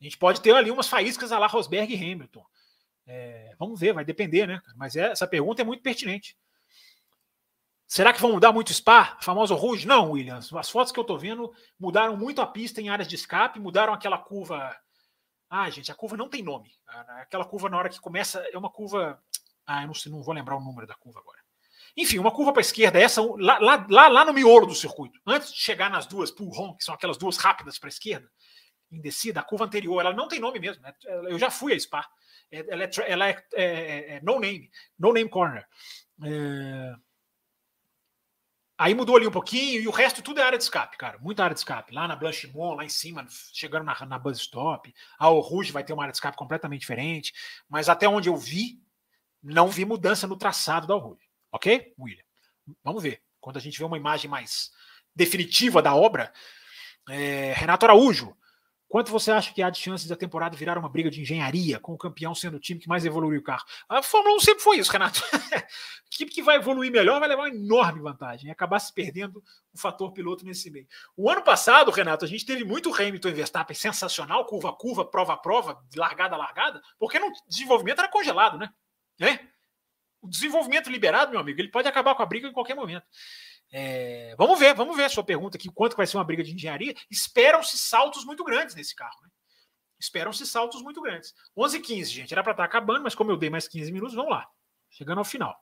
[SPEAKER 1] A gente pode ter ali umas faíscas a lá Rosberg e Hamilton. É... vamos ver, vai depender, né? Mas é, essa pergunta é muito pertinente. Será que vão mudar muito o Spa? A famosa Rouge? Não, Williams. As fotos que eu estou vendo mudaram muito a pista em áreas de escape, mudaram aquela curva. Ah, gente, a curva não tem nome. Aquela curva na hora que começa é uma curva. Ah, eu não, sei, não vou lembrar o número da curva agora. Enfim, uma curva para a esquerda, essa lá, lá, lá, lá, no miolo do circuito. Antes de chegar nas duas Pulron, que são aquelas duas rápidas para a esquerda, em descida, a curva anterior, ela não tem nome mesmo. Né? Eu já fui a Spa. É, ela é, ela é, é, é no name, no name corner. É... Aí mudou ali um pouquinho e o resto tudo é área de escape, cara. Muita área de escape. Lá na Blanchimont, lá em cima, chegando na, na Buzz Stop. A O Rouge vai ter uma área de escape completamente diferente. Mas até onde eu vi, não vi mudança no traçado da Rouge. Ok, William? Vamos ver. Quando a gente vê uma imagem mais definitiva da obra. É, Renato Araújo. Quanto você acha que há de chances da temporada virar uma briga de engenharia, com o campeão sendo o time que mais evoluiu o carro? A Fórmula 1 sempre foi isso, Renato. a equipe que vai evoluir melhor vai levar uma enorme vantagem e acabar se perdendo o fator piloto nesse meio. O ano passado, Renato, a gente teve muito Hamilton e Verstappen sensacional, curva a curva, prova a prova, largada a largada, porque no desenvolvimento era congelado, né? É? O desenvolvimento liberado, meu amigo, ele pode acabar com a briga em qualquer momento. É, vamos ver, vamos ver a sua pergunta aqui, quanto vai ser uma briga de engenharia. Esperam-se saltos muito grandes nesse carro. Né? Esperam-se saltos muito grandes. 11 h 15, gente, era para estar tá acabando, mas como eu dei mais 15 minutos, vamos lá. Chegando ao final.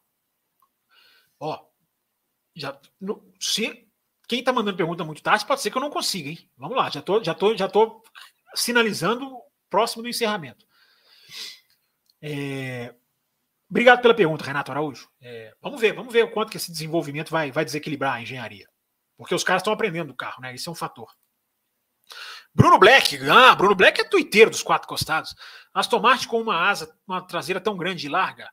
[SPEAKER 1] Ó, já, no, se quem está mandando pergunta muito tarde, pode ser que eu não consiga, hein? Vamos lá, já tô, já tô, já tô sinalizando próximo do encerramento. É, Obrigado pela pergunta, Renato Araújo. É, vamos ver, vamos ver o quanto que esse desenvolvimento vai, vai desequilibrar a engenharia. Porque os caras estão aprendendo do carro, né? Isso é um fator. Bruno Black, ah, Bruno Black é tuiteiro dos quatro costados. Aston Martin com uma asa, uma traseira tão grande e larga,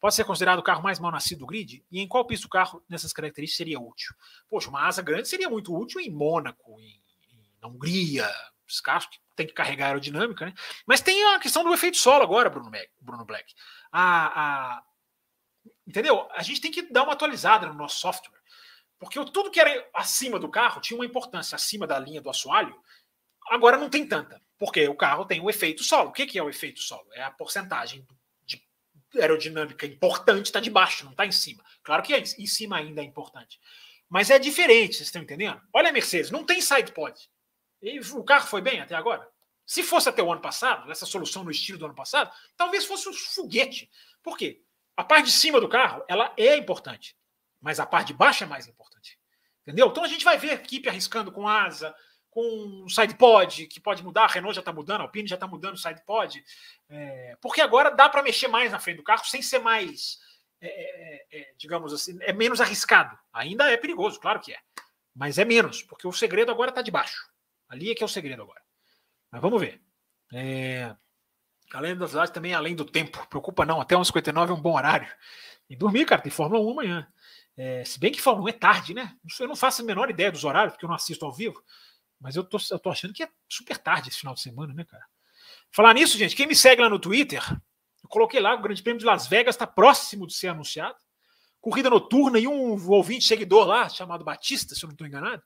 [SPEAKER 1] pode ser considerado o carro mais mal nascido do grid? E em qual pista o carro, nessas características, seria útil? Poxa, uma asa grande seria muito útil em Mônaco, em, em na Hungria, os carros que tem que carregar aerodinâmica, né? Mas tem a questão do efeito solo agora, Bruno, Black. Bruno Black. A, a, entendeu? A gente tem que dar uma atualizada no nosso software. Porque tudo que era acima do carro tinha uma importância acima da linha do assoalho, agora não tem tanta. Porque o carro tem o efeito solo. O que é o efeito solo? É a porcentagem de aerodinâmica importante está debaixo, não está em cima. Claro que em cima ainda é importante. Mas é diferente, vocês estão entendendo? Olha a Mercedes, não tem side pod. E o carro foi bem até agora? Se fosse até o ano passado, essa solução no estilo do ano passado, talvez fosse um foguete. Por quê? A parte de cima do carro, ela é importante, mas a parte de baixo é mais importante. Entendeu? Então a gente vai ver a equipe arriscando com asa, com sidepod, que pode mudar, a Renault já está mudando, a Alpine já está mudando o sidepod, é, porque agora dá para mexer mais na frente do carro sem ser mais, é, é, é, digamos assim, é menos arriscado. Ainda é perigoso, claro que é, mas é menos, porque o segredo agora está de baixo. Ali é que é o segredo agora. Mas vamos ver. É... Além da velocidade, também além do tempo. Preocupa não, até 11h59 é um bom horário. E dormir, cara, tem Fórmula 1 amanhã. É, se bem que Fórmula 1 é tarde, né? Eu não faço a menor ideia dos horários, porque eu não assisto ao vivo. Mas eu tô, eu tô achando que é super tarde esse final de semana, né, cara? Falar nisso, gente, quem me segue lá no Twitter, eu coloquei lá, o Grande Prêmio de Las Vegas está próximo de ser anunciado. Corrida noturna e um ouvinte seguidor lá, chamado Batista, se eu não estou enganado,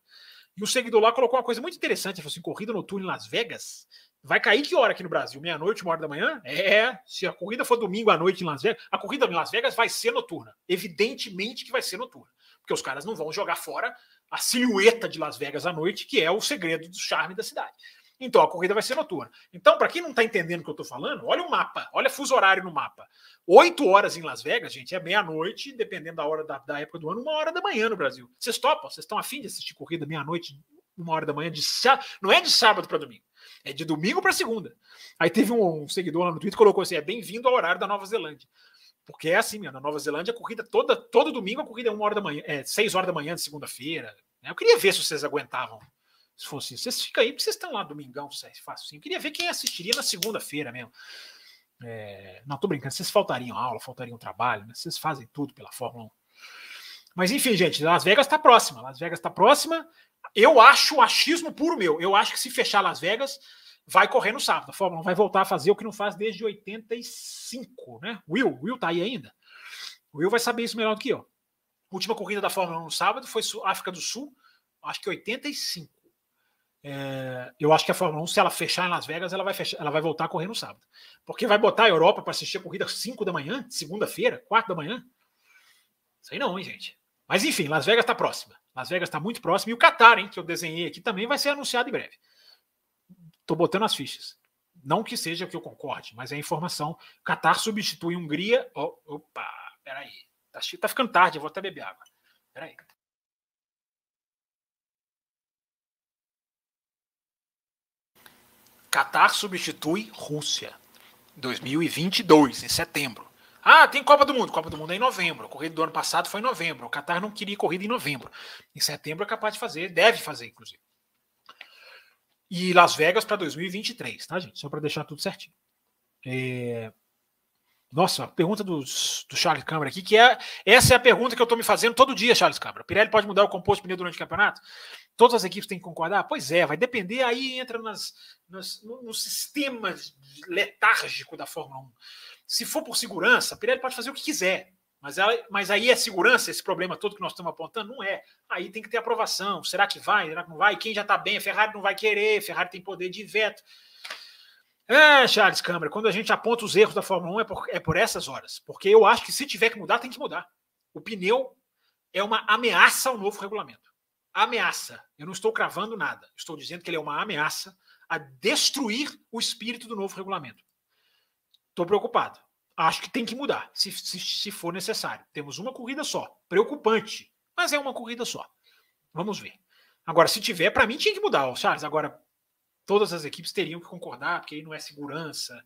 [SPEAKER 1] e o seguidor lá colocou uma coisa muito interessante. Ele falou assim: corrida noturna em Las Vegas. Vai cair que hora aqui no Brasil? Meia-noite, uma hora da manhã? É, se a corrida for domingo à noite em Las Vegas, a corrida em Las Vegas vai ser noturna. Evidentemente que vai ser noturna. Porque os caras não vão jogar fora a silhueta de Las Vegas à noite, que é o segredo do charme da cidade. Então a corrida vai ser noturna. Então, para quem não está entendendo o que eu estou falando, olha o mapa, olha fuso horário no mapa. Oito horas em Las Vegas, gente, é meia-noite, dependendo da hora da, da, época do ano, uma hora da manhã no Brasil. Vocês topam? Vocês estão afim de assistir corrida meia-noite, uma hora da manhã, de não é de sábado para domingo, é de domingo para segunda. Aí teve um, um, seguidor lá no Twitter que colocou assim: é bem-vindo ao horário da Nova Zelândia. Porque é assim, meu, na Nova Zelândia, a corrida toda, todo domingo, a corrida é uma hora da manhã, é seis horas da manhã de segunda-feira. Eu queria ver se vocês aguentavam se fosse isso. Vocês ficam aí, porque vocês estão lá domingão, fácil assim. Eu queria ver quem assistiria na segunda-feira mesmo. É, não, tô brincando, vocês faltariam aula, faltariam trabalho, né? vocês fazem tudo pela Fórmula 1. Mas enfim, gente, Las Vegas está próxima. Las Vegas está próxima. Eu acho o achismo puro meu. Eu acho que se fechar Las Vegas, vai correr no sábado. A Fórmula 1 vai voltar a fazer o que não faz desde 85, né? Will, Will tá aí ainda. Will vai saber isso melhor do que eu. Última corrida da Fórmula 1 no sábado foi África do Sul, acho que 85. É, eu acho que a Fórmula 1, se ela fechar em Las Vegas, ela vai, fechar, ela vai voltar a correr no sábado. Porque vai botar a Europa para assistir a corrida às 5 da manhã, segunda-feira, 4 da manhã. Aí não, hein, gente? Mas enfim, Las Vegas está próxima. Las Vegas está muito próxima. E o Qatar, hein, que eu desenhei aqui, também vai ser anunciado em breve. Estou botando as fichas. Não que seja que eu concorde, mas é informação. Qatar substitui Hungria. Oh, opa, peraí. Tá, tá ficando tarde, eu vou até beber água. Peraí. Qatar substitui Rússia. 2022, em setembro. Ah, tem Copa do Mundo. Copa do Mundo é em novembro. A corrida do ano passado foi em novembro. O Qatar não queria corrida em novembro. Em setembro é capaz de fazer, deve fazer, inclusive. E Las Vegas para 2023, tá, gente? Só para deixar tudo certinho. É... Nossa, pergunta do, do Charles Câmara aqui, que é essa é a pergunta que eu estou me fazendo todo dia, Charles Câmara. Pirelli pode mudar o composto pneu durante o campeonato? Todas as equipes têm que concordar? Pois é, vai depender, aí entra nas, nas, no, sistema letárgico da Fórmula 1. Se for por segurança, a Pirelli pode fazer o que quiser. Mas, ela, mas aí é segurança, esse problema todo que nós estamos apontando? Não é. Aí tem que ter aprovação. Será que vai? Será que não vai? Quem já está bem? A Ferrari não vai querer, a Ferrari tem poder de veto. É, Charles Câmara, quando a gente aponta os erros da Fórmula 1 é por, é por essas horas. Porque eu acho que se tiver que mudar, tem que mudar. O pneu é uma ameaça ao novo regulamento. Ameaça. Eu não estou cravando nada. Estou dizendo que ele é uma ameaça a destruir o espírito do novo regulamento. Estou preocupado. Acho que tem que mudar, se, se, se for necessário. Temos uma corrida só. Preocupante, mas é uma corrida só. Vamos ver. Agora, se tiver, para mim tinha que mudar, Charles. Agora, todas as equipes teriam que concordar, porque aí não é segurança.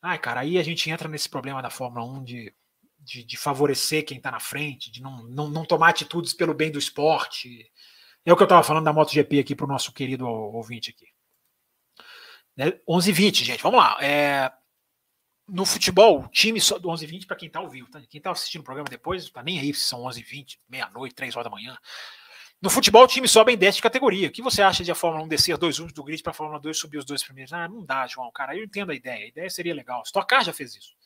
[SPEAKER 1] Ai, cara, aí a gente entra nesse problema da Fórmula 1 de, de, de favorecer quem está na frente, de não, não, não, tomar atitudes pelo bem do esporte. É o que eu estava falando da MotoGP aqui para o nosso querido ouvinte aqui. Né? 11h20, gente, vamos lá. É, no futebol, time só do 11h20 para quem está ao vivo. Tá? Quem está assistindo o programa depois, não está nem aí se são 11h20, meia-noite, 3 horas da manhã. No futebol, o time sobe em 10 de categoria. O que você acha de a Fórmula 1 descer dois últimos do grid para a Fórmula 2 subir os dois primeiros? Ah, não dá, João, cara. Eu entendo a ideia. A ideia seria legal. Stock Car já fez isso.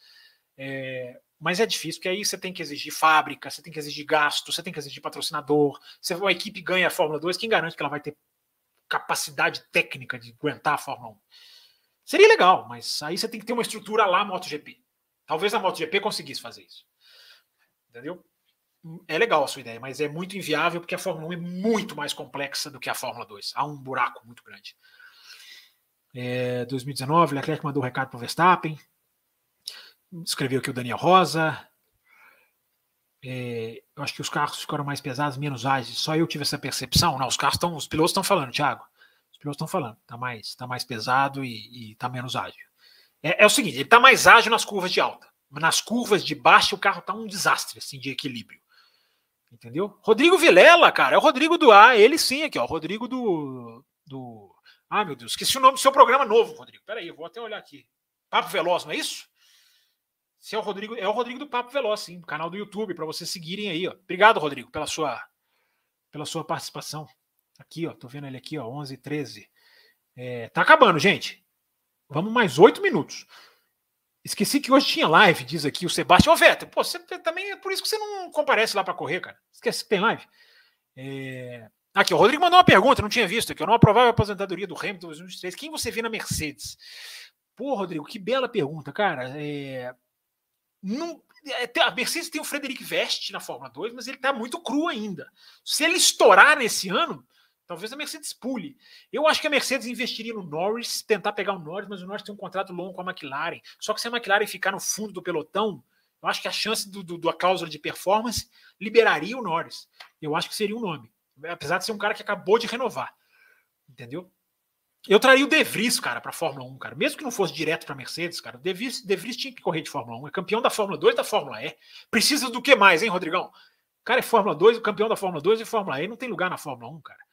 [SPEAKER 1] É, mas é difícil, porque aí você tem que exigir fábrica, você tem que exigir gasto, você tem que exigir patrocinador. Se uma equipe ganha a Fórmula 2, quem garante que ela vai ter capacidade técnica de aguentar a Fórmula 1? Seria legal, mas aí você tem que ter uma estrutura lá MotoGP. Talvez a MotoGP conseguisse fazer isso. Entendeu? É legal a sua ideia, mas é muito inviável porque a Fórmula 1 é muito mais complexa do que a Fórmula 2. Há um buraco muito grande. É, 2019, Leclerc mandou um recado para o Verstappen. Escreveu aqui o Daniel Rosa. É, eu acho que os carros ficaram mais pesados, menos ágeis. Só eu tive essa percepção. Não, os carros estão, os pilotos estão falando, Thiago. Os pilotos estão falando. Está mais, tá mais pesado e está menos ágil. É, é, o seguinte, ele está mais ágil nas curvas de alta. Nas curvas de baixo, o carro está um desastre assim, de equilíbrio. Entendeu? Rodrigo Vilela, cara, é o Rodrigo do A, ele sim aqui, ó, Rodrigo do do Ah, meu Deus, esqueci o nome do seu programa novo, Rodrigo. Peraí, eu vou até olhar aqui. Papo Veloz, não é isso? Se é o Rodrigo, é o Rodrigo do Papo Veloz, sim, canal do YouTube para vocês seguirem aí, ó. Obrigado, Rodrigo, pela sua pela sua participação. Aqui, ó, tô vendo ele aqui, ó, 11 13. É, tá acabando, gente. Vamos mais oito minutos. Esqueci que hoje tinha live, diz aqui o Sebastião. Ô, Veto, pô, você também é por isso que você não comparece lá para correr, cara. Esquece que tem live. É... Aqui, o Rodrigo mandou uma pergunta, não tinha visto aqui. Eu não aprovava a aposentadoria do Hamilton 2023. Quem você vê na Mercedes? Pô, Rodrigo, que bela pergunta, cara. É... Não... É, a Mercedes tem o Frederic Vest na Fórmula 2, mas ele está muito cru ainda. Se ele estourar nesse ano, Talvez a Mercedes pule. Eu acho que a Mercedes investiria no Norris, tentar pegar o Norris, mas o Norris tem um contrato longo com a McLaren. Só que se a McLaren ficar no fundo do pelotão, eu acho que a chance do, do, da cláusula de performance liberaria o Norris. Eu acho que seria um nome. Apesar de ser um cara que acabou de renovar. Entendeu? Eu traria o De Vries, cara, para Fórmula 1, cara. Mesmo que não fosse direto para Mercedes, cara. O De Vries, De Vries tinha que correr de Fórmula 1. É campeão da Fórmula 2 da Fórmula E. Precisa do que mais, hein, Rodrigão? Cara é Fórmula 2, o campeão da Fórmula 2 e Fórmula E. Não tem lugar na Fórmula 1, cara.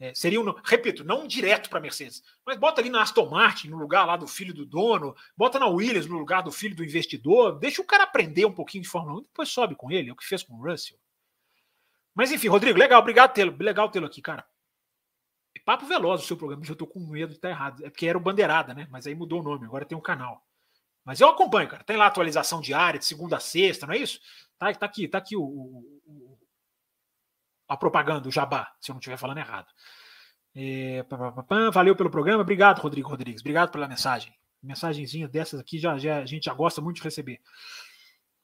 [SPEAKER 1] É, seria, um, repito, não direto para a Mercedes, mas bota ali na Aston Martin, no lugar lá do filho do dono, bota na Williams, no lugar do filho do investidor, deixa o cara aprender um pouquinho de Fórmula 1, depois sobe com ele, é o que fez com o Russell. Mas enfim, Rodrigo, legal, obrigado tê-lo, legal tê-lo aqui, cara. Papo veloz o seu programa, eu tô com medo de estar tá errado. É porque era o Bandeirada, né? Mas aí mudou o nome, agora tem um canal. Mas eu acompanho, cara. Tem lá atualização diária, de segunda a sexta, não é isso? Tá, tá aqui, tá aqui o, o, a propaganda, o jabá, se eu não estiver falando errado. É, valeu pelo programa, obrigado, Rodrigo Rodrigues, obrigado pela mensagem. Mensagenzinha dessas aqui já, já a gente já gosta muito de receber.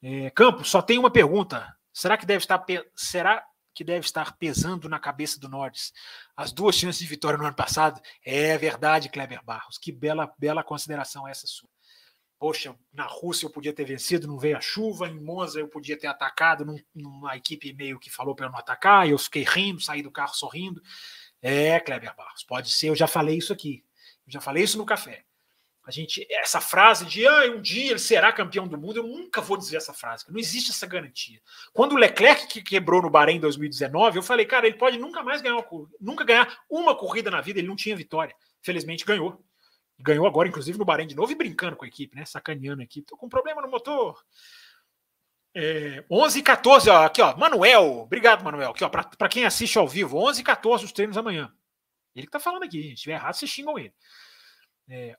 [SPEAKER 1] É, Campos, só tem uma pergunta. Será que deve estar será que deve estar pesando na cabeça do Norris as duas chances de vitória no ano passado? É verdade, Kleber Barros. Que bela bela consideração essa sua. Poxa, na Rússia eu podia ter vencido, não veio a chuva. Em Monza eu podia ter atacado num, numa equipe meio que falou para eu não atacar. Eu fiquei rindo, saí do carro sorrindo. É, Kleber Barros, pode ser. Eu já falei isso aqui. Eu já falei isso no café. A gente, essa frase de ah, um dia ele será campeão do mundo, eu nunca vou dizer essa frase, não existe essa garantia. Quando o Leclerc que quebrou no Bahrein em 2019, eu falei, cara, ele pode nunca mais ganhar uma, nunca ganhar uma corrida na vida, ele não tinha vitória. Felizmente ganhou. Ganhou agora, inclusive, no Bahrein de novo e brincando com a equipe, né? Sacaneando a equipe. Tô com problema no motor. É, 11 e 14, ó, aqui, ó. Manuel, obrigado, Manuel. Aqui, ó, para quem assiste ao vivo, 11 e 14 os treinos amanhã. Ele que tá falando aqui. Se estiver errado, vocês xingam ele. É,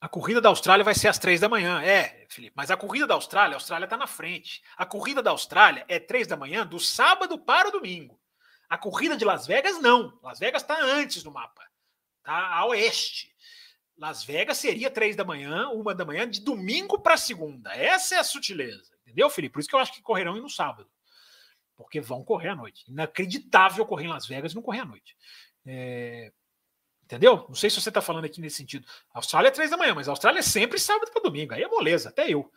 [SPEAKER 1] a corrida da Austrália vai ser às três da manhã. É, Felipe, mas a corrida da Austrália, a Austrália está na frente. A corrida da Austrália é três da manhã do sábado para o domingo. A corrida de Las Vegas, não. Las Vegas está antes no mapa. Está a oeste. Las Vegas seria três da manhã, uma da manhã, de domingo para segunda. Essa é a sutileza. Entendeu, Felipe? Por isso que eu acho que correrão no sábado. Porque vão correr à noite. Inacreditável correr em Las Vegas e não correr à noite. É, Entendeu? Não sei se você está falando aqui nesse sentido. A Austrália é três da manhã, mas a Austrália é sempre sábado para domingo. Aí é moleza, até eu.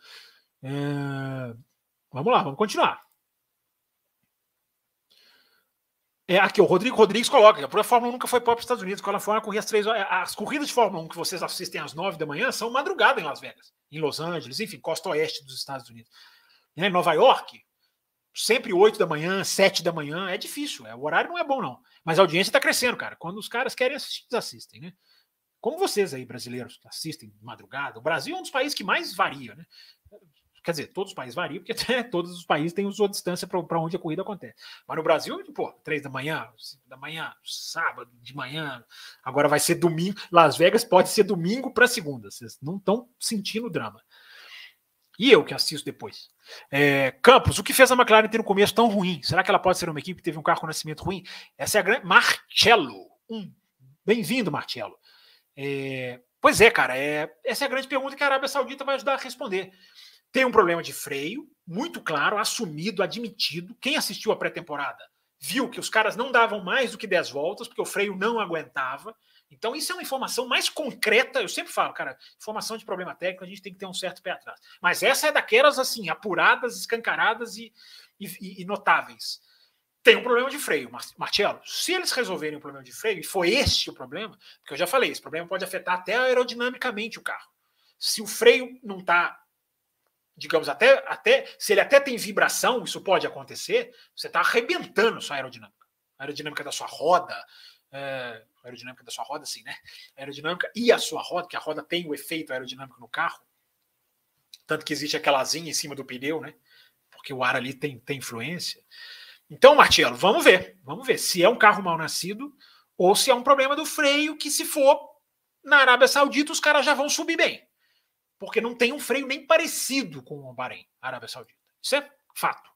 [SPEAKER 1] É... Vamos lá, vamos continuar. É, aqui, o Rodrigo Rodrigues coloca. A Fórmula 1 nunca foi para os Estados Unidos. Quando a Fórmula corria às três horas. As corridas de Fórmula 1 que vocês assistem às nove da manhã são madrugada em Las Vegas, em Los Angeles, enfim, costa oeste dos Estados Unidos. Em Nova York, sempre oito da manhã, sete da manhã. É difícil. É, o horário não é bom, não. Mas a audiência está crescendo, cara. Quando os caras querem assistir, eles assistem, né? Como vocês aí, brasileiros, que assistem de madrugada. O Brasil é um dos países que mais varia, né? Quer dizer, todos os países variam, porque todos os países têm sua distância para onde a corrida acontece. Mas no Brasil, pô, três da manhã, cinco da manhã, sábado de manhã, agora vai ser domingo. Las Vegas pode ser domingo para segunda. Vocês não estão sentindo o drama. E eu que assisto depois. É, Campos, o que fez a McLaren ter um começo tão ruim? Será que ela pode ser uma equipe que teve um carro com nascimento ruim? Essa é a grande. Marcello. Um. Bem-vindo, Marcello. É, pois é, cara. É, essa é a grande pergunta que a Arábia Saudita vai ajudar a responder. Tem um problema de freio, muito claro, assumido, admitido. Quem assistiu a pré-temporada viu que os caras não davam mais do que 10 voltas, porque o freio não aguentava. Então, isso é uma informação mais concreta. Eu sempre falo, cara, informação de problema técnico, a gente tem que ter um certo pé atrás. Mas essa é daquelas, assim, apuradas, escancaradas e, e, e notáveis. Tem um problema de freio, Marcelo. Se eles resolverem o problema de freio, e foi este o problema, porque eu já falei, esse problema pode afetar até aerodinamicamente o carro. Se o freio não está, digamos, até, até se ele até tem vibração, isso pode acontecer, você está arrebentando sua aerodinâmica. A aerodinâmica da sua roda, é, a aerodinâmica da sua roda, sim, né? A aerodinâmica e a sua roda, que a roda tem o efeito aerodinâmico no carro, tanto que existe aquela asinha em cima do pneu, né? Porque o ar ali tem, tem influência. Então, Martelo, vamos ver, vamos ver se é um carro mal nascido ou se é um problema do freio que, se for na Arábia Saudita, os caras já vão subir bem. Porque não tem um freio nem parecido com o Bahrein, Arábia Saudita. Isso é fato.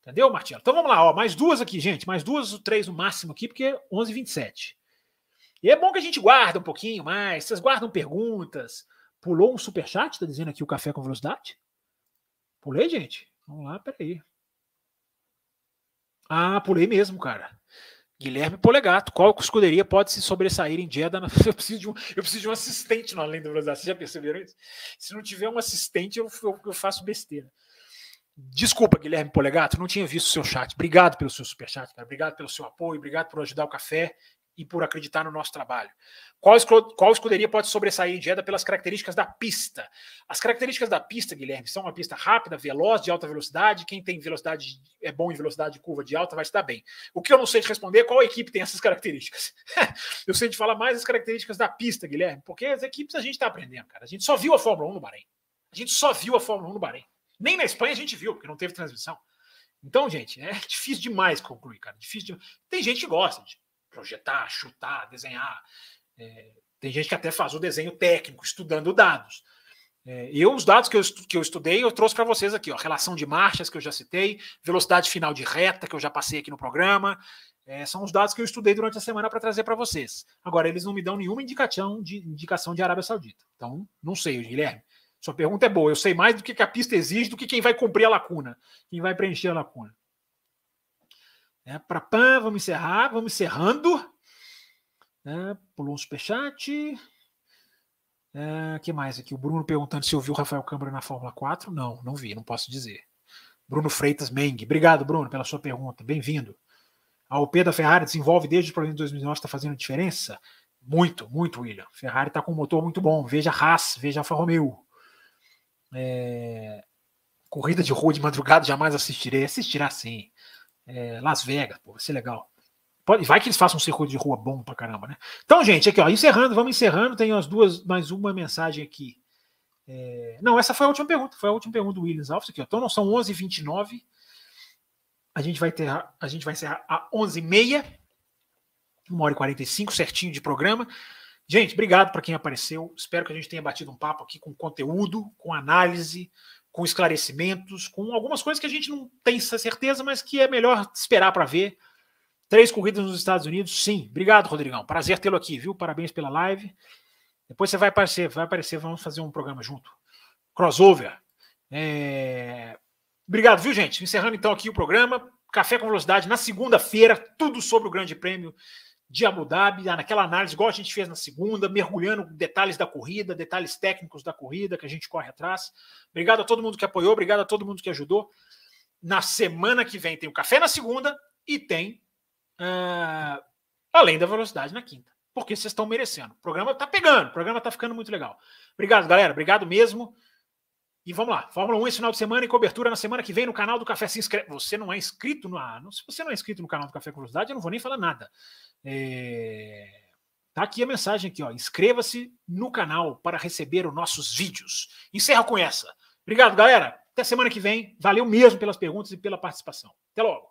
[SPEAKER 1] Entendeu, Martelo? Então vamos lá, ó, mais duas aqui, gente. Mais duas, três no máximo aqui, porque 11 27 E é bom que a gente guarda um pouquinho mais. Vocês guardam perguntas. Pulou um superchat, tá dizendo aqui o café com velocidade? Pulei, gente? Vamos lá, peraí. Ah, pulei mesmo, cara. Guilherme Polegato, qual escuderia pode se sobressair em Jeddah? Eu preciso de um, eu preciso de um assistente no Além da Velocidade. Vocês já perceberam isso? Se não tiver um assistente, eu, eu, eu faço besteira. Desculpa, Guilherme Polegato, não tinha visto o seu chat. Obrigado pelo seu superchat, cara. Obrigado pelo seu apoio, obrigado por ajudar o café e por acreditar no nosso trabalho. Qual, qual escuderia pode sobressair em Jeddah pelas características da pista? As características da pista, Guilherme, são uma pista rápida, veloz, de alta velocidade. Quem tem velocidade é bom em velocidade de curva de alta vai estar bem. O que eu não sei te responder é qual equipe tem essas características. eu sei de falar mais as características da pista, Guilherme, porque as equipes a gente está aprendendo, cara. A gente só viu a Fórmula 1 no Bahrein. A gente só viu a Fórmula 1 no Bahrein. Nem na Espanha a gente viu, porque não teve transmissão. Então, gente, é difícil demais concluir, cara. Difícil de... Tem gente que gosta de projetar, chutar, desenhar. É, tem gente que até faz o desenho técnico, estudando dados. É, eu, os dados que eu, que eu estudei, eu trouxe para vocês aqui, ó, relação de marchas que eu já citei, velocidade final de reta que eu já passei aqui no programa. É, são os dados que eu estudei durante a semana para trazer para vocês. Agora, eles não me dão nenhuma indicação de indicação de Arábia Saudita. Então, não sei, Guilherme. Sua pergunta é boa. Eu sei mais do que a pista exige do que quem vai cumprir a lacuna, quem vai preencher a lacuna. É, para pan, vamos encerrar, vamos encerrando. É, pulou um superchat. É, que mais aqui? O Bruno perguntando se ouviu o Rafael Câmara na Fórmula 4. Não, não vi, não posso dizer. Bruno Freitas Meng. Obrigado, Bruno, pela sua pergunta. Bem-vindo. A OP da Ferrari desenvolve desde o problema de 2009, está fazendo diferença? Muito, muito, William. Ferrari está com um motor muito bom. Veja Haas, veja Alfa Romeo. É... Corrida de rua de madrugada jamais assistirei. Assistirá sim. É... Las Vegas, pô, vai ser legal. Pode, vai que eles façam um circuito de rua bom pra caramba, né? Então, gente, aqui, ó, encerrando, vamos encerrando. Tem as duas, mais uma mensagem aqui. É... Não, essa foi a última pergunta. Foi a última pergunta do Williams Alves aqui, ó. Então, não são 11h29. A gente vai ter, a gente vai encerrar a 11h30. 1 hora e 45 certinho de programa. Gente, obrigado para quem apareceu. Espero que a gente tenha batido um papo aqui com conteúdo, com análise, com esclarecimentos, com algumas coisas que a gente não tem certeza, mas que é melhor esperar para ver. Três corridas nos Estados Unidos, sim. Obrigado, Rodrigão. Prazer tê-lo aqui, viu? Parabéns pela live. Depois você vai aparecer, vai aparecer, vamos fazer um programa junto. Crossover. É... Obrigado, viu, gente? Encerrando então aqui o programa. Café com Velocidade na segunda-feira, tudo sobre o Grande Prêmio de Abu Dhabi, ah, naquela análise, igual a gente fez na segunda, mergulhando detalhes da corrida, detalhes técnicos da corrida que a gente corre atrás. Obrigado a todo mundo que apoiou, obrigado a todo mundo que ajudou. Na semana que vem tem o café na segunda e tem uh, além da velocidade na quinta, porque vocês estão merecendo. O programa tá pegando, o programa tá ficando muito legal. Obrigado, galera, obrigado mesmo. E vamos lá, Fórmula 1 esse final de semana e cobertura na semana que vem no canal do Café. Se inscreve. Você não é inscrito no. Ah, se você não é inscrito no canal do Café Curiosidade, eu não vou nem falar nada. É... Tá aqui a mensagem aqui, ó. Inscreva-se no canal para receber os nossos vídeos. Encerra com essa. Obrigado, galera. Até semana que vem. Valeu mesmo pelas perguntas e pela participação. Até logo.